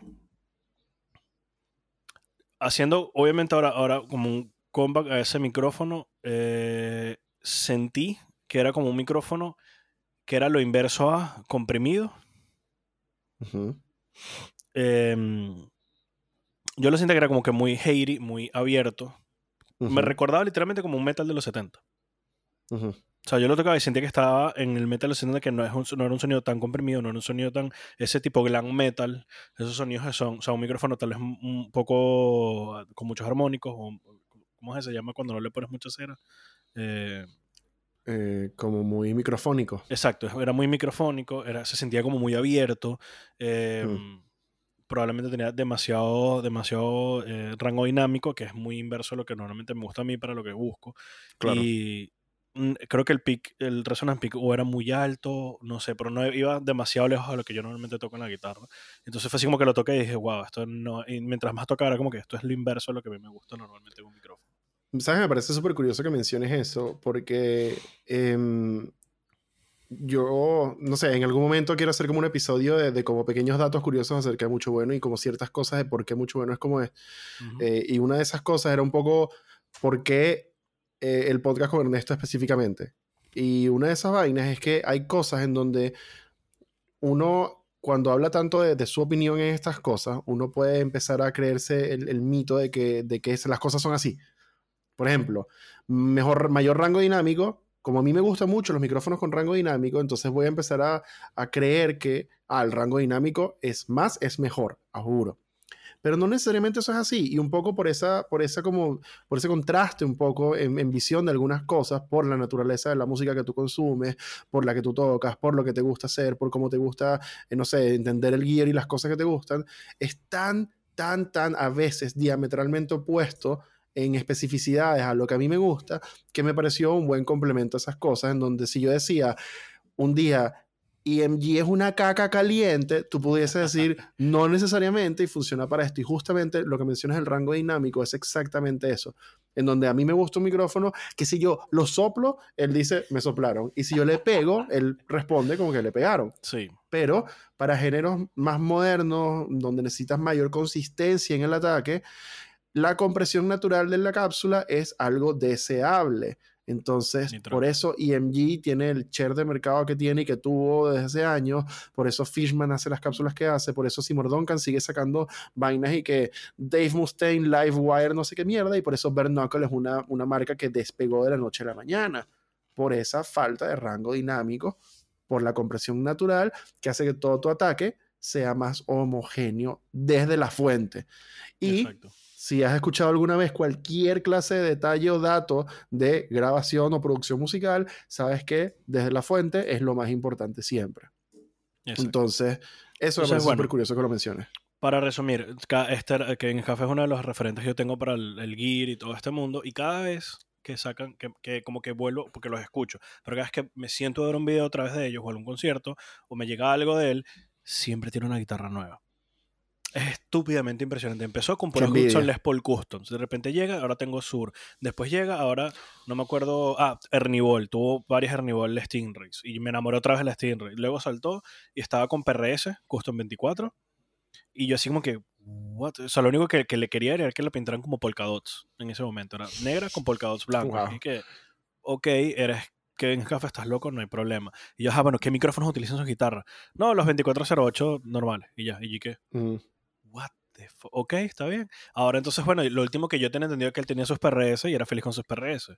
haciendo, obviamente ahora, ahora como un comeback a ese micrófono, eh, sentí que era como un micrófono que era lo inverso a comprimido. Ujú. Em, yo lo sentí que era como que muy hairy, muy abierto. Me Ujú. recordaba literalmente como un metal de los 70. Ujú. O sea, yo lo tocaba y sentía que estaba en el metal de los 70 que no, es un, no era un sonido tan comprimido, no era un sonido tan... Ese tipo glam metal, esos sonidos que son... O sea, un micrófono tal vez un, un poco con muchos armónicos, o, ¿cómo se llama cuando no le pones mucha cera? Eh, Eh, como muy microfónico. exacto, era muy microfónico, era, se sentía como muy abierto. eh, Mm. Probablemente tenía demasiado, demasiado eh, rango dinámico, que es muy inverso a lo que normalmente me gusta a mí para lo que busco. Claro. Y mm, creo que el pick, el resonance peak o era muy alto, no sé, pero no iba demasiado lejos a lo que yo normalmente toco en la guitarra. Entonces fue así como que lo toqué y dije, wow, esto no. Y mientras más tocaba, era como que esto es lo inverso a lo que a mí me gusta normalmente en un micrófono. ¿Sabes? Me parece súper curioso que menciones eso, porque em, yo, no sé, en algún momento quiero hacer como un episodio de, de como pequeños datos curiosos acerca de Mucho Bueno y como ciertas cosas de por qué Mucho Bueno es como es. Ujú. Eh, y una de esas cosas era un poco por qué eh, el podcast con Ernesto específicamente. Y una de esas vainas es que hay cosas en donde uno, cuando habla tanto de, de su opinión en estas cosas, uno puede empezar a creerse el, el mito de que, de que las cosas son así. Por ejemplo, mejor, mayor rango dinámico. Como a mí me gustan mucho los micrófonos con rango dinámico, entonces voy a empezar a, creer que ah, el rango dinámico es más, es mejor, a juro. Pero no necesariamente eso es así. Y un poco por esa, por esa como, por ese contraste un poco en, en visión de algunas cosas, por la naturaleza de la música que tú consumes, por la que tú tocas, por lo que te gusta hacer, por cómo te gusta, eh, no sé, entender el gear y las cosas que te gustan, es tan, tan, tan a veces diametralmente opuesto en especificidades a lo que a mí me gusta, que me pareció un buen complemento a esas cosas, en donde si yo decía un día, EMG es una caca caliente, tú pudiese decir no necesariamente y funciona para esto. Y justamente lo que mencionas el rango dinámico es exactamente eso. En donde a mí me gusta un micrófono que si yo lo soplo, él dice me soplaron. Y si yo le pego, él responde como que le pegaron. Sí. Pero para géneros más modernos, donde necesitas mayor consistencia en el ataque, la compresión natural de la cápsula es algo deseable. Entonces, por eso EMG tiene el share de mercado que tiene y que tuvo desde hace años. Por eso Fishman hace las cápsulas que hace. Por eso Seymour Duncan sigue sacando vainas y que Dave Mustaine, Livewire, no sé qué mierda. Y por eso Bare Knuckle es una, una marca que despegó de la noche a la mañana. Por esa falta de rango dinámico, por la compresión natural que hace que todo tu ataque sea más homogéneo desde la fuente. Y Exacto. Si has escuchado alguna vez cualquier clase de detalle o dato de grabación o producción musical, sabes que desde la fuente es lo más importante siempre. Exacto. Entonces, eso parece bueno. súper curioso que lo menciones. Para resumir, este, era- que en Café es uno de los referentes que yo tengo para el, el gear y todo este mundo, y cada vez que sacan, que, que como que vuelvo, porque los escucho, pero cada vez que me siento a ver un video a través de ellos o algún concierto, o me llega algo de él, siempre tiene una guitarra nueva. Es estúpidamente impresionante. Empezó con envidia. Hudson Les Paul Customs. De repente llega, ahora tengo Sur. Después llega, ahora no me acuerdo. Ah, Ernibol. Tuvo varias Ernibol Stingrays. Y me enamoré otra vez de la Stingray. Luego saltó y estaba con PRS, Custom 24. Y yo así como que, what? O sea, lo único que, que le quería era que la pintaran como polka dots en ese momento. Era negra con polka dots blancos. Wow. Y que, ok, eres que en Café estás loco, no hay problema. Y yo, ah, bueno, ¿qué micrófonos utilizan su guitarra? No, los 2408 normales. Y ya, y qué, Mm, what the fu- Ok, está bien. Ahora entonces, bueno, lo último que yo tenía entendido es que él tenía sus PRS y era feliz con sus PRS.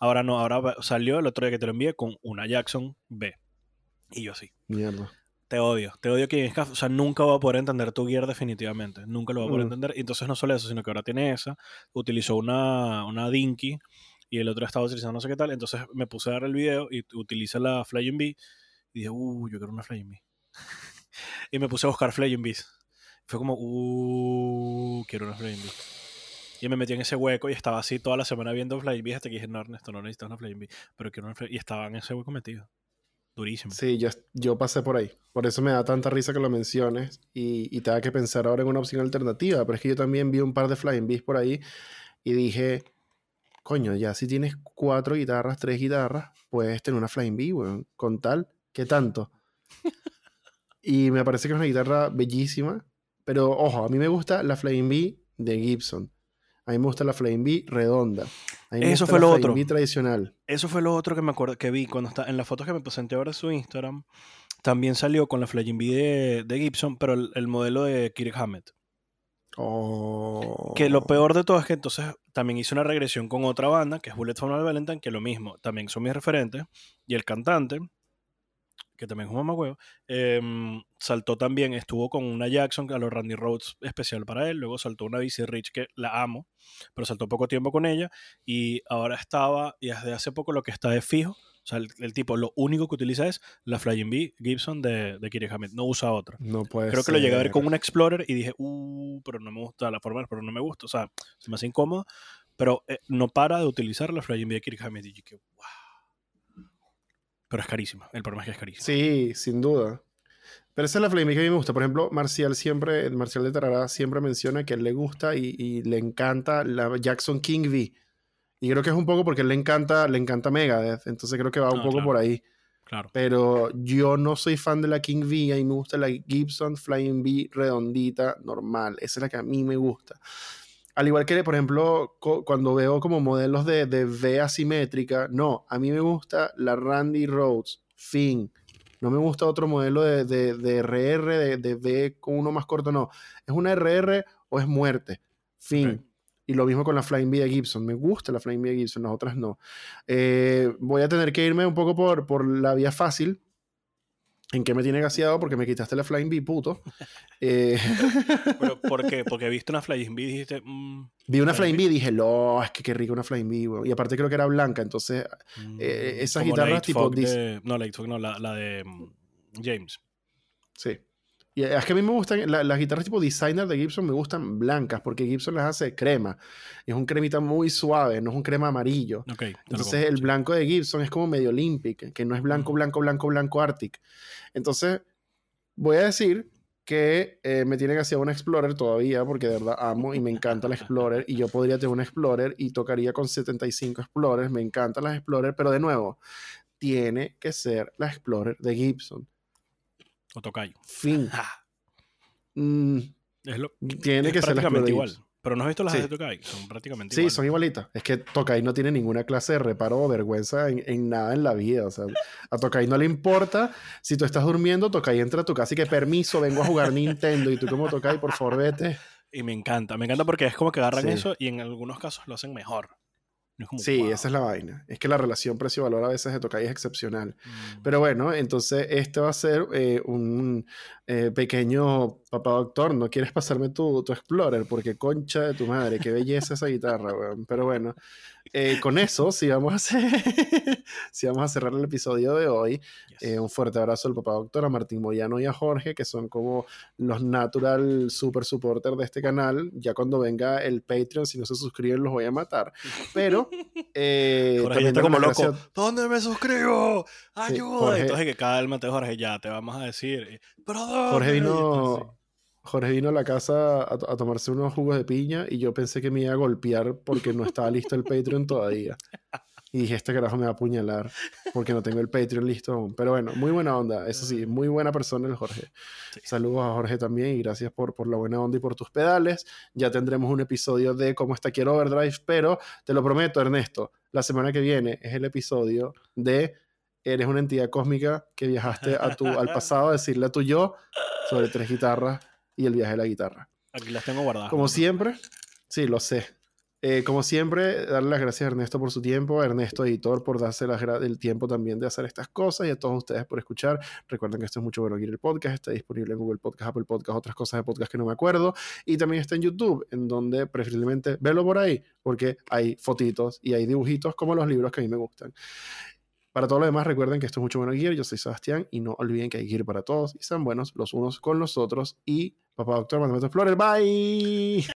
Ahora no, ahora salió el otro día que te lo envié con una Jackson B. Y yo así. mierda. Te odio, te odio que. O sea, nunca voy a poder entender tu gear definitivamente. Nunca lo voy a poder Mm. entender. Y entonces no solo eso, sino que ahora tiene esa. Utilizó una, una Dinky y el otro estaba utilizando no sé qué tal. Entonces me puse a dar el video y utiliza la Flying B. Y dije, uh, yo quiero una Flying B. y me puse a buscar Flying Bees. Fue como, uh, quiero una Flying B. Y me metí en ese hueco y estaba así toda la semana viendo Flying B hasta que dije, no, Ernesto, no necesitas una Flying B, pero quiero una Flying Y estaba en ese hueco metido. Durísimo. Sí, yo, yo pasé por ahí. Por eso me da tanta risa que lo menciones y, y te da que pensar ahora en una opción alternativa. Pero es que yo también vi un par de Flying Bees por ahí y dije, coño, ya si tienes cuatro guitarras, tres guitarras, puedes tener una Flying Bee, weón, con tal, ¿qué tanto? y me parece que es una guitarra bellísima, pero ojo, a mí me gusta la Flying Bee de Gibson. A mí me gusta la Flying B redonda. A mí me Eso gusta fue la lo Flying otro. Tradicional. Eso fue lo otro que me acuerdo que vi cuando está en las fotos que me presenté ahora en su Instagram. También salió con la Flying B de, de Gibson, pero el, el modelo de Kirk Hammett. Oh. Que lo peor de todo es que entonces también hice una regresión con otra banda, que es Bullet for My Valentine, que lo mismo, también son mis referentes. Y el cantante, que también es un mamacuevo, em, saltó también, estuvo con una Jackson, a los Randy Rhodes especial para él, luego saltó una BC Rich que la amo, pero saltó poco tiempo con ella, y ahora estaba, y desde hace poco lo que está de fijo, o sea, el, el tipo lo único que utiliza es la Flying B Gibson de, de Kirk Hammett, no usa otra. No puede Creo que lo llegué a ver con un Explorer y dije, uh, pero no me gusta la forma, pero no me gusta, o sea, se me hace incómodo, pero eh, no para de utilizar la Flying B de Kirk Hammett y que, wow. Pero es carísima, el problema es que es carísima. Sí, sin duda. Pero esa es la Flying B que a mí me gusta. Por ejemplo, Marcial siempre, Marcial de Tarará siempre menciona que a él le gusta y, y le encanta la Jackson King V. Y creo que es un poco porque a él le encanta, le encanta Megadeth. Entonces creo que va un Ah, poco claro. por ahí. Claro. Pero yo no soy fan de la King V. A mí me gusta la Gibson Flying V redondita, normal. Esa es la que a mí me gusta. Al igual que, por ejemplo, cuando veo como modelos de, de V asimétrica, no, a mí me gusta la Randy Rhodes, fin. No me gusta otro modelo de, de, de RR, de, de V con uno más corto, no. Es una RR o es muerte, fin. Y lo mismo con la Flying V de Gibson. Me gusta la Flying V de Gibson, las otras no. Eh, voy a tener que irme un poco por, por la vía fácil. ¿En qué me tiene gaseado? Porque me quitaste la Flying V, puto. Eh, Pero, ¿Por qué? Porque viste una Flying B y dijiste, mm, vi una Flying V y dije, no, es que qué rica una Flying V, weón". Y aparte creo que era blanca, entonces mm, Eh, esas como guitarras tipo de- no, Late Fog no, la, la de mm, James. Sí. Y es que a mí me gustan, la- las guitarras tipo designer de Gibson me gustan blancas, porque Gibson las hace crema. Es un cremita muy suave, no es un crema amarillo. Ok, te lo Entonces el blanco de Gibson es como medio Olympic, que no es blanco, blanco, blanco, blanco Arctic. Entonces, voy a decir que eh, me tiene que hacer un Explorer todavía, porque de verdad amo y me encanta la Explorer, y yo podría tener un Explorer y tocaría con 75 Explorers, me encantan las Explorer, pero de nuevo, tiene que ser la Explorer de Gibson. O Tocayo. Fin. Mm, es lo, tiene es que ser prácticamente igual. Pero no has visto las Sí. de Tokai, son prácticamente Sí, iguales. son igualitas. Es que Tokai no tiene ninguna clase de reparo o vergüenza en, en nada en la vida. O sea, a Tokai no le importa si tú estás durmiendo, Tokai entra a tu casa y que permiso, vengo a jugar Nintendo. Y tú como Tokai, por favor, vete. Y me encanta, me encanta porque es como que agarran Sí. eso y en algunos casos lo hacen mejor. No es como, Sí, wow. esa es la vaina. Es que la relación precio-valor a veces de Tokai es excepcional. Mm. Pero bueno, entonces este va a ser eh, un eh, pequeño papá doctor. No quieres pasarme tu, tu Explorer porque concha de tu madre, qué belleza esa guitarra, weón. Pero bueno, eh, con eso, si vamos a hacer, si vamos a cerrar el episodio de hoy, Yes. eh, un fuerte abrazo al papá doctor, a Martín Moyano y a Jorge, que son como los natural super supporters de este canal. Ya cuando venga el Patreon, si no se suscriben, los voy a matar. Pero eh, Jorge está como loco. ¿Dónde me suscribo? ¡Ayuda! Jorge- Entonces que cálmate, Jorge, ya te vamos a decir. ¿Pero Jorge dónde? vino, Jorge vino a la casa a, to- a tomarse unos jugos de piña y yo pensé que me iba a golpear porque no estaba listo el Patreon todavía. Y dije, este carajo me va a apuñalar porque no tengo el Patreon listo aún. Pero bueno, muy buena onda, eso sí, muy buena persona el Jorge. Sí. Saludos a Jorge también y gracias por, por la buena onda y por tus pedales. Ya tendremos un episodio de cómo está Quiero Overdrive, pero te lo prometo, Ernesto, la semana que viene es el episodio de Eres una entidad cósmica que viajaste a tu, al pasado a decirle a tu yo sobre tres guitarras y el viaje de la guitarra. Aquí las tengo guardadas. Como ¿no? siempre, sí, lo sé. Eh, como siempre, darle las gracias a Ernesto por su tiempo, a Ernesto Editor por darse las el tiempo también de hacer estas cosas y a todos ustedes por escuchar. Recuerden que esto es mucho bueno aquí el podcast, está disponible en Google Podcast, Apple Podcast, otras cosas de podcast que no me acuerdo y también está en YouTube, en donde preferiblemente velo por ahí, porque hay fotitos y hay dibujitos como los libros que a mí me gustan. Para todo lo demás, recuerden que esto es mucho bueno Gear. Yo soy Sebastián y no olviden que hay Gear para todos y sean buenos los unos con los otros. Y papá doctor, Mathematix Explorer, bye.